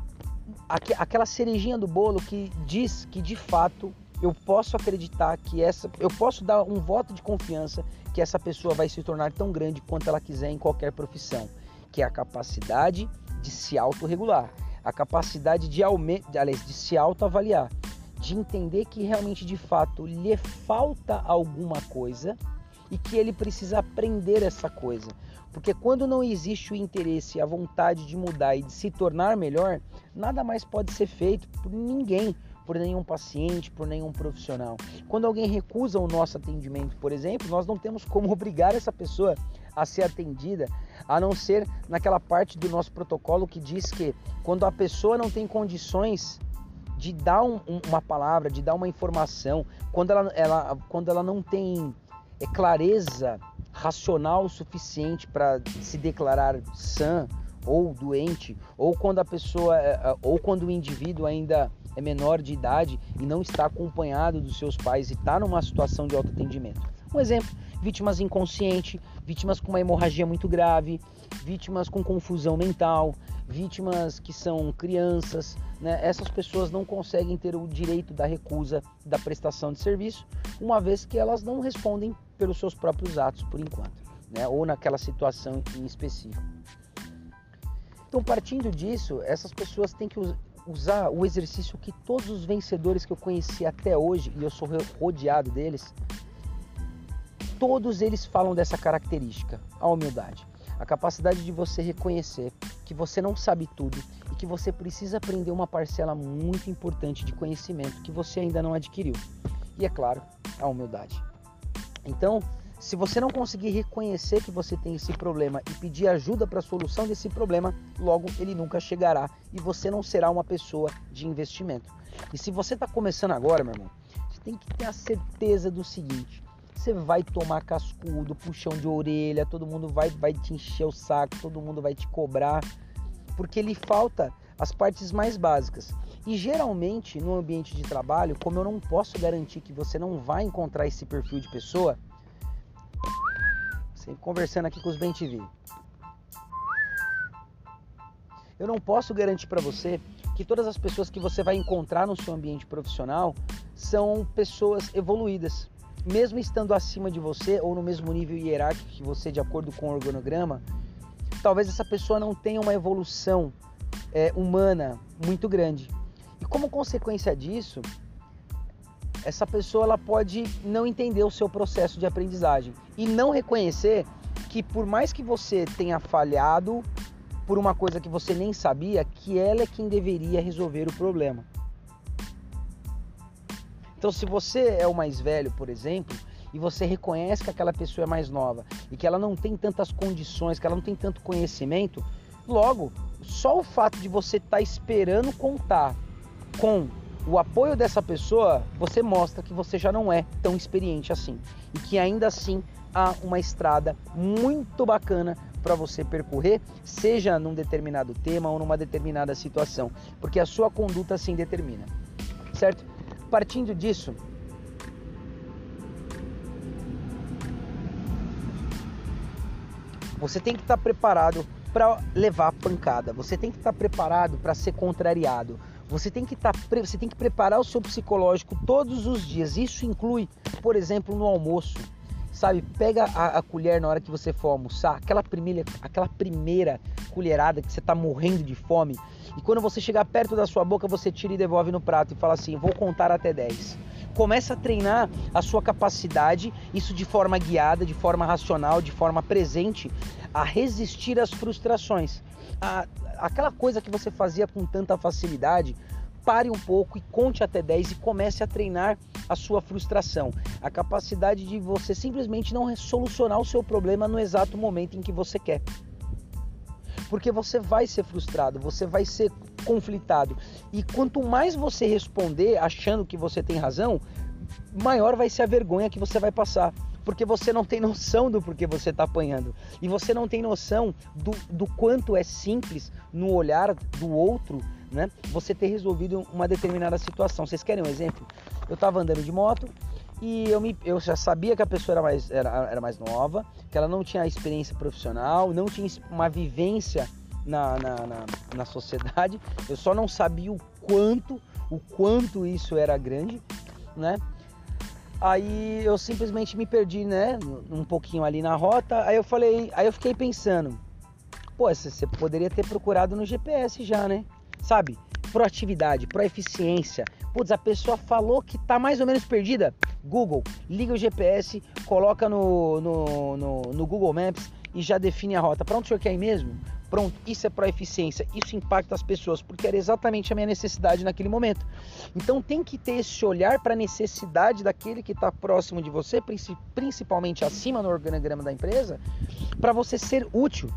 aquela cerejinha do bolo que diz que de fato eu posso acreditar que essa, eu posso dar um voto de confiança que essa pessoa vai se tornar tão grande quanto ela quiser em qualquer profissão, que é a capacidade de se autorregular, a capacidade de, aliás, de se autoavaliar de entender que realmente de fato lhe falta alguma coisa e que ele precisa aprender essa coisa. Porque quando não existe o interesse e a vontade de mudar e de se tornar melhor, nada mais pode ser feito por ninguém, por nenhum paciente, por nenhum profissional. Quando alguém recusa o nosso atendimento, por exemplo, nós não temos como obrigar essa pessoa a ser atendida, a não ser naquela parte do nosso protocolo que diz que quando a pessoa não tem condições de dar um, uma palavra, de dar uma informação, quando ela, ela, quando ela não tem é, clareza racional suficiente para se declarar sã ou doente, ou quando a pessoa, é, é, ou quando o indivíduo ainda é menor de idade e não está acompanhado dos seus pais e está numa situação de autoatendimento. Um exemplo, vítimas inconscientes, vítimas com uma hemorragia muito grave, vítimas com confusão mental, vítimas que são crianças, né? essas pessoas não conseguem ter o direito da recusa da prestação de serviço, uma vez que elas não respondem pelos seus próprios atos por enquanto, né? ou naquela situação em específico. Então, partindo disso, essas pessoas têm que usar o exercício que todos os vencedores que eu conheci até hoje, e eu sou rodeado deles, todos eles falam dessa característica, a humildade. A capacidade de você reconhecer que você não sabe tudo e que você precisa aprender uma parcela muito importante de conhecimento que você ainda não adquiriu. E é claro, a humildade. Então, Se você não conseguir reconhecer que você tem esse problema e pedir ajuda para a solução desse problema, logo ele nunca chegará e você não será uma pessoa de investimento. E se você está começando agora, meu irmão, você tem que ter a certeza do seguinte: você vai tomar cascudo, puxão de orelha, todo mundo vai, vai te encher o saco, todo mundo vai te cobrar, porque lhe falta as partes mais básicas. E geralmente no ambiente de trabalho, como eu não posso garantir que você não vai encontrar esse perfil de pessoa, sempre conversando aqui com os Bem TV. Eu não posso garantir para você que todas as pessoas que você vai encontrar no seu ambiente profissional são pessoas evoluídas. Mesmo estando acima de você ou no mesmo nível hierárquico que você, de acordo com o organograma, talvez essa pessoa não tenha uma evolução é, humana muito grande. E como consequência disso, essa pessoa ela pode não entender o seu processo de aprendizagem e não reconhecer que por mais que você tenha falhado por uma coisa que você nem sabia, que ela é quem deveria resolver o problema. Então, se você é o mais velho, por exemplo, e você reconhece que aquela pessoa é mais nova e que ela não tem tantas condições, que ela não tem tanto conhecimento, logo, só o fato de você estar tá esperando contar com o apoio dessa pessoa, você mostra que você já não é tão experiente assim. E que ainda assim há uma estrada muito bacana para você percorrer, seja num determinado tema ou numa determinada situação, porque a sua conduta assim determina, certo? Partindo disso, você tem que estar preparado para levar pancada, você tem que estar preparado para ser contrariado, você tem que estar, tá, você tem que preparar o seu psicológico todos os dias. Isso inclui, por exemplo, no almoço. Sabe, pega a, a colher na hora que você for almoçar, aquela primeira, aquela primeira colherada que você está morrendo de fome, e quando você chegar perto da sua boca, você tira e devolve no prato e fala assim: "Vou contar até 10". Começa a treinar a sua capacidade, isso de forma guiada, de forma racional, de forma presente, a resistir às frustrações. A, aquela coisa que você fazia com tanta facilidade, pare um pouco e conte até 10 e comece a treinar a sua frustração, a capacidade de você simplesmente não solucionar o seu problema no exato momento em que você quer. Porque você vai ser frustrado, você vai ser conflitado. E quanto mais você responder achando que você tem razão, maior vai ser a vergonha que você vai passar porque você não tem noção do porquê você está apanhando. E você não tem noção do, do quanto é simples no olhar do outro, né? Você ter resolvido uma determinada situação. Vocês querem um exemplo? Eu estava andando de moto e eu, me, eu já sabia que a pessoa era mais, era, era mais nova, que ela não tinha experiência profissional, não tinha uma vivência na, na, na, na sociedade. Eu só não sabia o quanto, o quanto isso era grande, né? Aí eu simplesmente me perdi, né? Um pouquinho ali na rota. Aí eu falei, aí eu fiquei pensando, pô, você poderia ter procurado no GPS já, né? Sabe? Proatividade, proeficiência. Putz, a pessoa falou que tá mais ou menos perdida. Google, liga o GPS, coloca no, no, no, no Google Maps e já define a rota. Para onde o senhor quer ir mesmo? Pronto, isso é proeficiência, isso impacta as pessoas, porque era exatamente a minha necessidade naquele momento. Então tem que ter esse olhar para a necessidade daquele que está próximo de você, principalmente acima no organograma da empresa, para você ser útil.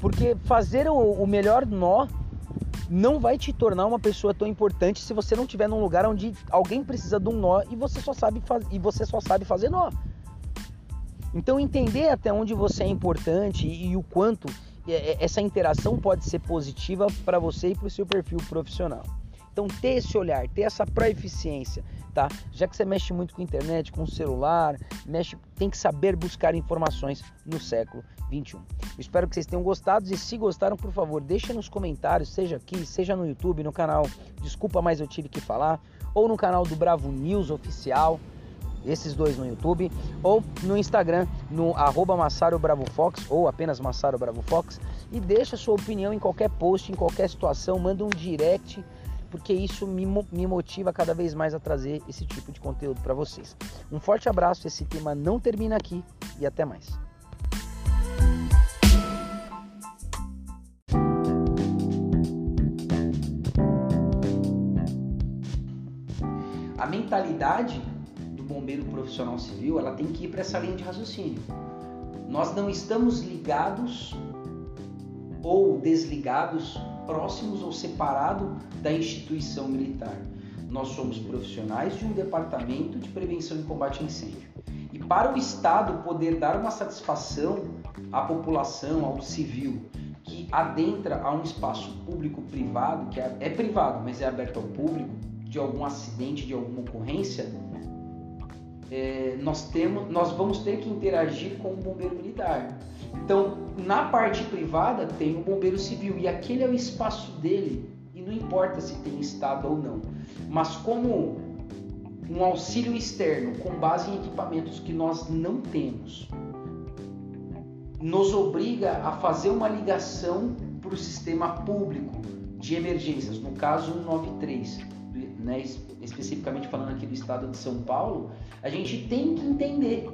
Porque fazer o melhor nó não vai te tornar uma pessoa tão importante se você não estiver num lugar onde alguém precisa de um nó e você só sabe, e você só sabe fazer nó. Então entender até onde você é importante e, o quanto essa interação pode ser positiva para você e para o seu perfil profissional. Então ter esse olhar, ter essa proeficiência, tá? Já que você mexe muito com internet, com celular, mexe, tem que saber buscar informações no século 21. Espero que vocês tenham gostado e se gostaram, por favor, deixa nos comentários, seja aqui, seja no YouTube, no canal Desculpa, mas eu tive que falar, ou no canal do Bravo News oficial esses dois no YouTube, ou no Instagram, no arroba Massaro Bravo Fox, ou apenas Massaro Bravo Fox, e deixa sua opinião em qualquer post, em qualquer situação, manda um direct, porque isso me, me motiva cada vez mais a trazer esse tipo de conteúdo para vocês. Um forte abraço, esse tema não termina aqui e até mais. A mentalidade bombeiro profissional civil, ela tem que ir para essa linha de raciocínio. Nós não estamos ligados ou desligados, próximos ou separados da instituição militar. Nós somos profissionais de um departamento de prevenção e combate a incêndio. E para o Estado poder dar uma satisfação à população, ao civil, que adentra a um espaço público-privado, que é, é privado, mas é aberto ao público, de algum acidente, de alguma ocorrência, é, nós, temos, nós vamos ter que interagir com o bombeiro militar. Então, na parte privada tem o bombeiro civil e aquele é o espaço dele e não importa se tem estado ou não. Mas como um auxílio externo com base em equipamentos que nós não temos, nos obriga a fazer uma ligação para o sistema público de emergências, no caso 193, né, especificamente falando aqui do estado de São Paulo, a gente tem que entender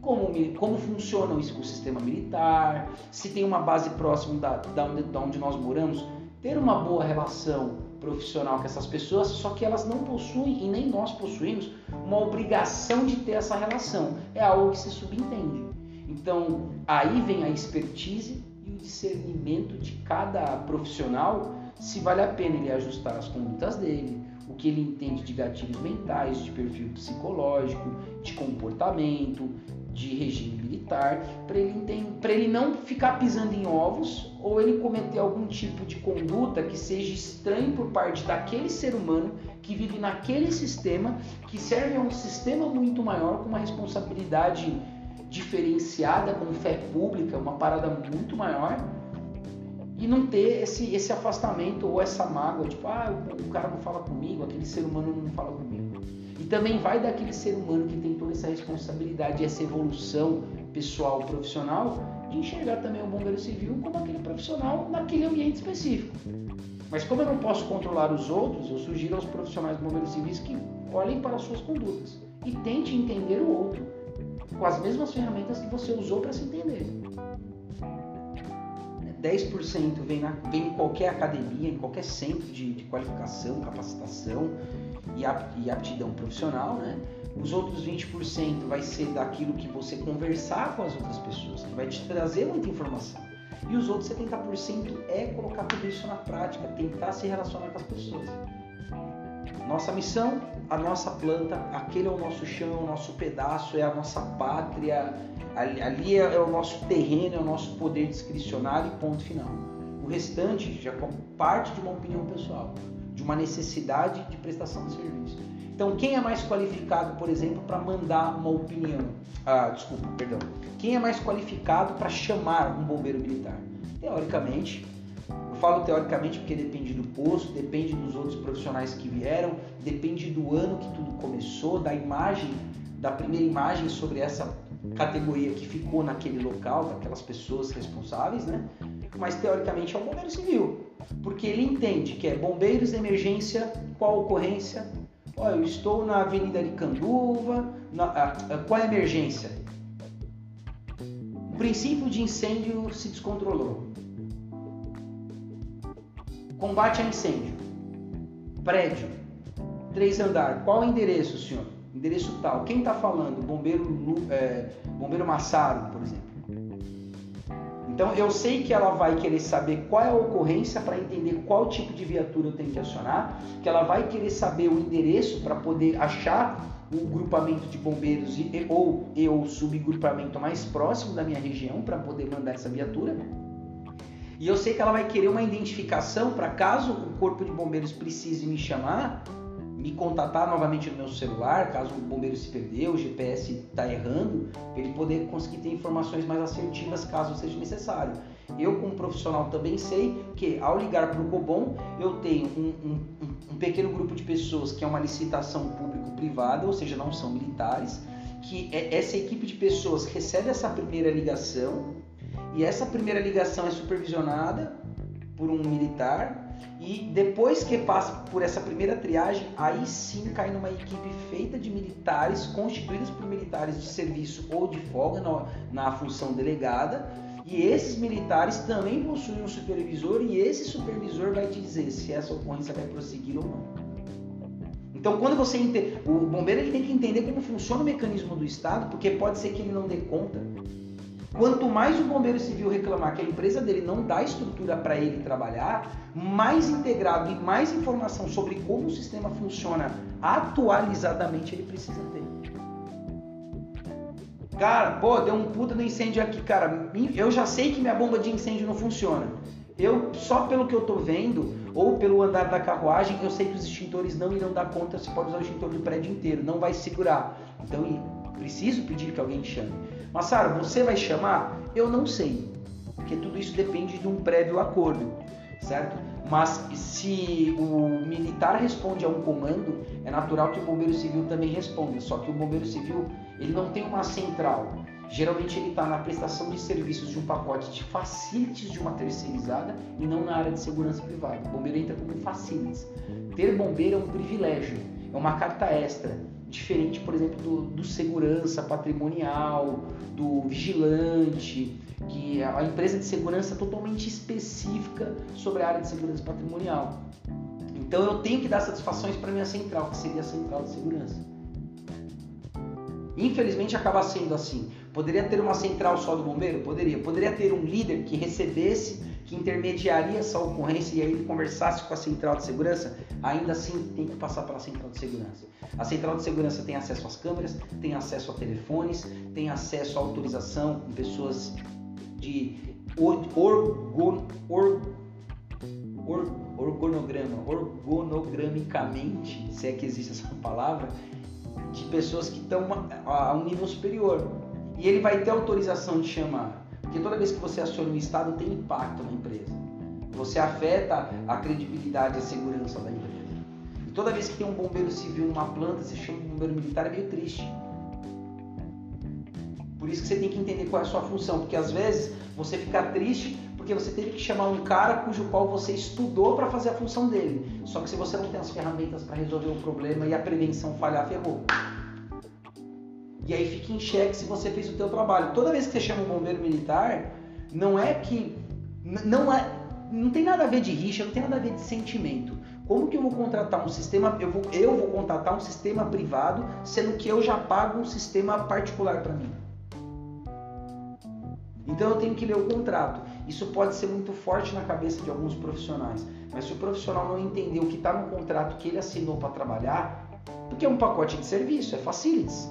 como, como funciona o sistema militar, se tem uma base próxima da, da, onde, da onde nós moramos, ter uma boa relação profissional com essas pessoas, só que elas não possuem, e nem nós possuímos, uma obrigação de ter essa relação. É algo que se subentende. Então, aí vem a expertise e o discernimento de cada profissional se vale a pena ele ajustar as condutas dele, o que ele entende de gatilhos mentais, de perfil psicológico, de comportamento, de regime militar, para ele, ele não ficar pisando em ovos ou ele cometer algum tipo de conduta que seja estranho por parte daquele ser humano que vive naquele sistema, que serve a um sistema muito maior, com uma responsabilidade diferenciada, com fé pública, uma parada muito maior e não ter esse, esse afastamento ou essa mágoa, tipo, ah, o cara não fala comigo, aquele ser humano não fala comigo. E também vai daquele ser humano que tem toda essa responsabilidade, essa evolução pessoal, profissional, de enxergar também o bombeiro civil como aquele profissional naquele ambiente específico. Mas como eu não posso controlar os outros, eu sugiro aos profissionais bombeiros civis que olhem para as suas condutas e tente entender o outro com as mesmas ferramentas que você usou para se entender. 10% vem, na, vem em qualquer academia, em qualquer centro de, de qualificação, capacitação e, aptidão profissional, né? Os outros 20% vai ser daquilo que você conversar com as outras pessoas, que vai te trazer muita informação. E os outros 70% é colocar tudo isso na prática, tentar se relacionar com as pessoas. Nossa missão, a nossa planta, aquele é o nosso chão, é o nosso pedaço, é a nossa pátria, ali, ali é, é, o nosso terreno, é o nosso poder discricionário e ponto final. O restante já parte de uma opinião pessoal, de uma necessidade de prestação de serviço. Então, quem é mais qualificado, por exemplo, para mandar uma opinião? Ah, desculpa, perdão. Quem é mais qualificado para chamar um bombeiro militar? Teoricamente, falo teoricamente porque depende do posto, depende dos outros profissionais que vieram, depende do ano que tudo começou, da imagem, da primeira imagem sobre essa categoria que ficou naquele local, daquelas pessoas responsáveis, né? Mas teoricamente é o bombeiro civil, porque ele entende que é bombeiros de emergência, qual ocorrência? Olha, eu estou na Avenida Aricanduva, na, ah, ah, qual é a emergência? O princípio de incêndio se descontrolou. Combate a incêndio. Prédio. Três andares. Qual o endereço, senhor? Endereço tal. Quem está falando? Bombeiro, é, bombeiro Massaro, por exemplo. Então eu sei que ela vai querer saber qual é a ocorrência para entender qual tipo de viatura eu tenho que acionar, que ela vai querer saber o endereço para poder achar o grupamento de bombeiros e, ou e, ou subgrupamento mais próximo da minha região para poder mandar essa viatura. E eu sei que ela vai querer uma identificação para caso o corpo de bombeiros precise me chamar, me contatar novamente no meu celular, caso o bombeiro se perdeu, o GPS está errando, para ele poder conseguir ter informações mais assertivas caso seja necessário. Eu, como profissional, também sei que ao ligar para o Cobom, eu tenho um, um, um pequeno grupo de pessoas que é uma licitação público-privada, ou seja, não são militares, que é, essa equipe de pessoas recebe essa primeira ligação, e essa primeira ligação é supervisionada por um militar e depois que passa por essa primeira triagem, aí sim cai numa equipe feita de militares, constituídos por militares de serviço ou de folga na, na função delegada. E esses militares também possuem um supervisor e esse supervisor vai te dizer se essa ocorrência vai prosseguir ou não. Então, quando você entende, o bombeiro ele tem que entender como funciona o mecanismo do Estado, porque pode ser que ele não dê conta. Quanto mais o bombeiro civil reclamar que a empresa dele não dá estrutura para ele trabalhar, mais integrado e mais informação sobre como o sistema funciona atualizadamente ele precisa ter. Cara, pô, deu um puta no incêndio aqui, cara. Eu já sei que minha bomba de incêndio não funciona. Eu, só pelo que eu tô vendo, ou pelo andar da carruagem, eu sei que os extintores não irão dar conta, você pode usar o extintor do prédio inteiro, não vai segurar. Então, preciso pedir que alguém chame. Mas, Sara, você vai chamar? Eu não sei, porque tudo isso depende de um prévio acordo, certo? Mas se o militar responde a um comando, é natural que o bombeiro civil também responda. Só que o bombeiro civil ele não tem uma central. Geralmente ele está na prestação de serviços de um pacote de facilities de uma terceirizada e não na área de segurança privada. O bombeiro entra como facilities. Ter bombeiro é um privilégio, é uma carta extra, diferente, por exemplo, do, do segurança patrimonial, do vigilante, que é a empresa de segurança é totalmente específica sobre a área de segurança patrimonial. Então eu tenho que dar satisfações para minha central, que seria a central de segurança. Infelizmente acaba sendo assim. Poderia ter uma central só do bombeiro? Poderia. Poderia ter um líder que recebesse, que intermediaria essa ocorrência e aí ele conversasse com a central de segurança? Ainda assim tem que passar pela central de segurança. A central de segurança tem acesso às câmeras, tem acesso a telefones, tem acesso à autorização com pessoas de orgon, or, or, orgonograma, orgonogramicamente, se é que existe essa palavra, de pessoas que estão a, um nível superior. E ele vai ter autorização de chamar. Porque toda vez que você aciona o Estado tem impacto na empresa. Você afeta a credibilidade e a segurança da empresa. E toda vez que tem um bombeiro civil numa planta, você chama um bombeiro militar, é meio triste. Por isso que você tem que entender qual é a sua função. Porque às vezes você fica triste porque você teve que chamar um cara cujo qual você estudou para fazer a função dele. Só que se você não tem as ferramentas para resolver o problema e a prevenção falhar, ferrou. E aí fica em xeque se você fez o teu trabalho. Toda vez que você chama um bombeiro militar, não é que não é não tem nada a ver de rixa, não tem nada a ver de sentimento. Como que eu vou contratar um sistema? Eu vou, eu vou contratar um sistema privado, sendo que eu já pago um sistema particular para mim. Então eu tenho que ler o contrato. Isso pode ser muito forte na cabeça de alguns profissionais, mas se o profissional não entender o que está no contrato que ele assinou para trabalhar, porque é um pacote de serviço, é facilities.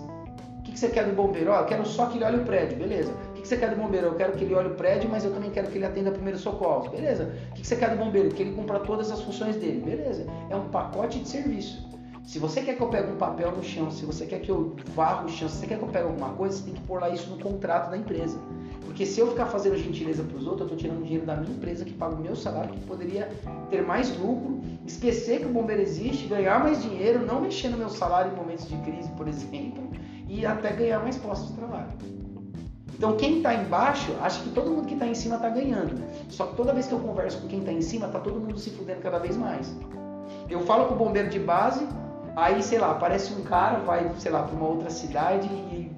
Que, que você quer do bombeiro? Oh, eu quero só que ele olhe o prédio, beleza. O que, que você quer do bombeiro? Eu quero que ele olhe o prédio, mas eu também quero que ele atenda primeiro socorro, beleza. O que, que você quer do bombeiro? Que ele cumpra todas as funções dele, beleza. É um pacote de serviço. Se você quer que eu pegue um papel no chão, se você quer que eu varra o chão, se você quer que eu pegue alguma coisa, você tem que pôr lá isso no contrato da empresa. Porque se eu ficar fazendo gentileza para os outros, eu estou tirando dinheiro da minha empresa que paga o meu salário, que poderia ter mais lucro, esquecer que o bombeiro existe, ganhar mais dinheiro, não mexer no meu salário em momentos de crise, por exemplo, e até ganhar mais postos de trabalho. Então quem está embaixo acha que todo mundo que está em cima está ganhando. Só que toda vez que eu converso com quem está em cima, está todo mundo se fudendo cada vez mais. Eu falo com o bombeiro de base, aí sei lá, aparece um cara, vai, sei lá, para uma outra cidade e,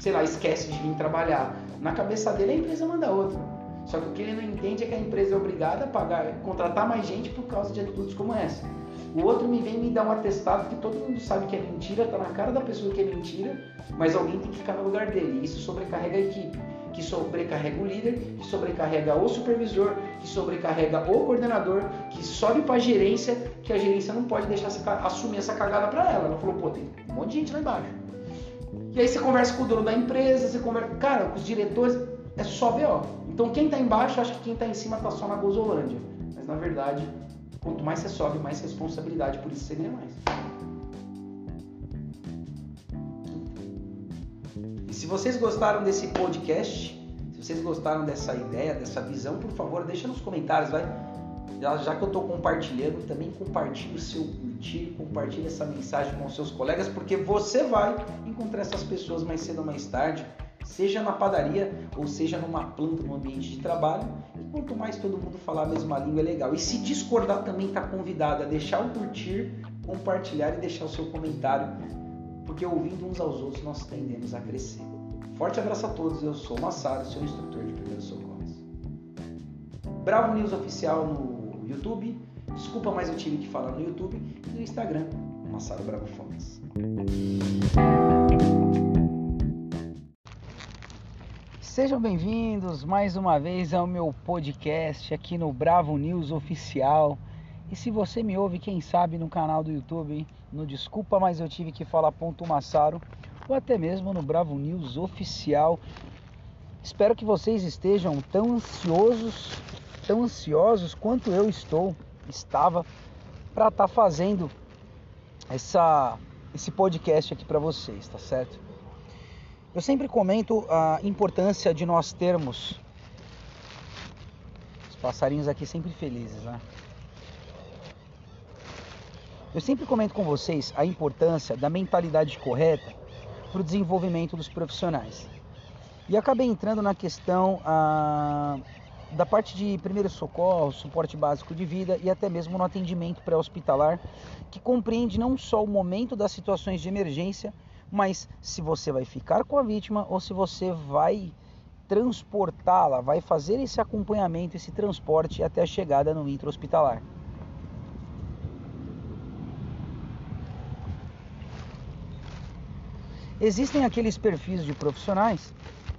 sei lá, esquece de vir trabalhar. Na cabeça dele a empresa manda outra. Só que o que ele não entende é que a empresa é obrigada a pagar, contratar mais gente por causa de atitudes como essa. O outro me vem me dar um atestado que todo mundo sabe que é mentira, tá na cara da pessoa que é mentira, mas alguém tem que ficar no lugar dele. Isso sobrecarrega a equipe, que sobrecarrega o líder, que sobrecarrega o supervisor, que sobrecarrega o coordenador, que sobe para a gerência, que a gerência não pode deixar assumir essa cagada para ela. Ela falou, pô, tem um monte de gente lá embaixo. E aí você conversa com o dono da empresa, você conversa, cara, com os diretores, é só BO. Então quem está embaixo acha que quem está em cima está só na Gozolândia. Mas na verdade, quanto mais você sobe, mais responsabilidade, por isso você ganha mais. E se vocês gostaram desse podcast, se vocês gostaram dessa ideia, dessa visão, por favor, deixa nos comentários, vai. Já, já que eu estou compartilhando, também compartilhe o seu curtir, compartilhe essa mensagem com seus colegas, porque você vai encontrar essas pessoas mais cedo ou mais tarde, seja na padaria ou seja numa planta, no ambiente de trabalho. E quanto mais todo mundo falar a mesma língua é legal. E se discordar também está convidado a deixar o curtir, compartilhar e deixar o seu comentário, porque ouvindo uns aos outros nós tendemos a crescer. Forte abraço a todos, eu sou o Massaro, seu instrutor de primeiros socorros. Bravo News Oficial no YouTube Desculpa, mas eu tive que falar no YouTube e no Instagram. Massaro Bravo Fontes. Sejam bem-vindos mais uma vez ao meu podcast aqui no Bravo News Oficial. E se você me ouve, quem sabe, no canal do YouTube, no Desculpa, mas eu tive que falar ponto Massaro, ou até mesmo no Bravo News Oficial. Espero que vocês estejam tão ansiosos, tão ansiosos quanto eu estou, estava, para estar tá fazendo essa, esse podcast aqui para vocês, tá certo? Eu sempre comento a importância de nós termos os passarinhos aqui sempre felizes, né? Eu sempre comento com vocês a importância da mentalidade correta para o desenvolvimento dos profissionais. E acabei entrando na questão ah, da parte de primeiro socorro, suporte básico de vida e até mesmo no atendimento pré-hospitalar, que compreende não só o momento das situações de emergência, mas se você vai ficar com a vítima ou se você vai transportá-la, vai fazer esse acompanhamento, esse transporte até a chegada no intra-hospitalar. Existem aqueles perfis de profissionais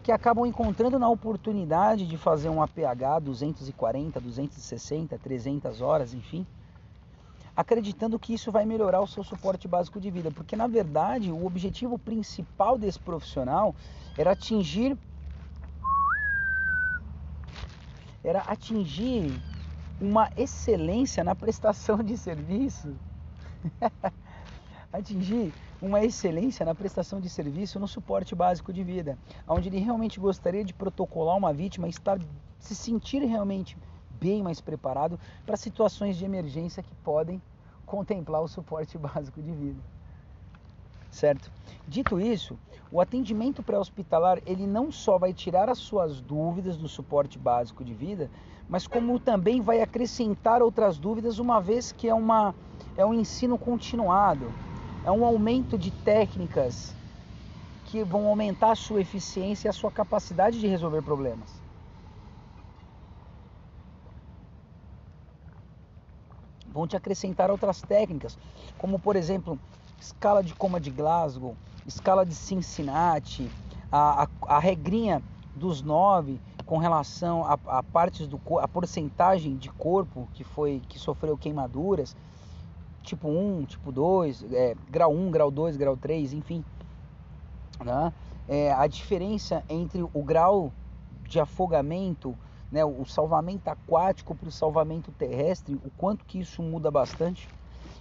que acabam encontrando na oportunidade de fazer um APH 240, 260, 300 horas, enfim, acreditando que isso vai melhorar o seu suporte básico de vida, porque na verdade o objetivo principal desse profissional era atingir era atingir uma excelência na prestação de serviço. atingir uma excelência na prestação de serviço no suporte básico de vida, onde ele realmente gostaria de protocolar uma vítima, estar se sentir realmente bem mais preparado para situações de emergência que podem contemplar o suporte básico de vida. Certo? Dito isso, o atendimento pré-hospitalar, ele não só vai tirar as suas dúvidas do suporte básico de vida, mas como também vai acrescentar outras dúvidas, uma vez que é, uma, é um ensino continuado, é um aumento de técnicas que vão aumentar a sua eficiência e a sua capacidade de resolver problemas. Vão te acrescentar outras técnicas, como por exemplo, escala de coma de Glasgow, escala de Cincinnati, a, a, a regrinha dos nove com relação a, a partes do a porcentagem de corpo que foi que sofreu queimaduras tipo 1, tipo 2, é, grau 1, grau 2, grau 3, enfim. Né? É, a diferença entre o grau de afogamento, né, o salvamento aquático para o salvamento terrestre, o quanto que isso muda bastante.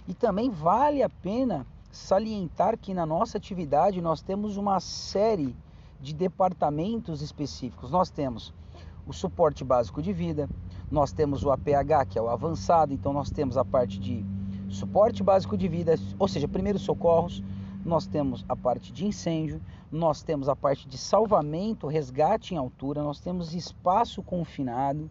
E também vale a pena salientar que na nossa atividade nós temos uma série de departamentos específicos. Nós temos o suporte básico de vida, nós temos o APH, que é o avançado, então nós temos a parte de suporte básico de vida, ou seja, primeiros socorros, nós temos a parte de incêndio, nós temos a parte de salvamento, resgate em altura, nós temos espaço confinado.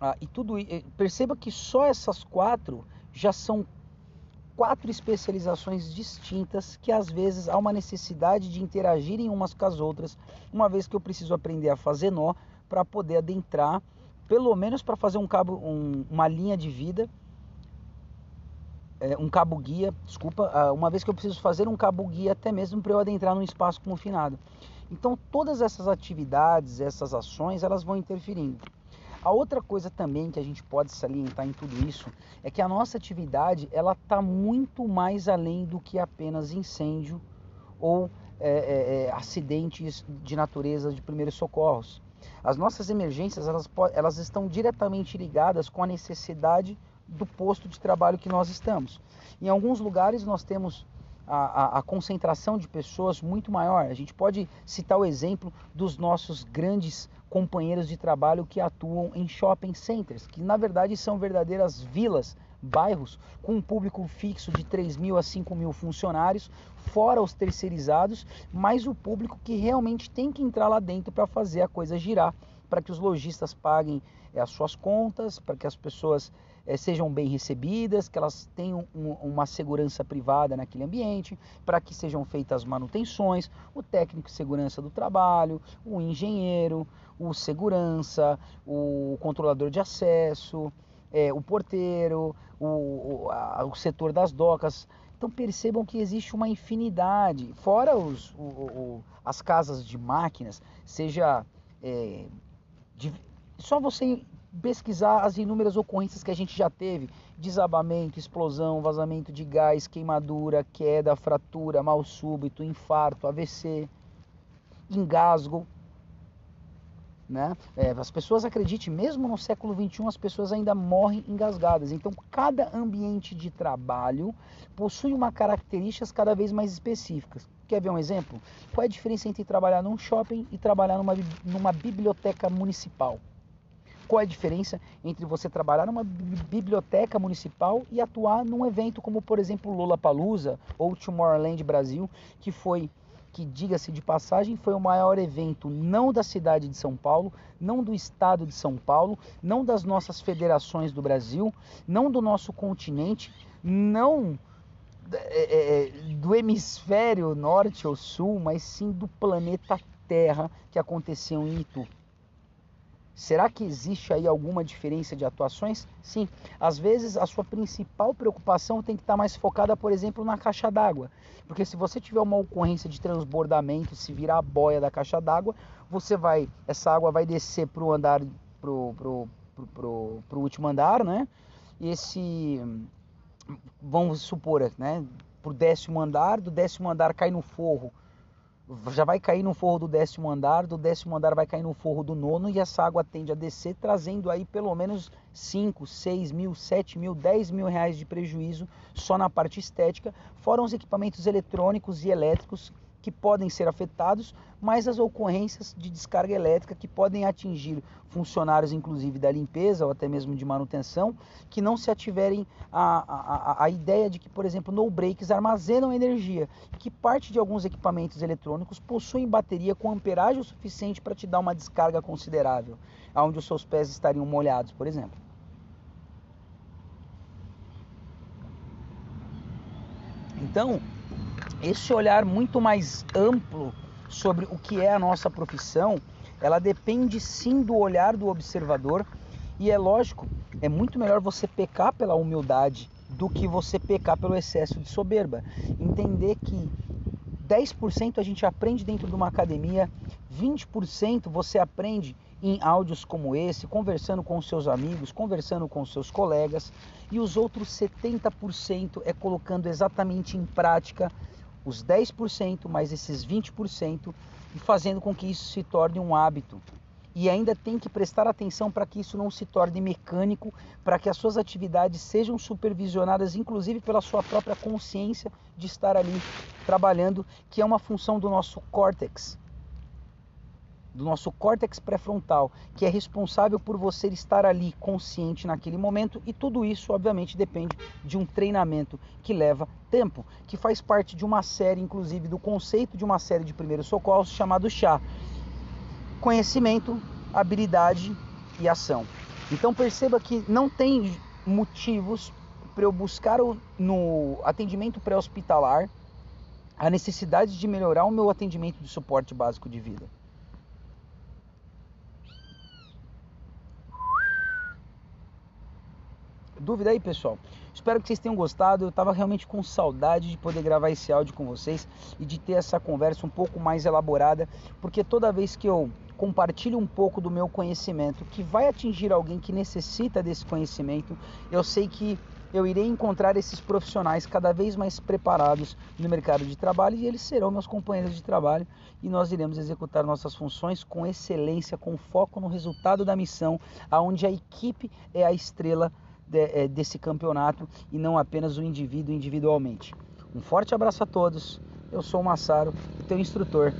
Ah, e tudo perceba que só essas quatro já são quatro especializações distintas que às vezes há uma necessidade de interagirem umas com as outras, uma vez que eu preciso aprender a fazer nó para poder adentrar, pelo menos para fazer um cabo, um, uma linha de vida é, um cabo guia, desculpa, ah, uma vez que eu preciso fazer um cabo guia até mesmo para eu adentrar num espaço confinado. Então todas essas atividades, essas ações, elas vão interferindo. A outra coisa também que a gente pode salientar em tudo isso é que a nossa atividade ela está muito mais além do que apenas incêndio ou é, é, é acidentes de natureza de primeiros socorros. As nossas emergências elas, elas estão diretamente ligadas com a necessidade do posto de trabalho que nós estamos. Em alguns lugares nós temos a, a, a, concentração de pessoas muito maior. A gente pode citar o exemplo dos nossos grandes companheiros de trabalho que atuam em shopping centers, que na verdade são verdadeiras vilas, bairros, com um público fixo de 3 mil a 5 mil funcionários, fora os terceirizados, mais o público que realmente tem que entrar lá dentro para fazer a coisa girar, para que os lojistas paguem é, as suas contas, para que as pessoas sejam bem recebidas, que elas tenham um, uma segurança privada naquele ambiente, para que sejam feitas manutenções, o técnico de segurança do trabalho, o engenheiro, o segurança, o controlador de acesso, é, o porteiro, o, o, a, o setor das docas. Então percebam que existe uma infinidade, fora os, o, o, as casas de máquinas, seja é, de, só você pesquisar as inúmeras ocorrências que a gente já teve: desabamento, explosão, vazamento de gás, queimadura, queda, fratura, mal súbito, infarto, AVC, engasgo. Né? É, as pessoas acreditem, mesmo no século XXI, as pessoas ainda morrem engasgadas. Então, cada ambiente de trabalho possui uma características cada vez mais específicas. Quer ver um exemplo? Qual é a diferença entre trabalhar num shopping e trabalhar numa, numa biblioteca municipal? Qual é a diferença entre você trabalhar numa biblioteca municipal e atuar num evento como, por exemplo, Lollapalooza ou Tomorrowland Brasil, que foi que diga-se de passagem, foi o maior evento não da cidade de São Paulo, não do estado de São Paulo, não das nossas federações do Brasil, não do nosso continente, não é, é, do hemisfério norte ou sul, mas sim do planeta Terra que aconteceu em Itu. Será que existe aí alguma diferença de atuações? Sim. Às vezes a sua principal preocupação tem que estar mais focada, por exemplo, na caixa d'água. Porque se você tiver uma ocorrência de transbordamento, se virar a boia da caixa d'água, você vai, essa água vai descer para o andar, pro, pro último andar, né? E esse, vamos supor, né? Pro décimo andar, do décimo andar cai no forro já vai cair no forro do décimo andar, do décimo andar vai cair no forro do nono e essa água tende a descer, trazendo aí pelo menos 5, 6 mil, 7 mil, 10 mil reais de prejuízo só na parte estética, fora os equipamentos eletrônicos e elétricos que podem ser afetados, mas as ocorrências de descarga elétrica que podem atingir funcionários, inclusive da limpeza ou até mesmo de manutenção, que não se ativerem a, a, a ideia de que, por exemplo, no breaks armazenam energia, que parte de alguns equipamentos eletrônicos possuem bateria com amperagem o suficiente para te dar uma descarga considerável, onde os seus pés estariam molhados, por exemplo. Então, esse olhar muito mais amplo sobre o que é a nossa profissão, ela depende sim do olhar do observador e é lógico, é muito melhor você pecar pela humildade do que você pecar pelo excesso de soberba. Entender que 10% a gente aprende dentro de uma academia, 20% você aprende em áudios como esse, conversando com seus amigos, conversando com seus colegas, e os outros 70% é colocando exatamente em prática os 10% mais esses 20% e fazendo com que isso se torne um hábito. E ainda tem que prestar atenção para que isso não se torne mecânico, para que as suas atividades sejam supervisionadas, inclusive pela sua própria consciência de estar ali trabalhando, que é uma função do nosso córtex do nosso córtex pré-frontal, que é responsável por você estar ali consciente naquele momento, e tudo isso, obviamente, depende de um treinamento que leva tempo, que faz parte de uma série, inclusive, do conceito de uma série de primeiros socorros chamado chá. Conhecimento, habilidade e ação. Então perceba que não tem motivos para eu buscar no atendimento pré-hospitalar a necessidade de melhorar o meu atendimento de suporte básico de vida. Dúvida aí, pessoal? Espero que vocês tenham gostado. Eu estava realmente com saudade de poder gravar esse áudio com vocês e de ter essa conversa um pouco mais elaborada, porque toda vez que eu compartilho um pouco do meu conhecimento que vai atingir alguém que necessita desse conhecimento, eu sei que eu irei encontrar esses profissionais cada vez mais preparados no mercado de trabalho e eles serão meus companheiros de trabalho e nós iremos executar nossas funções com excelência, com foco no resultado da missão, aonde a equipe é a estrela de, é, desse campeonato e não apenas o indivíduo individualmente. Um forte abraço a todos. Eu sou o Massaro, teu instrutor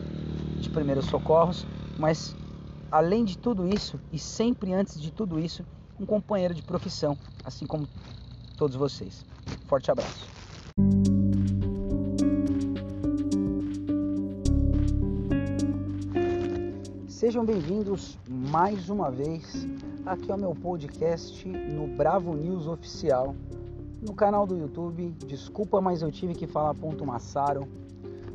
de primeiros socorros, mas além de tudo isso e sempre antes de tudo isso, um companheiro de profissão, assim como todos vocês. Forte abraço. Sejam bem-vindos mais uma vez aqui ao meu podcast no Bravo News Oficial, no canal do YouTube. Desculpa, mas eu tive que falar ponto Massaro.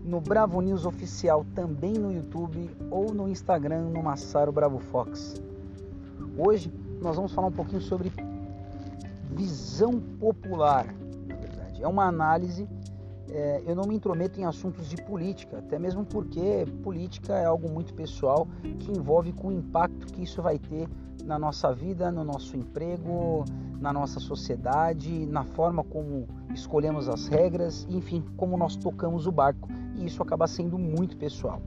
No Bravo News Oficial também no YouTube ou no Instagram no Massaro Bravo Fox. Hoje nós vamos falar um pouquinho sobre visão popular, na verdade. É uma análise. É, eu não me intrometo em assuntos de política, até mesmo porque política é algo muito pessoal que envolve com o impacto que isso vai ter na nossa vida, no nosso emprego, na nossa sociedade, na forma como escolhemos as regras, enfim, como nós tocamos o barco, e isso acaba sendo muito pessoal.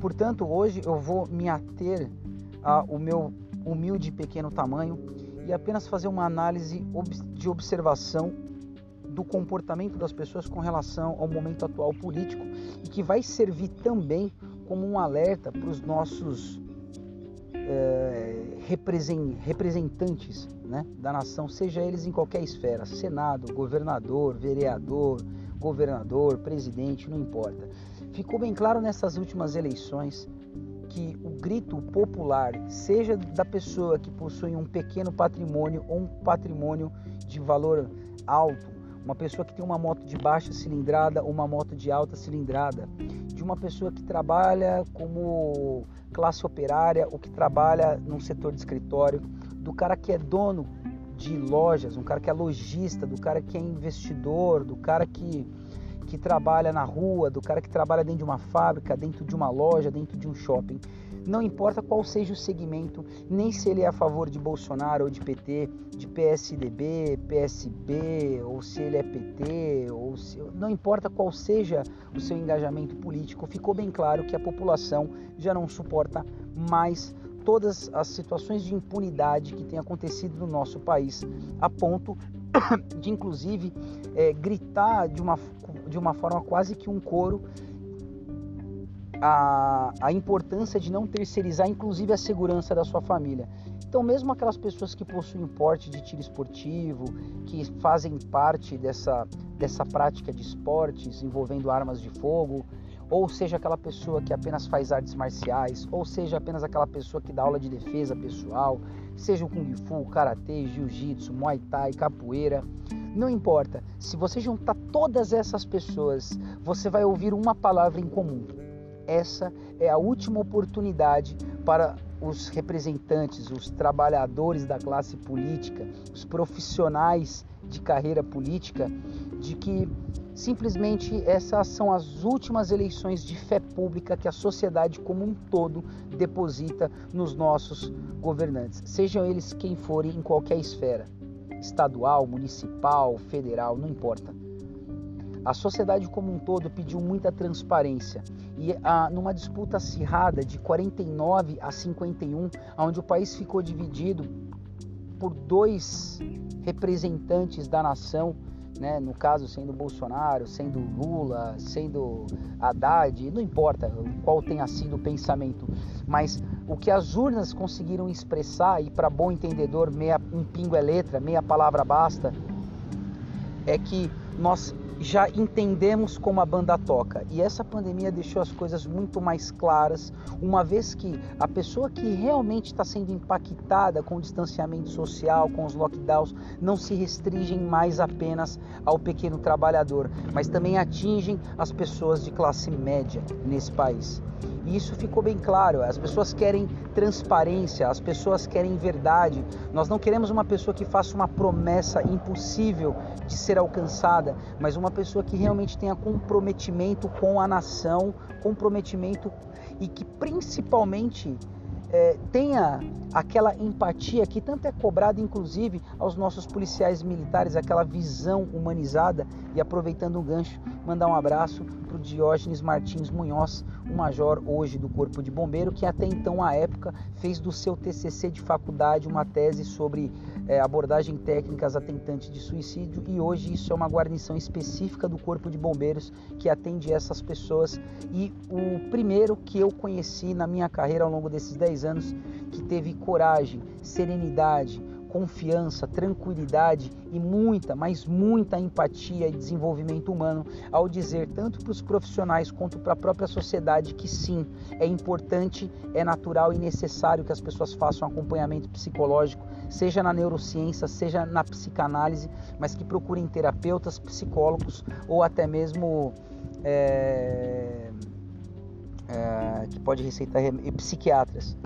Portanto, hoje eu vou me ater ao meu humilde pequeno tamanho e apenas fazer uma análise de observação do comportamento das pessoas com relação ao momento atual político e que vai servir também como um alerta para os nossos é, representantes né, da nação, seja eles em qualquer esfera, Senado, governador, vereador, governador, presidente, não importa. Ficou bem claro nessas últimas eleições que o grito popular, seja da pessoa que possui um pequeno patrimônio ou um patrimônio de valor alto, uma pessoa que tem uma moto de baixa cilindrada ou uma moto de alta cilindrada, de uma pessoa que trabalha como classe operária ou que trabalha num setor de escritório, do cara que é dono de lojas, um cara que é lojista, do cara que é investidor, do cara que que trabalha na rua, do cara que trabalha dentro de uma fábrica, dentro de uma loja, dentro de um shopping. Não importa qual seja o segmento, nem se ele é a favor de Bolsonaro ou de PT, de PSDB, PSB, ou se ele é PT, ou se, não importa qual seja o seu engajamento político, ficou bem claro que a população já não suporta mais todas as situações de impunidade que têm acontecido no nosso país, a ponto de inclusive é, gritar de uma, de uma forma quase que um coro a, a importância de não terceirizar inclusive a segurança da sua família. Então, mesmo aquelas pessoas que possuem porte de tiro esportivo, que fazem parte dessa, dessa prática de esportes envolvendo armas de fogo, ou seja aquela pessoa que apenas faz artes marciais, ou seja apenas aquela pessoa que dá aula de defesa pessoal, seja o Kung Fu, Karatê, Jiu-Jitsu, Muay Thai, Capoeira, não importa. Se você juntar todas essas pessoas, você vai ouvir uma palavra em comum. Essa é a última oportunidade para os representantes, os trabalhadores da classe política, os profissionais de carreira política, de que simplesmente essas são as últimas eleições de fé pública que a sociedade como um todo deposita nos nossos governantes, sejam eles quem forem em qualquer esfera, estadual, municipal, federal, não importa. A sociedade como um todo pediu muita transparência e ah, numa disputa acirrada de 49 a 51, onde o país ficou dividido por dois representantes da nação, né? no caso sendo Bolsonaro, sendo Lula, sendo Haddad, não importa qual tenha sido o pensamento, mas o que as urnas conseguiram expressar, e para bom entendedor, meia, um pingo é letra, meia palavra basta, é que nós já entendemos como a banda toca. E essa pandemia deixou as coisas muito mais claras, uma vez que a pessoa que realmente está sendo impactada com o distanciamento social, com os lockdowns, não se restringem mais apenas ao pequeno trabalhador, mas também atingem as pessoas de classe média nesse país. E isso ficou bem claro. As pessoas querem transparência, as pessoas querem verdade. Nós não queremos uma pessoa que faça uma promessa impossível de ser alcançada, mas uma pessoa que realmente tenha comprometimento com a nação, comprometimento e que principalmente é, tenha aquela empatia que tanto é cobrada, inclusive, aos nossos policiais militares, aquela visão humanizada. E aproveitando o gancho, mandar um abraço para o Diógenes Martins Munhoz, o major hoje do Corpo de Bombeiro, que até então, à época, fez do seu TCC de faculdade uma tese sobre é, abordagem técnicas atentantes de suicídio e hoje isso é uma guarnição específica do Corpo de Bombeiros que atende essas pessoas. E o primeiro que eu conheci na minha carreira ao longo desses 10 anos que teve coragem, serenidade, confiança, tranquilidade e muita, mas muita empatia e desenvolvimento humano ao dizer tanto para os profissionais quanto para a própria sociedade que sim, é importante, é natural e necessário que as pessoas façam acompanhamento psicológico, seja na neurociência, seja na psicanálise, mas que procurem terapeutas, psicólogos ou até mesmo é, é, que pode receitar psiquiatras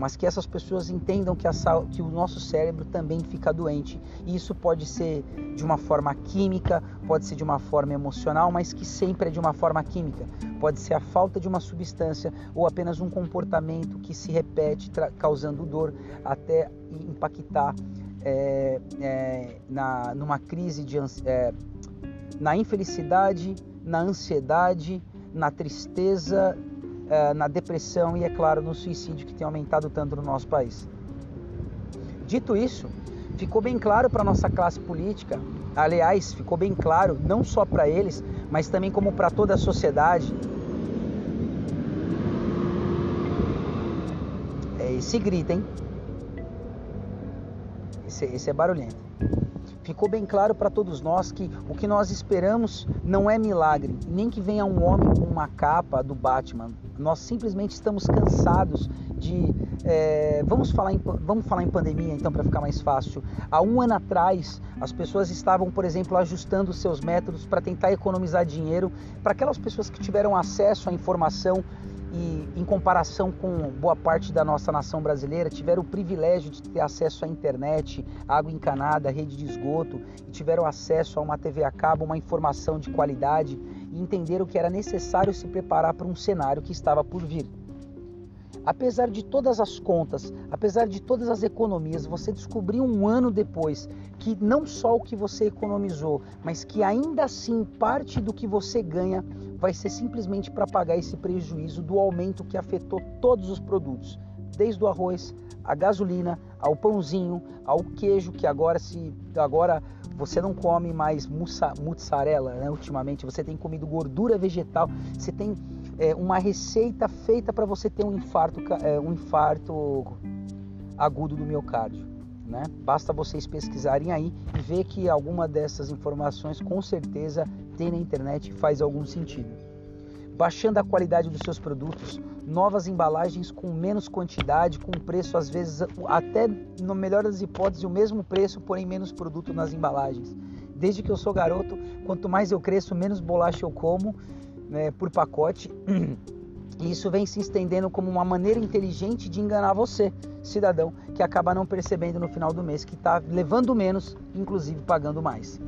mas que essas pessoas entendam que, a, que o nosso cérebro também fica doente. E isso pode ser de uma forma química, pode ser de uma forma emocional, mas que sempre é de uma forma química. Pode ser a falta de uma substância ou apenas um comportamento que se repete, causando dor até impactar é, é, na, numa crise de é, na infelicidade, na ansiedade, na tristeza, na depressão e, é claro, no suicídio que tem aumentado tanto no nosso país. Dito isso, ficou bem claro para a nossa classe política, aliás, ficou bem claro não só para eles, mas também como para toda a sociedade. É esse grito, hein? Esse, esse é barulhento. Ficou bem claro para todos nós que o que nós esperamos não é milagre, nem que venha um homem com uma capa do Batman. Nós simplesmente estamos cansados de. É, vamos, falar em, vamos falar em pandemia então para ficar mais fácil. Há um ano atrás, as pessoas estavam, por exemplo, ajustando seus métodos para tentar economizar dinheiro para aquelas pessoas que tiveram acesso à informação e em comparação com boa parte da nossa nação brasileira, tiveram o privilégio de ter acesso à internet, água encanada, rede de esgoto, e tiveram acesso a uma TV a cabo, uma informação de qualidade e entenderam que era necessário se preparar para um cenário que estava por vir. Apesar de todas as contas, apesar de todas as economias, você descobriu um ano depois que não só o que você economizou, mas que ainda assim parte do que você ganha vai ser simplesmente para pagar esse prejuízo do aumento que afetou todos os produtos, desde o arroz, a gasolina, ao pãozinho, ao queijo que agora se agora você não come mais mussarela, né? Ultimamente você tem comido gordura vegetal, você tem é, uma receita feita para você ter um infarto, é, um infarto agudo do miocárdio. Né? Basta vocês pesquisarem aí e ver que alguma dessas informações com certeza tem na internet e faz algum sentido. Baixando a qualidade dos seus produtos, novas embalagens com menos quantidade, com preço às vezes até no melhor das hipóteses o mesmo preço, porém menos produto nas embalagens. Desde que eu sou garoto, quanto mais eu cresço, menos bolacha eu como né, por pacote. E isso vem se estendendo como uma maneira inteligente de enganar você, cidadão, que acaba não percebendo no final do mês que está levando menos, inclusive pagando mais.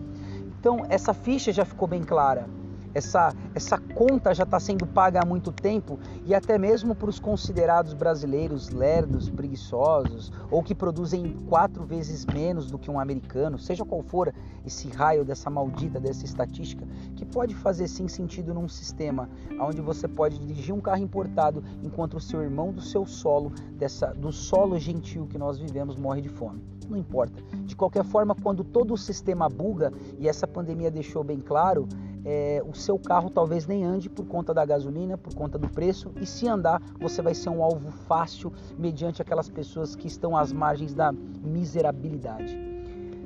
Então, essa ficha já ficou bem clara essa, essa conta já está sendo paga há muito tempo e até mesmo para os considerados brasileiros lerdos, preguiçosos ou que produzem quatro vezes menos do que um americano, seja qual for esse raio dessa maldita dessa estatística, que pode fazer sim sentido num sistema onde você pode dirigir um carro importado enquanto o seu irmão do seu solo, dessa, do solo gentil que nós vivemos, morre de fome. Não importa. De qualquer forma, quando todo o sistema buga, e essa pandemia deixou bem claro, é, o seu carro talvez nem ande por conta da gasolina, por conta do preço, e se andar, você vai ser um alvo fácil mediante aquelas pessoas que estão às margens da miserabilidade.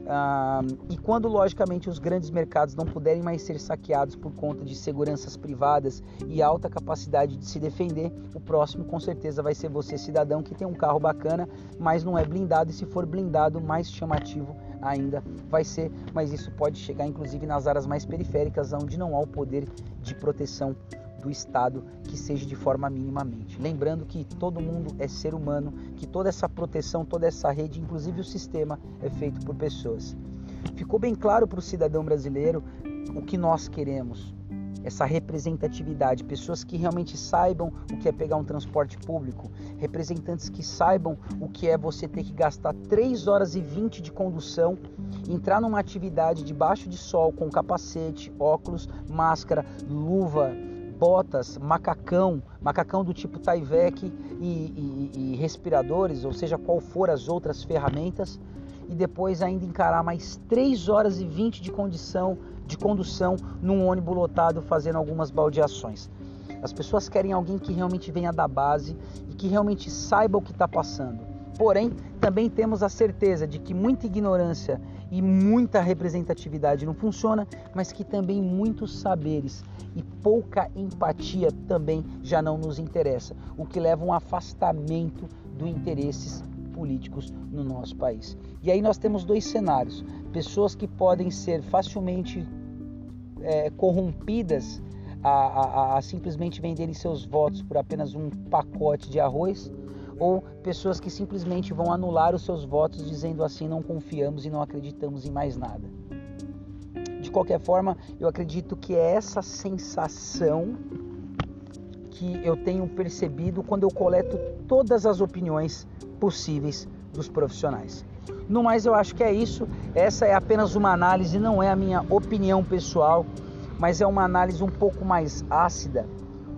Ah, e quando, logicamente, os grandes mercados não puderem mais ser saqueados por conta de seguranças privadas e alta capacidade de se defender, o próximo com certeza vai ser você, cidadão, que tem um carro bacana, mas não é blindado, e se for blindado, mais chamativo ainda vai ser, mas isso pode chegar inclusive nas áreas mais periféricas, onde não há o poder de proteção do Estado que seja de forma minimamente. Lembrando que todo mundo é ser humano, que toda essa proteção, toda essa rede, inclusive o sistema, é feito por pessoas. Ficou bem claro para o cidadão brasileiro o que nós queremos, essa representatividade, pessoas que realmente saibam o que é pegar um transporte público, representantes que saibam o que é você ter que gastar 3 horas e 20 de condução, entrar numa atividade debaixo de sol com capacete, óculos, máscara, luva, botas, macacão, macacão do tipo Tyvek e, e, e respiradores, ou seja, qual for as outras ferramentas, e depois ainda encarar mais 3 horas e 20 de condição de condução num ônibus lotado fazendo algumas baldeações. As pessoas querem alguém que realmente venha da base e que realmente saiba o que está passando. Porém, também temos a certeza de que muita ignorância e muita representatividade não funciona, mas que também muitos saberes e pouca empatia também já não nos interessa, o que leva a um afastamento dos interesses políticos no nosso país. E aí nós temos dois cenários: pessoas que podem ser facilmente é, corrompidas a, a, a simplesmente venderem seus votos por apenas um pacote de arroz, ou pessoas que simplesmente vão anular os seus votos dizendo assim não confiamos e não acreditamos em mais nada. De qualquer forma, eu acredito que é essa sensação que eu tenho percebido quando eu coleto todas as opiniões possíveis dos profissionais. No mais, eu acho que é isso. Essa é apenas uma análise, não é a minha opinião pessoal, mas é uma análise um pouco mais ácida,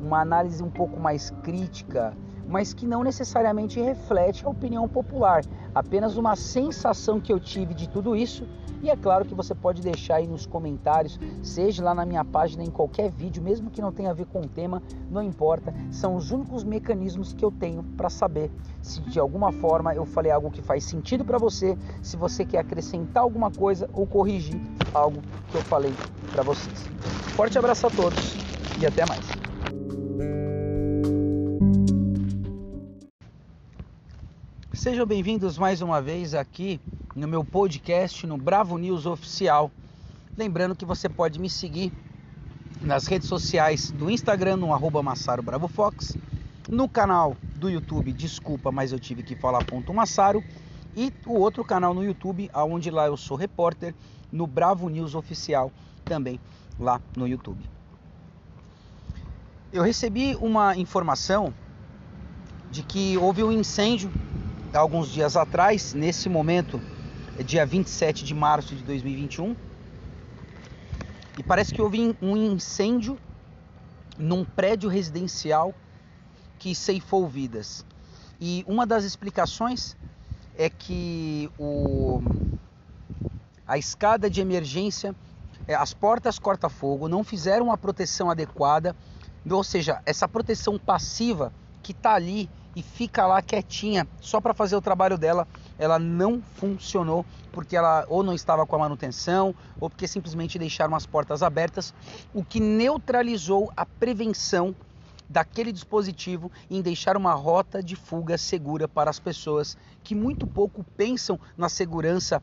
uma análise um pouco mais crítica, mas que não necessariamente reflete a opinião popular, apenas uma sensação que eu tive de tudo isso. E é claro que você pode deixar aí nos comentários, seja lá na minha página, em qualquer vídeo, mesmo que não tenha a ver com o tema, não importa. São os únicos mecanismos que eu tenho para saber se de alguma forma eu falei algo que faz sentido para você, se você quer acrescentar alguma coisa ou corrigir algo que eu falei para vocês. Forte abraço a todos e até mais. Sejam bem-vindos mais uma vez aqui no meu podcast no Bravo News Oficial. Lembrando que você pode me seguir nas redes sociais do Instagram no arroba Massaro Bravo Fox, no canal do YouTube Desculpa, mas eu tive que falar ponto Massaro e o outro canal no YouTube, onde lá eu sou repórter, no Bravo News Oficial também lá no YouTube. Eu recebi uma informação de que houve um incêndio alguns dias atrás, nesse momento, é dia 27 de março de 2021, e parece que houve um incêndio num prédio residencial que ceifou vidas. E uma das explicações é que o, a escada de emergência, é, as portas corta-fogo não fizeram uma proteção adequada, ou seja, essa proteção passiva que está ali e fica lá quietinha só para fazer o trabalho dela, ela não funcionou porque ela ou não estava com a manutenção ou porque simplesmente deixaram as portas abertas, o que neutralizou a prevenção daquele dispositivo em deixar uma rota de fuga segura para as pessoas que muito pouco pensam na segurança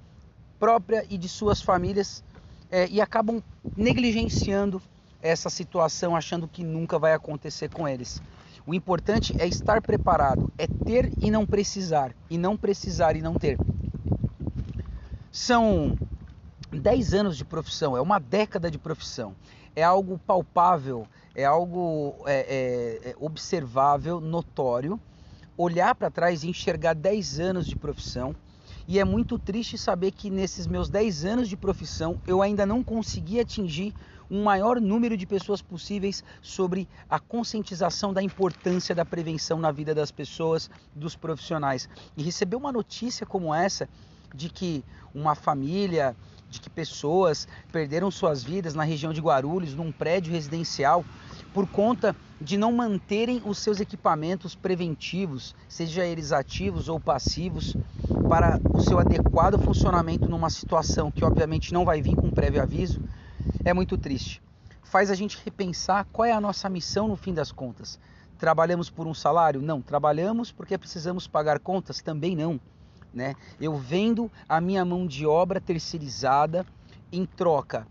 própria e de suas famílias é, e acabam negligenciando essa situação achando que nunca vai acontecer com eles. O importante é estar preparado, é ter e não precisar, e não precisar e não ter. São 10 anos de profissão, é uma década de profissão, é algo palpável, é algo é, é, é observável, notório. Olhar para trás e enxergar 10 anos de profissão, e é muito triste saber que nesses meus 10 anos de profissão eu ainda não consegui atingir um maior número de pessoas possíveis sobre a conscientização da importância da prevenção na vida das pessoas, dos profissionais. E receber uma notícia como essa de que uma família, de que pessoas perderam suas vidas na região de Guarulhos, num prédio residencial, por conta de não manterem os seus equipamentos preventivos, seja eles ativos ou passivos, para o seu adequado funcionamento numa situação que obviamente não vai vir com prévio aviso, é muito triste. Faz a gente repensar qual é a nossa missão no fim das contas. Trabalhamos por um salário? Não. Trabalhamos porque precisamos pagar contas? Também não. Né? Eu vendo a minha mão de obra terceirizada em troca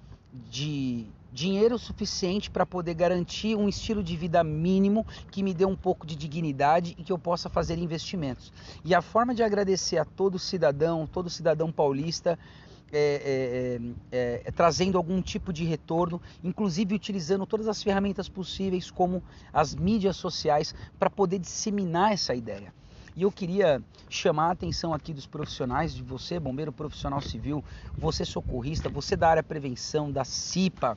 de dinheiro suficiente para poder garantir um estilo de vida mínimo que me dê um pouco de dignidade e que eu possa fazer investimentos. E a forma de agradecer a todo cidadão, todo cidadão paulista, é, é, é, é, trazendo algum tipo de retorno, inclusive utilizando todas as ferramentas possíveis, como as mídias sociais, para poder disseminar essa ideia. E eu queria chamar a atenção aqui dos profissionais, de você, bombeiro profissional civil, você socorrista, você da área prevenção, da CIPA.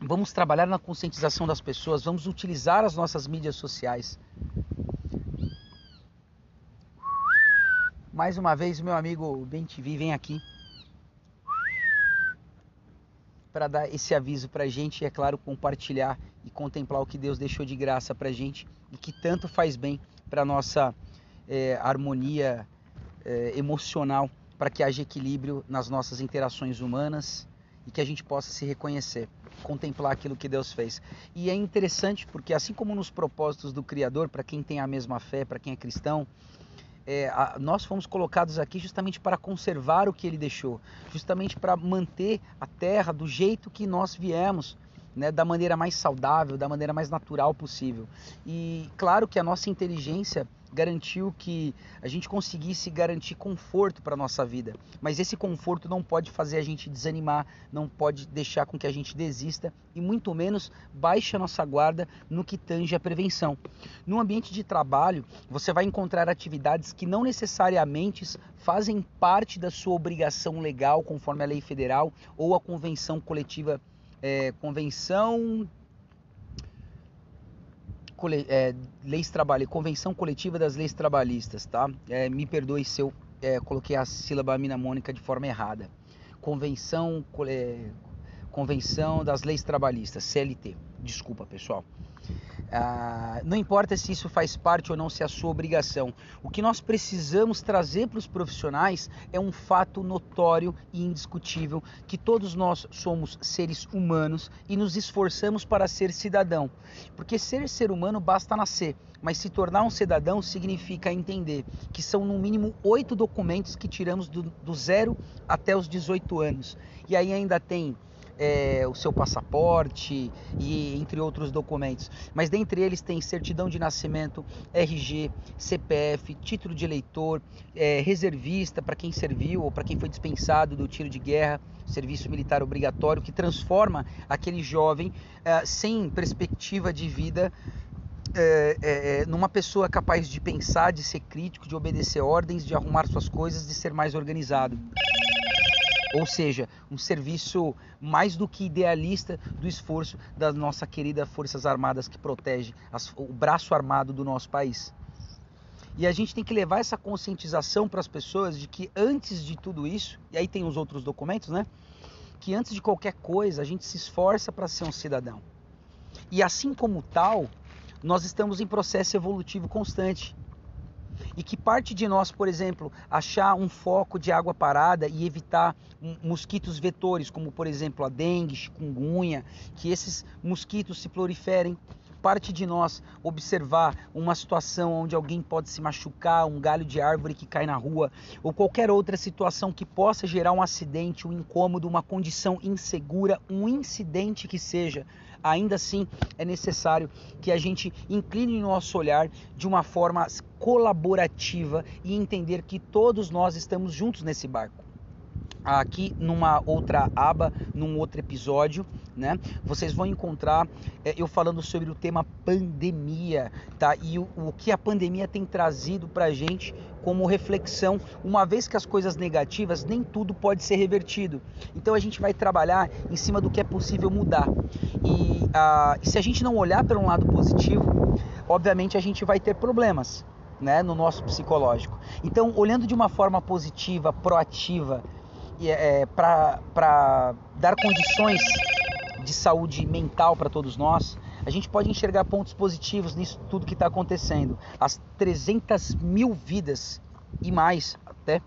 Vamos trabalhar na conscientização das pessoas, vamos utilizar as nossas mídias sociais Mais uma vez, meu amigo Bem TV vem aqui para dar esse aviso para a gente e, é claro, compartilhar e contemplar o que Deus deixou de graça para a gente e que tanto faz bem para nossa é, harmonia é, emocional, para que haja equilíbrio nas nossas interações humanas e que a gente possa se reconhecer, contemplar aquilo que Deus fez. E é interessante porque, assim como nos propósitos do Criador, para quem tem a mesma fé, para quem é cristão, é, a, nós fomos colocados aqui justamente para conservar o que ele deixou, justamente para manter a terra do jeito que nós viemos, né, da maneira mais saudável, da maneira mais natural possível. E claro que a nossa inteligência garantiu que a gente conseguisse garantir conforto para nossa vida. Mas esse conforto não pode fazer a gente desanimar, não pode deixar com que a gente desista e muito menos baixe a nossa guarda no que tange a prevenção. No ambiente de trabalho, você vai encontrar atividades que não necessariamente fazem parte da sua obrigação legal conforme a lei federal ou a convenção coletiva é, convenção é, leis trabalho, convenção coletiva das leis trabalhistas, tá? É, me perdoe se eu é, coloquei a sílaba minamônica de forma errada. Convenção, convenção das leis trabalhistas, CLT. Desculpa, pessoal. Ah, não importa se isso faz parte ou não, se é a sua obrigação. O que nós precisamos trazer para os profissionais é um fato notório e indiscutível que todos nós somos seres humanos e nos esforçamos para ser cidadão. Porque ser ser humano basta nascer, mas se tornar um cidadão significa entender que são no mínimo oito documentos que tiramos do, do zero até os 18 anos. E aí ainda tem é, o seu passaporte e entre outros documentos. Mas dentre eles tem certidão de nascimento, RG, CPF, título de eleitor, é, reservista para quem serviu ou para quem foi dispensado do tiro de guerra, serviço militar obrigatório, que transforma aquele jovem é, sem perspectiva de vida é, é, é, numa pessoa capaz de pensar, de ser crítico, de obedecer ordens, de arrumar suas coisas, de ser mais organizado. Ou seja, um serviço mais do que idealista do esforço da nossa querida Forças Armadas que protege as, o braço armado do nosso país. E a gente tem que levar essa conscientização para as pessoas de que antes de tudo isso, e aí tem os outros documentos, né? Que antes de qualquer coisa a gente se esforça para ser um cidadão. E assim como tal, nós estamos em processo evolutivo constante e que parte de nós, por exemplo, achar um foco de água parada e evitar mosquitos vetores, como por exemplo a dengue, chikungunya, que esses mosquitos se proliferem? Parte de nós observar uma situação onde alguém pode se machucar, um galho de árvore que cai na rua, ou qualquer outra situação que possa gerar um acidente, um incômodo, uma condição insegura, um incidente que seja, ainda assim é necessário que a gente incline nosso olhar de uma forma colaborativa e entender que todos nós estamos juntos nesse barco aqui numa outra aba, num outro episódio, né? Vocês vão encontrar é, eu falando sobre o tema pandemia, tá? E o, o que a pandemia tem trazido para gente como reflexão, uma vez que as coisas negativas nem tudo pode ser revertido. Então a gente vai trabalhar em cima do que é possível mudar. E a, se a gente não olhar pelo um lado positivo, obviamente a gente vai ter problemas. Né, no nosso psicológico. Então, olhando de uma forma positiva, proativa, é, para dar condições de saúde mental para todos nós, a gente pode enxergar pontos positivos nisso tudo que está acontecendo. As 300 mil vidas e mais até,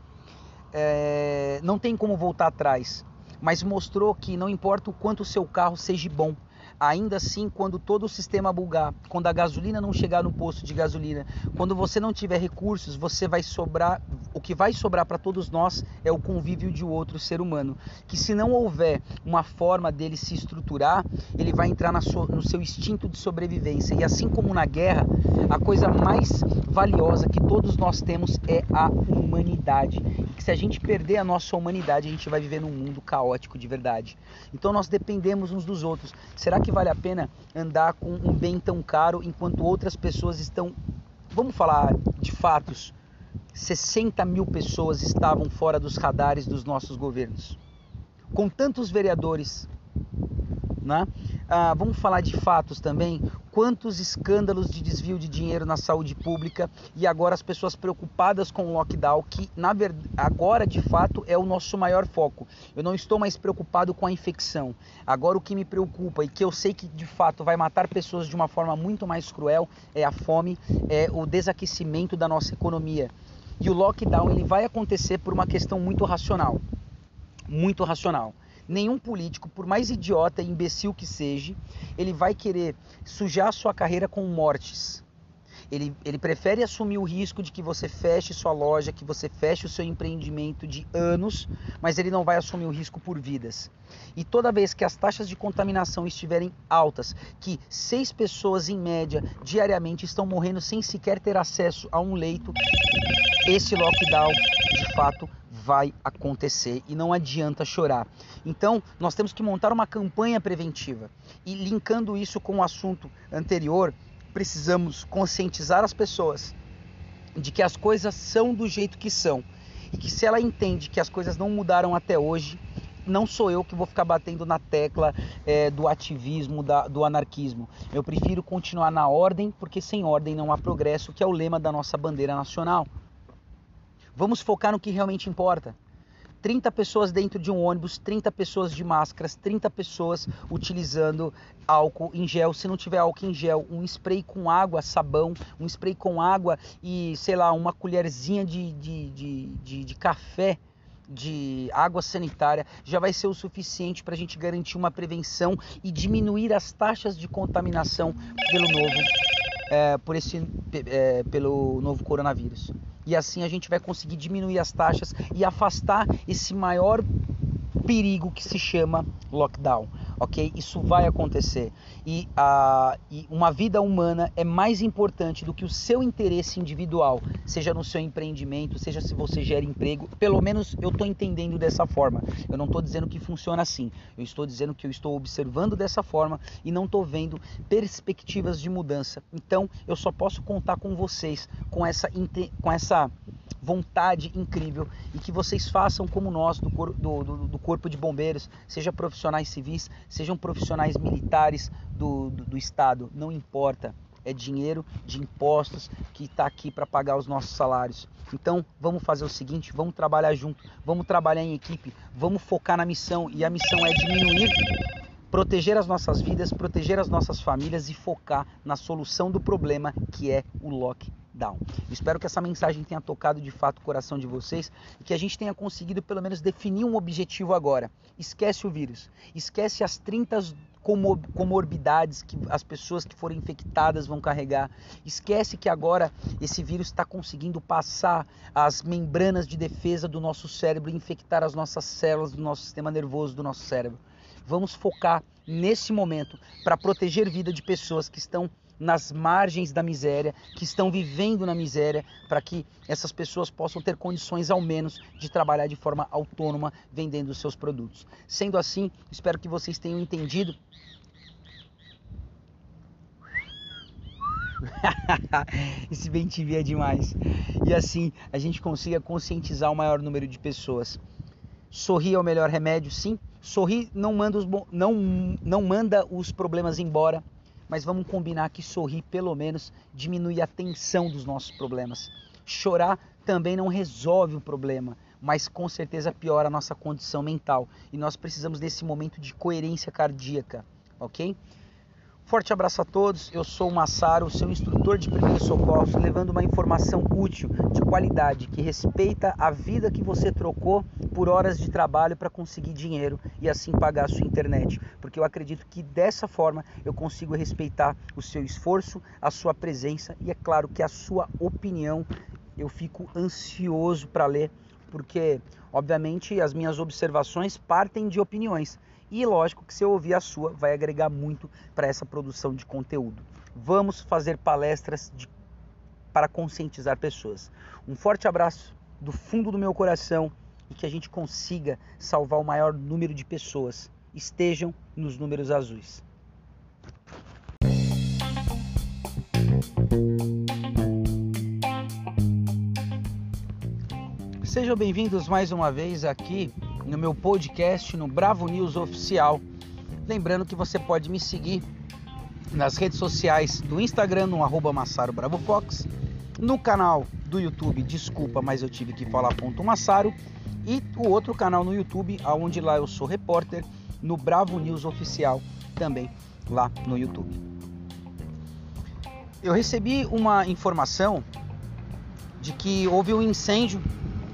é, não tem como voltar atrás, mas mostrou que não importa o quanto o seu carro seja bom, ainda assim, quando todo o sistema bugar, quando a gasolina não chegar no posto de gasolina, quando você não tiver recursos, você vai sobrar, o que vai sobrar para todos nós é o convívio de outro ser humano, que se não houver uma forma dele se estruturar, ele vai entrar no seu instinto de sobrevivência. E assim como na guerra, a coisa mais valiosa que todos nós temos é a humanidade. E que se a gente perder a nossa humanidade, a gente vai viver num mundo caótico de verdade. Então nós dependemos uns dos outros. Será que vale a pena andar com um bem tão caro enquanto outras pessoas estão. Vamos falar de fatos. 60 mil pessoas estavam fora dos radares dos nossos governos. Com tantos vereadores, né? Ah, vamos falar de fatos também. Quantos escândalos de desvio de dinheiro na saúde pública e agora as pessoas preocupadas com o lockdown, que na verdade agora de fato é o nosso maior foco. Eu não estou mais preocupado com a infecção. Agora o que me preocupa e que eu sei que de fato vai matar pessoas de uma forma muito mais cruel é a fome, é o desaquecimento da nossa economia. E o lockdown ele vai acontecer por uma questão muito racional. Muito racional nenhum político, por mais idiota e imbecil que seja, ele vai querer sujar a sua carreira com mortes. Ele, ele prefere assumir o risco de que você feche sua loja, que você feche o seu empreendimento de anos, mas ele não vai assumir o risco por vidas. E toda vez que as taxas de contaminação estiverem altas, que seis pessoas em média diariamente estão morrendo sem sequer ter acesso a um leito, esse lockdown de fato vai acontecer e não adianta chorar. Então, nós temos que montar uma campanha preventiva. E linkando isso com o assunto anterior, precisamos conscientizar as pessoas de que as coisas são do jeito que são e que se ela entende que as coisas não mudaram até hoje, não sou eu que vou ficar batendo na tecla é, do ativismo, da, do anarquismo. Eu prefiro continuar na ordem, porque sem ordem não há progresso, que é o lema da nossa bandeira nacional. Vamos focar no que realmente importa. 30 pessoas dentro de um ônibus, 30 pessoas de máscaras, 30 pessoas utilizando álcool em gel. Se não tiver álcool em gel, um spray com água, sabão, um spray com água e, sei lá, uma colherzinha de, de, de, de, de café de água sanitária já vai ser o suficiente para a gente garantir uma prevenção e diminuir as taxas de contaminação pelo novo, é, por esse, é, pelo novo coronavírus. E assim a gente vai conseguir diminuir as taxas e afastar esse maior perigo que se chama lockdown, ok? Isso vai acontecer e, uh, e uma vida humana é mais importante do que o seu interesse individual, seja no seu empreendimento, seja se você gera emprego. Pelo menos eu estou entendendo dessa forma. Eu não estou dizendo que funciona assim. Eu estou dizendo que eu estou observando dessa forma e não estou vendo perspectivas de mudança. Então eu só posso contar com vocês com essa com essa vontade incrível e que vocês façam como nós do, cor, do, do, do Corpo de Bombeiros, seja profissionais civis, sejam profissionais militares do, do, do Estado, não importa. É dinheiro de impostos que está aqui para pagar os nossos salários. Então vamos fazer o seguinte: vamos trabalhar junto, vamos trabalhar em equipe, vamos focar na missão e a missão é diminuir proteger as nossas vidas, proteger as nossas famílias e focar na solução do problema que é o lockdown. Espero que essa mensagem tenha tocado de fato o coração de vocês e que a gente tenha conseguido pelo menos definir um objetivo agora. Esquece o vírus, esquece as 30 comorbidades que as pessoas que forem infectadas vão carregar. Esquece que agora esse vírus está conseguindo passar as membranas de defesa do nosso cérebro e infectar as nossas células do nosso sistema nervoso do nosso cérebro. Vamos focar nesse momento para proteger vida de pessoas que estão nas margens da miséria, que estão vivendo na miséria, para que essas pessoas possam ter condições ao menos de trabalhar de forma autônoma vendendo os seus produtos. Sendo assim, espero que vocês tenham entendido Esse bem é demais. E assim a gente consiga conscientizar o maior número de pessoas. Sorrir é o melhor remédio, sim. Sorrir não manda os, não, não manda os problemas embora, mas vamos combinar que sorrir pelo menos diminui a tensão dos nossos problemas. Chorar também não resolve o problema, mas com certeza piora a nossa condição mental. E nós precisamos desse momento de coerência cardíaca, ok? Forte abraço a todos. Eu sou o Massaro, seu instrutor de primeiros socorros, levando uma informação útil, de qualidade, que respeita a vida que você trocou por horas de trabalho para conseguir dinheiro e assim pagar a sua internet. Porque eu acredito que dessa forma eu consigo respeitar o seu esforço, a sua presença e é claro que a sua opinião. Eu fico ansioso para ler, porque obviamente as minhas observações partem de opiniões e lógico que se eu ouvir a sua, vai agregar muito para essa produção de conteúdo. Vamos fazer palestras de, para conscientizar pessoas. Um forte abraço do fundo do meu coração e que a gente consiga salvar o maior número de pessoas. Estejam nos números azuis. Sejam bem-vindos mais uma vez aqui no meu podcast no Bravo News Oficial. Lembrando que você pode me seguir nas redes sociais do Instagram no arroba Massaro Bravo Fox, no canal do YouTube Desculpa, mas eu tive que falar ponto Massaro e o outro canal no YouTube, aonde lá eu sou repórter, no Bravo News Oficial também lá no YouTube. Eu recebi uma informação de que houve um incêndio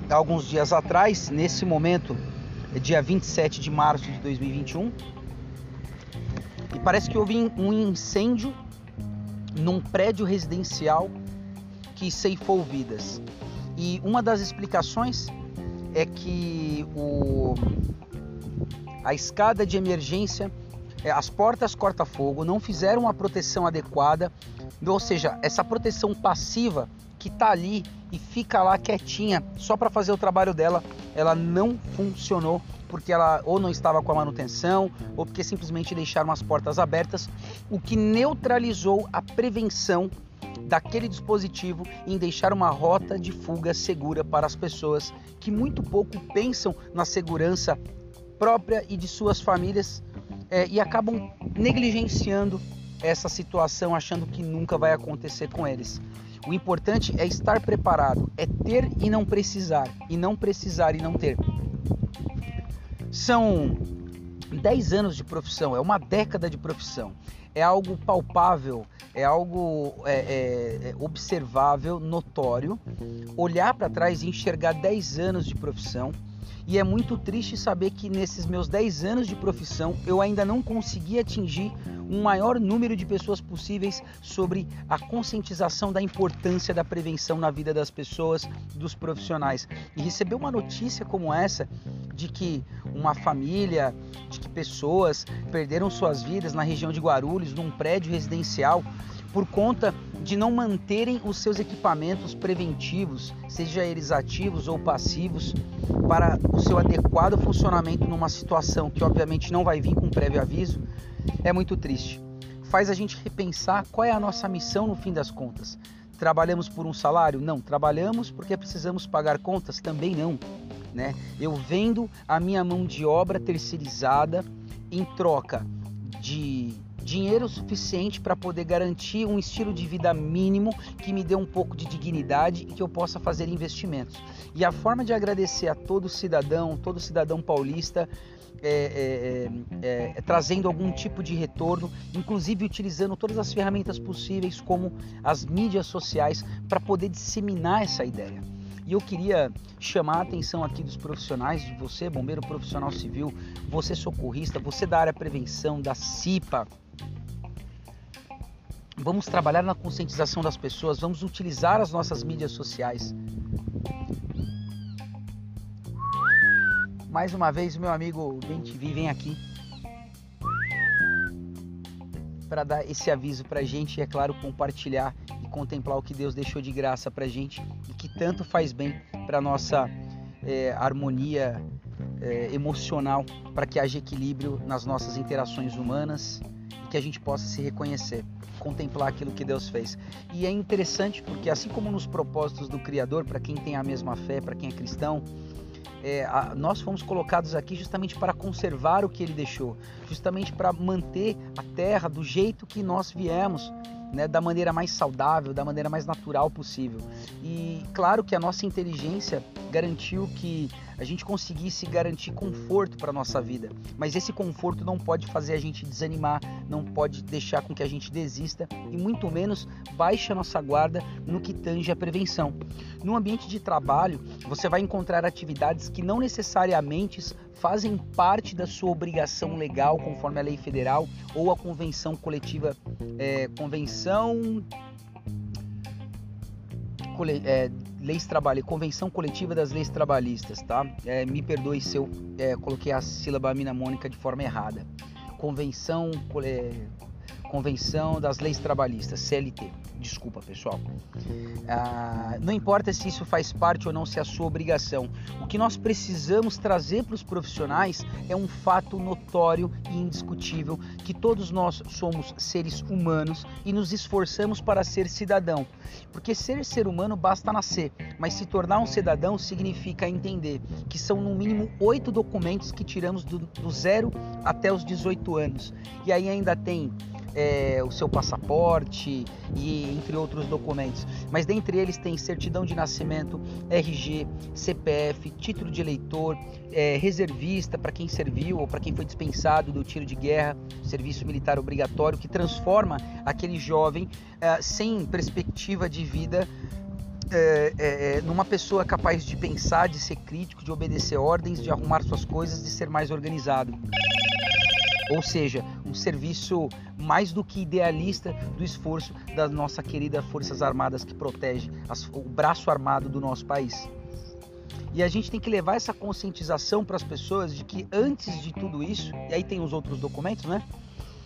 alguns dias atrás, nesse momento dia 27 de março de 2021. E parece que houve um incêndio num prédio residencial que ceifou vidas. E uma das explicações é que o, a escada de emergência, é, as portas corta-fogo não fizeram uma proteção adequada, ou seja, essa proteção passiva que está ali e fica lá quietinha só para fazer o trabalho dela, ela não funcionou porque ela ou não estava com a manutenção ou porque simplesmente deixaram as portas abertas, o que neutralizou a prevenção daquele dispositivo em deixar uma rota de fuga segura para as pessoas que muito pouco pensam na segurança própria e de suas famílias é, e acabam negligenciando essa situação, achando que nunca vai acontecer com eles. O importante é estar preparado, é ter e não precisar, e não precisar e não ter. São 10 anos de profissão, é uma década de profissão, é algo palpável, é algo é, é, é observável, notório. Olhar para trás e enxergar 10 anos de profissão e é muito triste saber que nesses meus 10 anos de profissão eu ainda não consegui atingir um maior número de pessoas possíveis sobre a conscientização da importância da prevenção na vida das pessoas, dos profissionais. E receber uma notícia como essa de que uma família, de que pessoas perderam suas vidas na região de Guarulhos, num prédio residencial, por conta de não manterem os seus equipamentos preventivos, seja eles ativos ou passivos, para o seu adequado funcionamento numa situação que obviamente não vai vir com prévio aviso, é muito triste. Faz a gente repensar qual é a nossa missão no fim das contas. Trabalhamos por um salário? Não. Trabalhamos porque precisamos pagar contas? Também não. Né? Eu vendo a minha mão de obra terceirizada em troca de dinheiro suficiente para poder garantir um estilo de vida mínimo que me dê um pouco de dignidade e que eu possa fazer investimentos. E a forma de agradecer a todo cidadão, todo cidadão paulista, é, é, é, é, trazendo algum tipo de retorno, inclusive utilizando todas as ferramentas possíveis, como as mídias sociais, para poder disseminar essa ideia. E eu queria chamar a atenção aqui dos profissionais, de você, bombeiro profissional civil, você socorrista, você da área prevenção, da CIPA, Vamos trabalhar na conscientização das pessoas, vamos utilizar as nossas mídias sociais. Mais uma vez, meu amigo Bem TV vem aqui para dar esse aviso para a gente e, é claro, compartilhar e contemplar o que Deus deixou de graça para a gente e que tanto faz bem para nossa é, harmonia é, emocional, para que haja equilíbrio nas nossas interações humanas que a gente possa se reconhecer contemplar aquilo que Deus fez. E é interessante porque, assim como nos propósitos do Criador, para quem tem a mesma fé, para quem é cristão, é, a, nós fomos colocados aqui justamente para conservar o que Ele deixou, justamente para manter a terra do jeito que nós viemos. Né, da maneira mais saudável, da maneira mais natural possível. E claro que a nossa inteligência garantiu que a gente conseguisse garantir conforto para nossa vida. Mas esse conforto não pode fazer a gente desanimar, não pode deixar com que a gente desista e muito menos baixe a nossa guarda no que tange a prevenção. No ambiente de trabalho, você vai encontrar atividades que não necessariamente fazem parte da sua obrigação legal conforme a lei federal ou a convenção coletiva, é, convenção é, leis trabalho, convenção coletiva das leis trabalhistas, tá? É, me perdoe se eu é, coloquei a sílaba minamônica de forma errada. Convenção, é, convenção das leis trabalhistas, CLT. Desculpa, pessoal. Ah, não importa se isso faz parte ou não, se é a sua obrigação. O que nós precisamos trazer para os profissionais é um fato notório e indiscutível que todos nós somos seres humanos e nos esforçamos para ser cidadão. Porque ser ser humano basta nascer, mas se tornar um cidadão significa entender que são no mínimo oito documentos que tiramos do, do zero até os 18 anos. E aí ainda tem é, o seu passaporte e entre outros documentos. Mas dentre eles tem certidão de nascimento, RG, CPF, título de eleitor, é, reservista para quem serviu ou para quem foi dispensado do tiro de guerra, serviço militar obrigatório, que transforma aquele jovem é, sem perspectiva de vida é, é, é, numa pessoa capaz de pensar, de ser crítico, de obedecer ordens, de arrumar suas coisas, de ser mais organizado. Ou seja, um serviço mais do que idealista do esforço da nossa querida Forças Armadas que protege as, o braço armado do nosso país. E a gente tem que levar essa conscientização para as pessoas de que antes de tudo isso, e aí tem os outros documentos, né?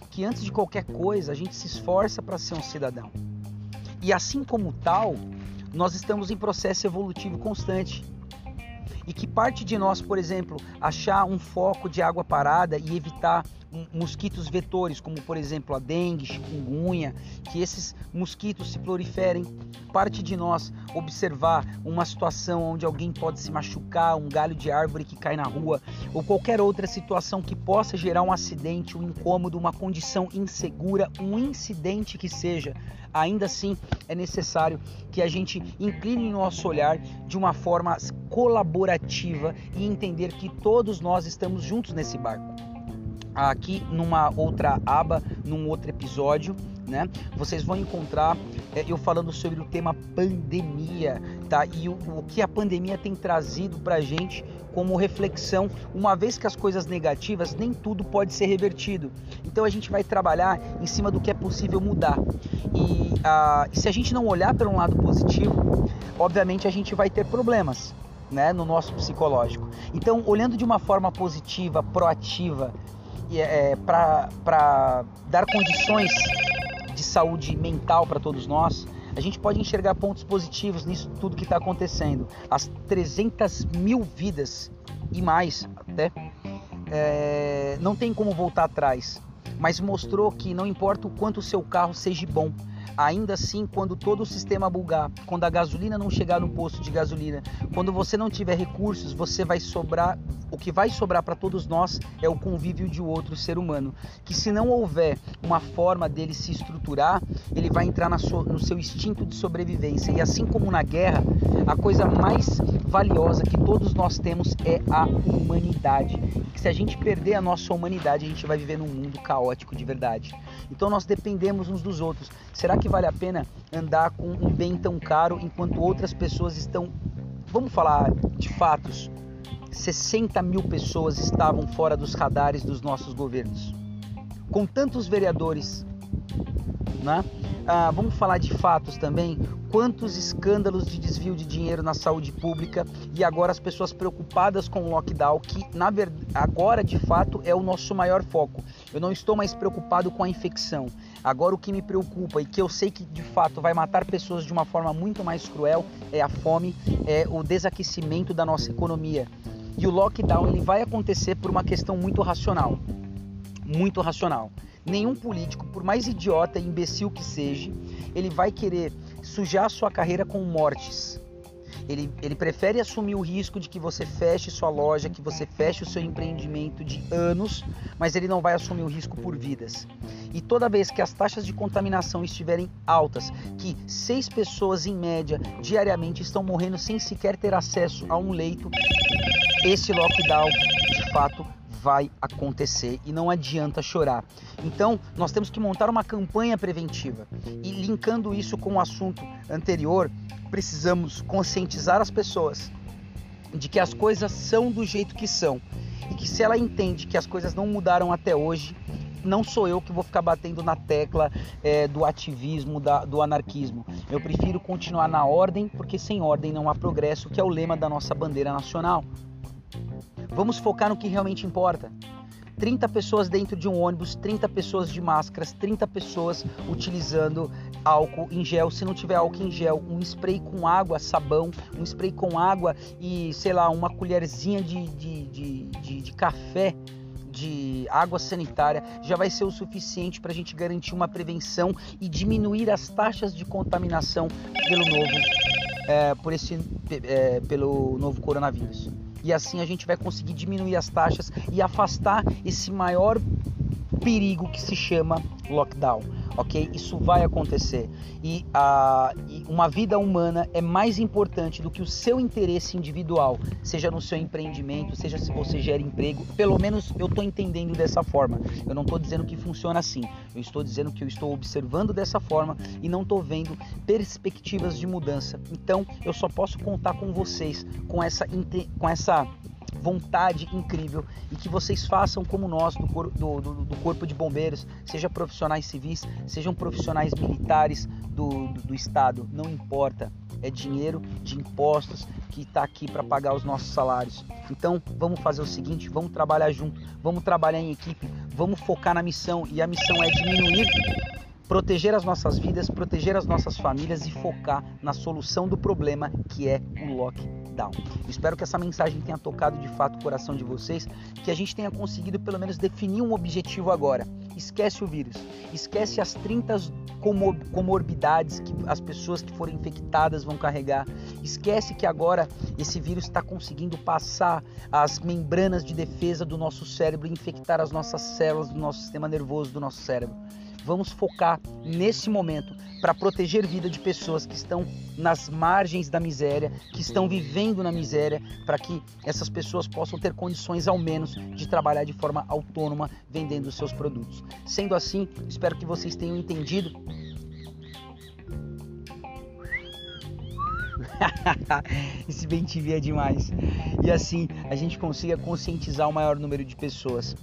Que antes de qualquer coisa a gente se esforça para ser um cidadão. E assim como tal, nós estamos em processo evolutivo constante. E que parte de nós, por exemplo, achar um foco de água parada e evitar mosquitos vetores, como por exemplo a dengue, chikungunya, que esses mosquitos se proliferem. Parte de nós observar uma situação onde alguém pode se machucar, um galho de árvore que cai na rua, ou qualquer outra situação que possa gerar um acidente, um incômodo, uma condição insegura, um incidente que seja. Ainda assim, é necessário que a gente incline nosso olhar de uma forma colaborativa e entender que todos nós estamos juntos nesse barco aqui numa outra aba, num outro episódio, né? Vocês vão encontrar é, eu falando sobre o tema pandemia, tá? E o, o que a pandemia tem trazido para gente como reflexão, uma vez que as coisas negativas nem tudo pode ser revertido. Então a gente vai trabalhar em cima do que é possível mudar. E, ah, e se a gente não olhar pelo lado positivo, obviamente a gente vai ter problemas. Né, no nosso psicológico. Então, olhando de uma forma positiva, proativa, é, para dar condições de saúde mental para todos nós, a gente pode enxergar pontos positivos nisso tudo que está acontecendo. As 300 mil vidas e mais até, é, não tem como voltar atrás, mas mostrou que não importa o quanto o seu carro seja bom, Ainda assim, quando todo o sistema bugar, quando a gasolina não chegar no posto de gasolina, quando você não tiver recursos, você vai sobrar. O que vai sobrar para todos nós é o convívio de outro ser humano. Que se não houver uma forma dele se estruturar, ele vai entrar no seu instinto de sobrevivência. E assim como na guerra, a coisa mais valiosa que todos nós temos é a humanidade. Que se a gente perder a nossa humanidade, a gente vai viver num mundo caótico de verdade. Então nós dependemos uns dos outros. Será que vale a pena andar com um bem tão caro enquanto outras pessoas estão. Vamos falar de fatos. 60 mil pessoas estavam fora dos radares dos nossos governos. Com tantos vereadores, né? Ah, vamos falar de fatos também. Quantos escândalos de desvio de dinheiro na saúde pública e agora as pessoas preocupadas com o lockdown, que na verdade agora de fato é o nosso maior foco. Eu não estou mais preocupado com a infecção. Agora o que me preocupa e que eu sei que de fato vai matar pessoas de uma forma muito mais cruel é a fome, é o desaquecimento da nossa economia. E o lockdown ele vai acontecer por uma questão muito racional. Muito racional. Nenhum político, por mais idiota e imbecil que seja, ele vai querer sujar sua carreira com mortes. Ele, ele prefere assumir o risco de que você feche sua loja, que você feche o seu empreendimento de anos, mas ele não vai assumir o risco por vidas. E toda vez que as taxas de contaminação estiverem altas, que seis pessoas em média diariamente estão morrendo sem sequer ter acesso a um leito, esse lockdown de fato vai acontecer e não adianta chorar. Então, nós temos que montar uma campanha preventiva. E linkando isso com o assunto anterior, precisamos conscientizar as pessoas de que as coisas são do jeito que são e que se ela entende que as coisas não mudaram até hoje, não sou eu que vou ficar batendo na tecla é, do ativismo, da, do anarquismo. Eu prefiro continuar na ordem, porque sem ordem não há progresso, que é o lema da nossa bandeira nacional. Vamos focar no que realmente importa. 30 pessoas dentro de um ônibus, 30 pessoas de máscaras, 30 pessoas utilizando álcool em gel. Se não tiver álcool em gel, um spray com água, sabão, um spray com água e, sei lá, uma colherzinha de, de, de, de, de café de água sanitária já vai ser o suficiente para a gente garantir uma prevenção e diminuir as taxas de contaminação pelo novo, é, por esse, é, pelo novo coronavírus e assim a gente vai conseguir diminuir as taxas e afastar esse maior perigo que se chama lockdown ok? Isso vai acontecer. E, a, e uma vida humana é mais importante do que o seu interesse individual, seja no seu empreendimento, seja se você gera emprego. Pelo menos eu estou entendendo dessa forma. Eu não estou dizendo que funciona assim. Eu estou dizendo que eu estou observando dessa forma e não estou vendo perspectivas de mudança. Então eu só posso contar com vocês com essa, com essa vontade incrível e que vocês façam como nós do, do, do, do Corpo de Bombeiros, seja profissionais civis, sejam profissionais militares do, do Estado, não importa. É dinheiro de impostos que está aqui para pagar os nossos salários. Então vamos fazer o seguinte: vamos trabalhar junto, vamos trabalhar em equipe, vamos focar na missão e a missão é diminuir proteger as nossas vidas, proteger as nossas famílias e focar na solução do problema que é o lockdown. Espero que essa mensagem tenha tocado de fato o coração de vocês, que a gente tenha conseguido pelo menos definir um objetivo agora. Esquece o vírus, esquece as 30 comorbidades que as pessoas que foram infectadas vão carregar. Esquece que agora esse vírus está conseguindo passar as membranas de defesa do nosso cérebro e infectar as nossas células do nosso sistema nervoso, do nosso cérebro. Vamos focar nesse momento para proteger vida de pessoas que estão nas margens da miséria, que estão vivendo na miséria, para que essas pessoas possam ter condições ao menos de trabalhar de forma autônoma vendendo seus produtos. Sendo assim, espero que vocês tenham entendido Esse bem TV é demais. E assim a gente consiga conscientizar o maior número de pessoas.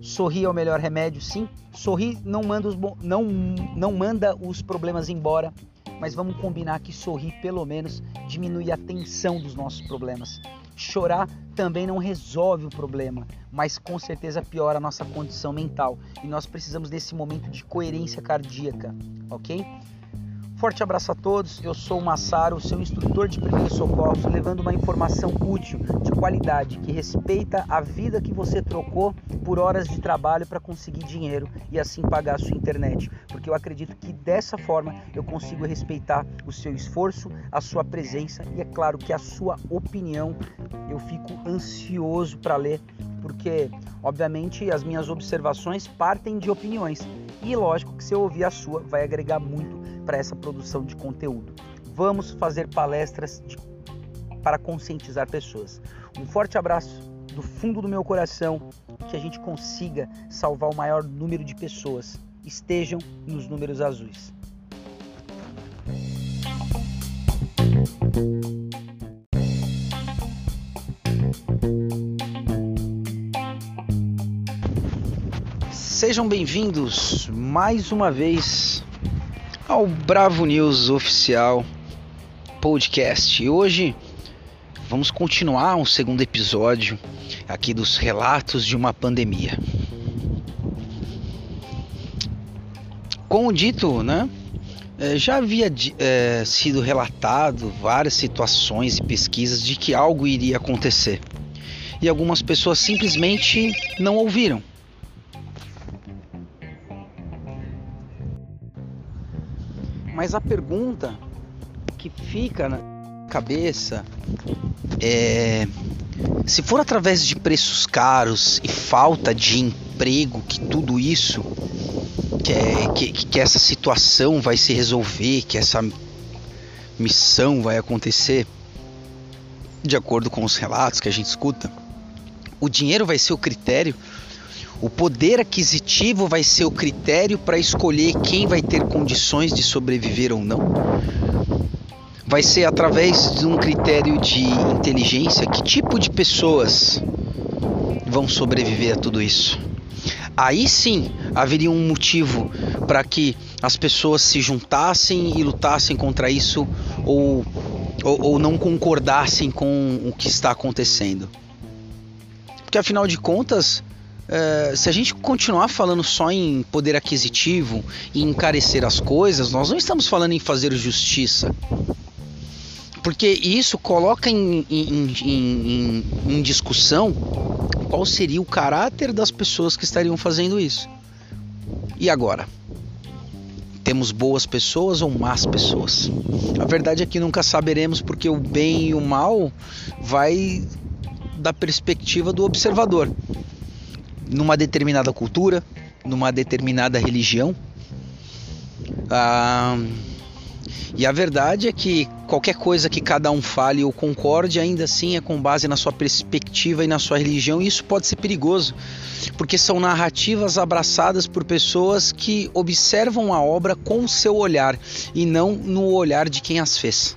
Sorrir é o melhor remédio, sim. Sorrir não manda os, não, não manda os problemas embora, mas vamos combinar que sorrir pelo menos diminui a tensão dos nossos problemas. Chorar também não resolve o problema, mas com certeza piora a nossa condição mental e nós precisamos desse momento de coerência cardíaca, ok? Forte abraço a todos. Eu sou o Massaro, seu instrutor de primeiros socorros, levando uma informação útil, de qualidade, que respeita a vida que você trocou por horas de trabalho para conseguir dinheiro e assim pagar a sua internet. Porque eu acredito que dessa forma eu consigo respeitar o seu esforço, a sua presença e é claro que a sua opinião. Eu fico ansioso para ler, porque obviamente as minhas observações partem de opiniões. E lógico que se eu ouvir a sua, vai agregar muito para essa produção de conteúdo. Vamos fazer palestras de, para conscientizar pessoas. Um forte abraço do fundo do meu coração que a gente consiga salvar o maior número de pessoas. Estejam nos números azuis. Sejam bem-vindos mais uma vez ao Bravo News Oficial Podcast. E hoje vamos continuar um segundo episódio aqui dos relatos de uma pandemia. Como dito, né? É, já havia é, sido relatado várias situações e pesquisas de que algo iria acontecer. E algumas pessoas simplesmente não ouviram Mas a pergunta que fica na cabeça é se for através de preços caros e falta de emprego que tudo isso que, é, que, que essa situação vai se resolver, que essa missão vai acontecer, de acordo com os relatos que a gente escuta, o dinheiro vai ser o critério o poder aquisitivo vai ser o critério para escolher quem vai ter condições de sobreviver ou não. Vai ser através de um critério de inteligência que tipo de pessoas vão sobreviver a tudo isso. Aí sim haveria um motivo para que as pessoas se juntassem e lutassem contra isso ou, ou, ou não concordassem com o que está acontecendo. Porque afinal de contas, é, se a gente continuar falando só em poder aquisitivo e encarecer as coisas, nós não estamos falando em fazer justiça. Porque isso coloca em, em, em, em discussão qual seria o caráter das pessoas que estariam fazendo isso. E agora? Temos boas pessoas ou más pessoas? A verdade é que nunca saberemos porque o bem e o mal vai da perspectiva do observador numa determinada cultura, numa determinada religião. Ah, e a verdade é que qualquer coisa que cada um fale ou concorde, ainda assim é com base na sua perspectiva e na sua religião, e isso pode ser perigoso, porque são narrativas abraçadas por pessoas que observam a obra com seu olhar e não no olhar de quem as fez.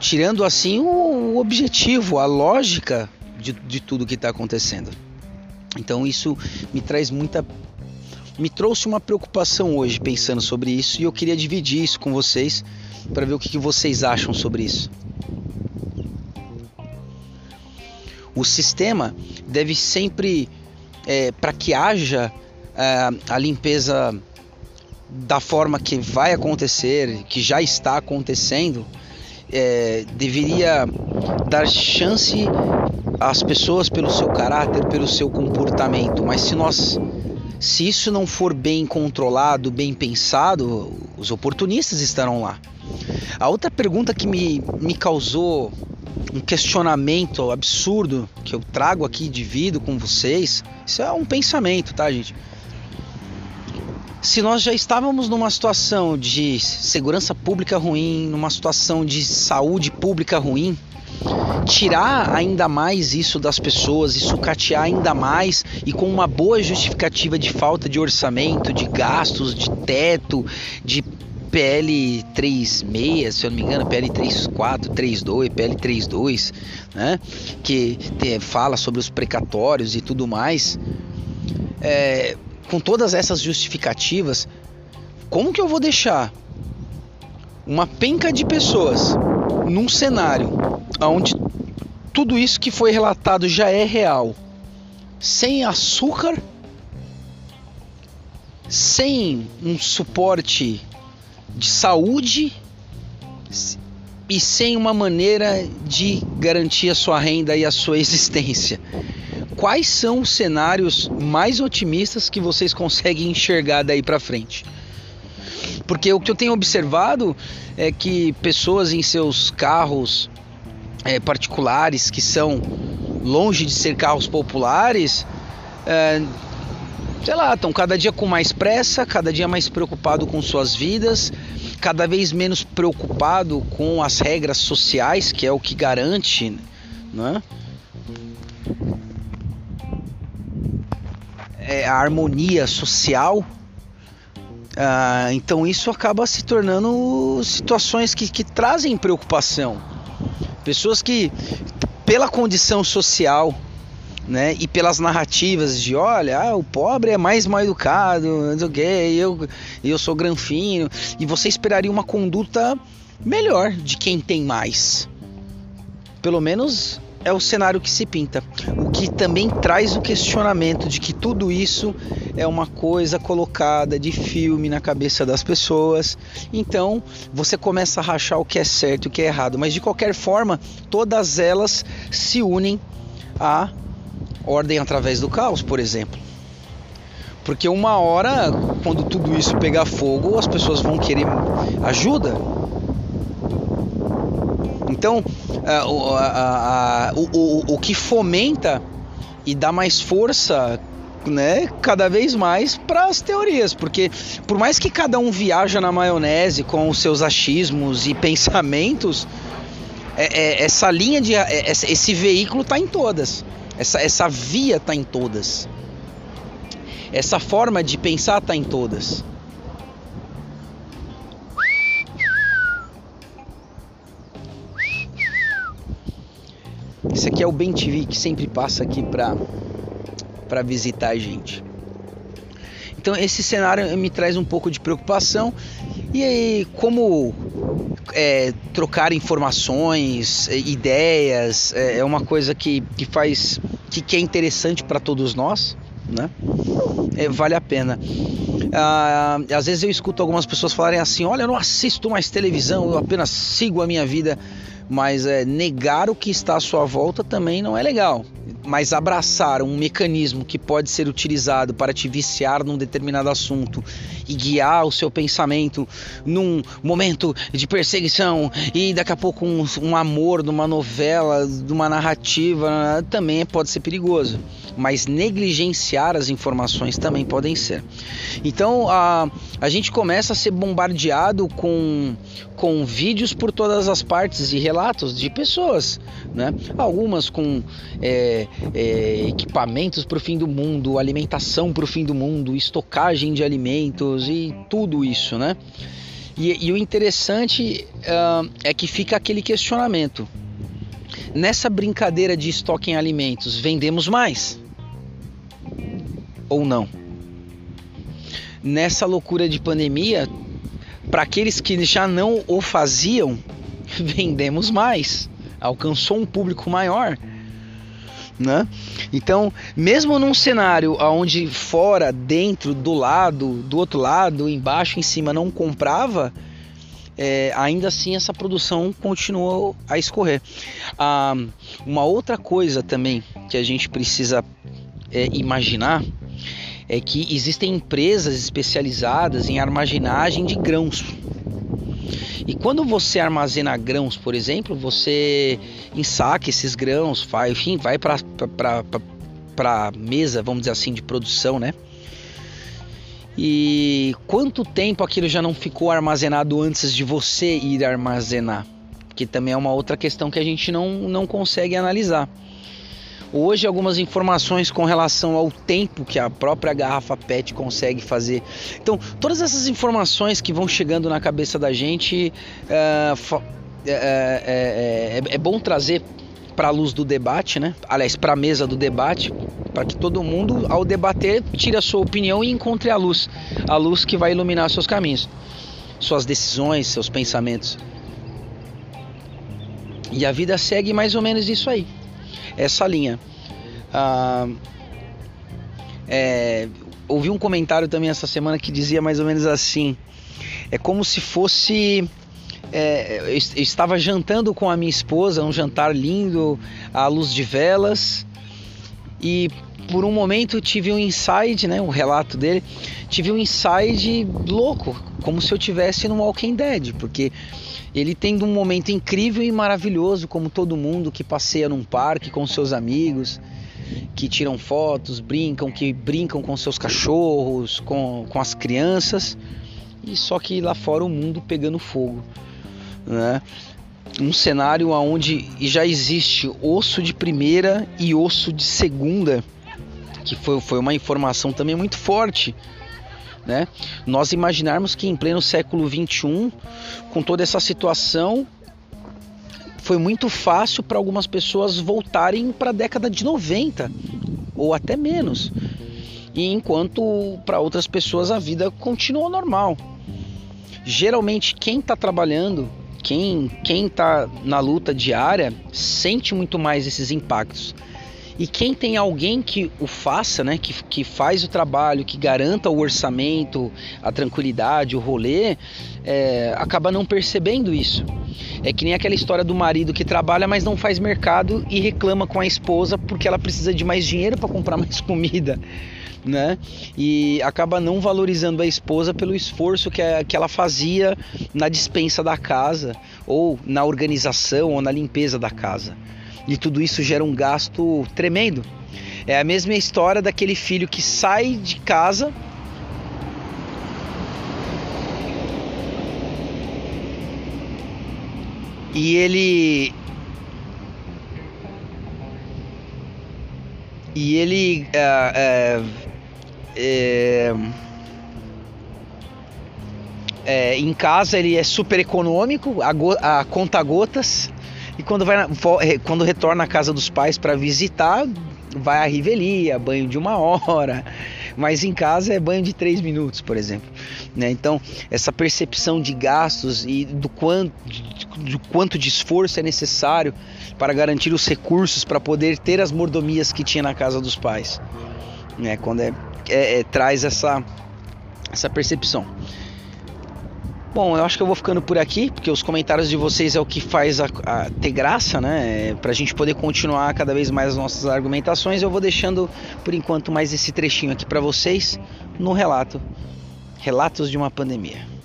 tirando assim o objetivo, a lógica de, de tudo que está acontecendo. Então isso me traz muita me trouxe uma preocupação hoje pensando sobre isso e eu queria dividir isso com vocês para ver o que, que vocês acham sobre isso. O sistema deve sempre, é, para que haja é, a limpeza da forma que vai acontecer, que já está acontecendo, é, deveria dar chance às pessoas pelo seu caráter, pelo seu comportamento. Mas se nós se isso não for bem controlado, bem pensado, os oportunistas estarão lá. A outra pergunta que me, me causou um questionamento absurdo que eu trago aqui, divido com vocês, isso é um pensamento, tá, gente? Se nós já estávamos numa situação de segurança pública ruim, numa situação de saúde pública ruim, tirar ainda mais isso das pessoas e sucatear ainda mais e com uma boa justificativa de falta de orçamento, de gastos, de teto, de PL 36, se eu não me engano, PL 34, 32, PL 32, né? Que te, fala sobre os precatórios e tudo mais. É, com todas essas justificativas, como que eu vou deixar uma penca de pessoas num cenário onde tudo isso que foi relatado já é real, sem açúcar, sem um suporte de saúde e sem uma maneira de garantir a sua renda e a sua existência. Quais são os cenários mais otimistas que vocês conseguem enxergar daí para frente? Porque o que eu tenho observado é que pessoas em seus carros é, particulares que são longe de ser carros populares, é, sei lá, estão cada dia com mais pressa, cada dia mais preocupado com suas vidas, cada vez menos preocupado com as regras sociais, que é o que garante, né? É a harmonia social ah, então isso acaba se tornando situações que, que trazem preocupação. Pessoas que, pela condição social, né, e pelas narrativas de olha, ah, o pobre é mais mal educado, não eu, eu sou granfino, e você esperaria uma conduta melhor de quem tem mais. Pelo menos é o cenário que se pinta. O que também traz o questionamento de que tudo isso é uma coisa colocada de filme na cabeça das pessoas. Então você começa a rachar o que é certo e o que é errado. Mas de qualquer forma, todas elas se unem à ordem através do caos, por exemplo. Porque uma hora, quando tudo isso pegar fogo, as pessoas vão querer ajuda. Então, uh, uh, uh, o, o que fomenta e dá mais força né, cada vez mais para as teorias, porque por mais que cada um viaja na maionese com os seus achismos e pensamentos, é, é, essa linha de é, esse veículo está em todas, essa, essa via está em todas, essa forma de pensar está em todas. Esse aqui é o Ben TV que sempre passa aqui para para visitar a gente. Então esse cenário me traz um pouco de preocupação e aí como é, trocar informações, ideias é, é uma coisa que, que faz que, que é interessante para todos nós, né? É, vale a pena. Ah, às vezes eu escuto algumas pessoas falarem assim: olha, eu não assisto mais televisão, eu apenas sigo a minha vida mas é, negar o que está à sua volta também não é legal. Mas abraçar um mecanismo que pode ser utilizado para te viciar num determinado assunto e guiar o seu pensamento num momento de perseguição e daqui a pouco um, um amor numa novela, numa narrativa, também pode ser perigoso mas negligenciar as informações também podem ser. Então a, a gente começa a ser bombardeado com, com vídeos por todas as partes e relatos de pessoas, né? algumas com é, é, equipamentos para o fim do mundo, alimentação para o fim do mundo, estocagem de alimentos e tudo isso, né? E, e o interessante uh, é que fica aquele questionamento. Nessa brincadeira de estoque em alimentos, vendemos mais? Ou não? Nessa loucura de pandemia, para aqueles que já não o faziam, vendemos mais. Alcançou um público maior. Né? Então, mesmo num cenário onde fora, dentro, do lado, do outro lado, embaixo, em cima não comprava, é, ainda assim essa produção continuou a escorrer. Ah, uma outra coisa também que a gente precisa é, imaginar é que existem empresas especializadas em armazenagem de grãos. E quando você armazena grãos, por exemplo, você ensaca esses grãos, vai, enfim, vai para a mesa, vamos dizer assim, de produção, né? E quanto tempo aquilo já não ficou armazenado antes de você ir armazenar? Que também é uma outra questão que a gente não, não consegue analisar. Hoje, algumas informações com relação ao tempo que a própria garrafa PET consegue fazer. Então, todas essas informações que vão chegando na cabeça da gente é, é, é, é bom trazer para a luz do debate, né? Aliás, para a mesa do debate, para que todo mundo, ao debater, tire a sua opinião e encontre a luz, a luz que vai iluminar seus caminhos, suas decisões, seus pensamentos. E a vida segue mais ou menos isso aí, essa linha. Ah, é, ouvi um comentário também essa semana que dizia mais ou menos assim: é como se fosse é, eu estava jantando com a minha esposa, um jantar lindo, à luz de velas, e por um momento tive um inside, né, o relato dele, tive um inside louco, como se eu tivesse no Walking Dead, porque ele tem um momento incrível e maravilhoso, como todo mundo que passeia num parque com seus amigos, que tiram fotos, brincam, que brincam com seus cachorros, com, com as crianças, e só que lá fora o mundo pegando fogo né? um cenário onde já existe osso de primeira e osso de segunda, que foi, foi uma informação também muito forte. Né? Nós imaginarmos que em pleno século XXI, com toda essa situação, foi muito fácil para algumas pessoas voltarem para a década de 90 ou até menos. E enquanto para outras pessoas a vida continuou normal. Geralmente quem está trabalhando quem quem está na luta diária sente muito mais esses impactos. E quem tem alguém que o faça, né, que, que faz o trabalho, que garanta o orçamento, a tranquilidade, o rolê, é, acaba não percebendo isso. É que nem aquela história do marido que trabalha, mas não faz mercado e reclama com a esposa porque ela precisa de mais dinheiro para comprar mais comida né? E acaba não valorizando a esposa pelo esforço que, a, que ela fazia na dispensa da casa, ou na organização, ou na limpeza da casa. E tudo isso gera um gasto tremendo. É a mesma história daquele filho que sai de casa e ele e ele uh, uh, é, é, em casa ele é super econômico, a, go, a conta gotas. E quando, vai na, quando retorna à casa dos pais para visitar, vai à rivelia, banho de uma hora. Mas em casa é banho de três minutos, por exemplo. Né? Então, essa percepção de gastos e do quanto, do quanto de esforço é necessário para garantir os recursos para poder ter as mordomias que tinha na casa dos pais. Né? Quando é é, é, traz essa, essa percepção. Bom, eu acho que eu vou ficando por aqui, porque os comentários de vocês é o que faz a, a ter graça, né? É, Para a gente poder continuar cada vez mais as nossas argumentações, eu vou deixando por enquanto mais esse trechinho aqui para vocês no relato Relatos de uma Pandemia.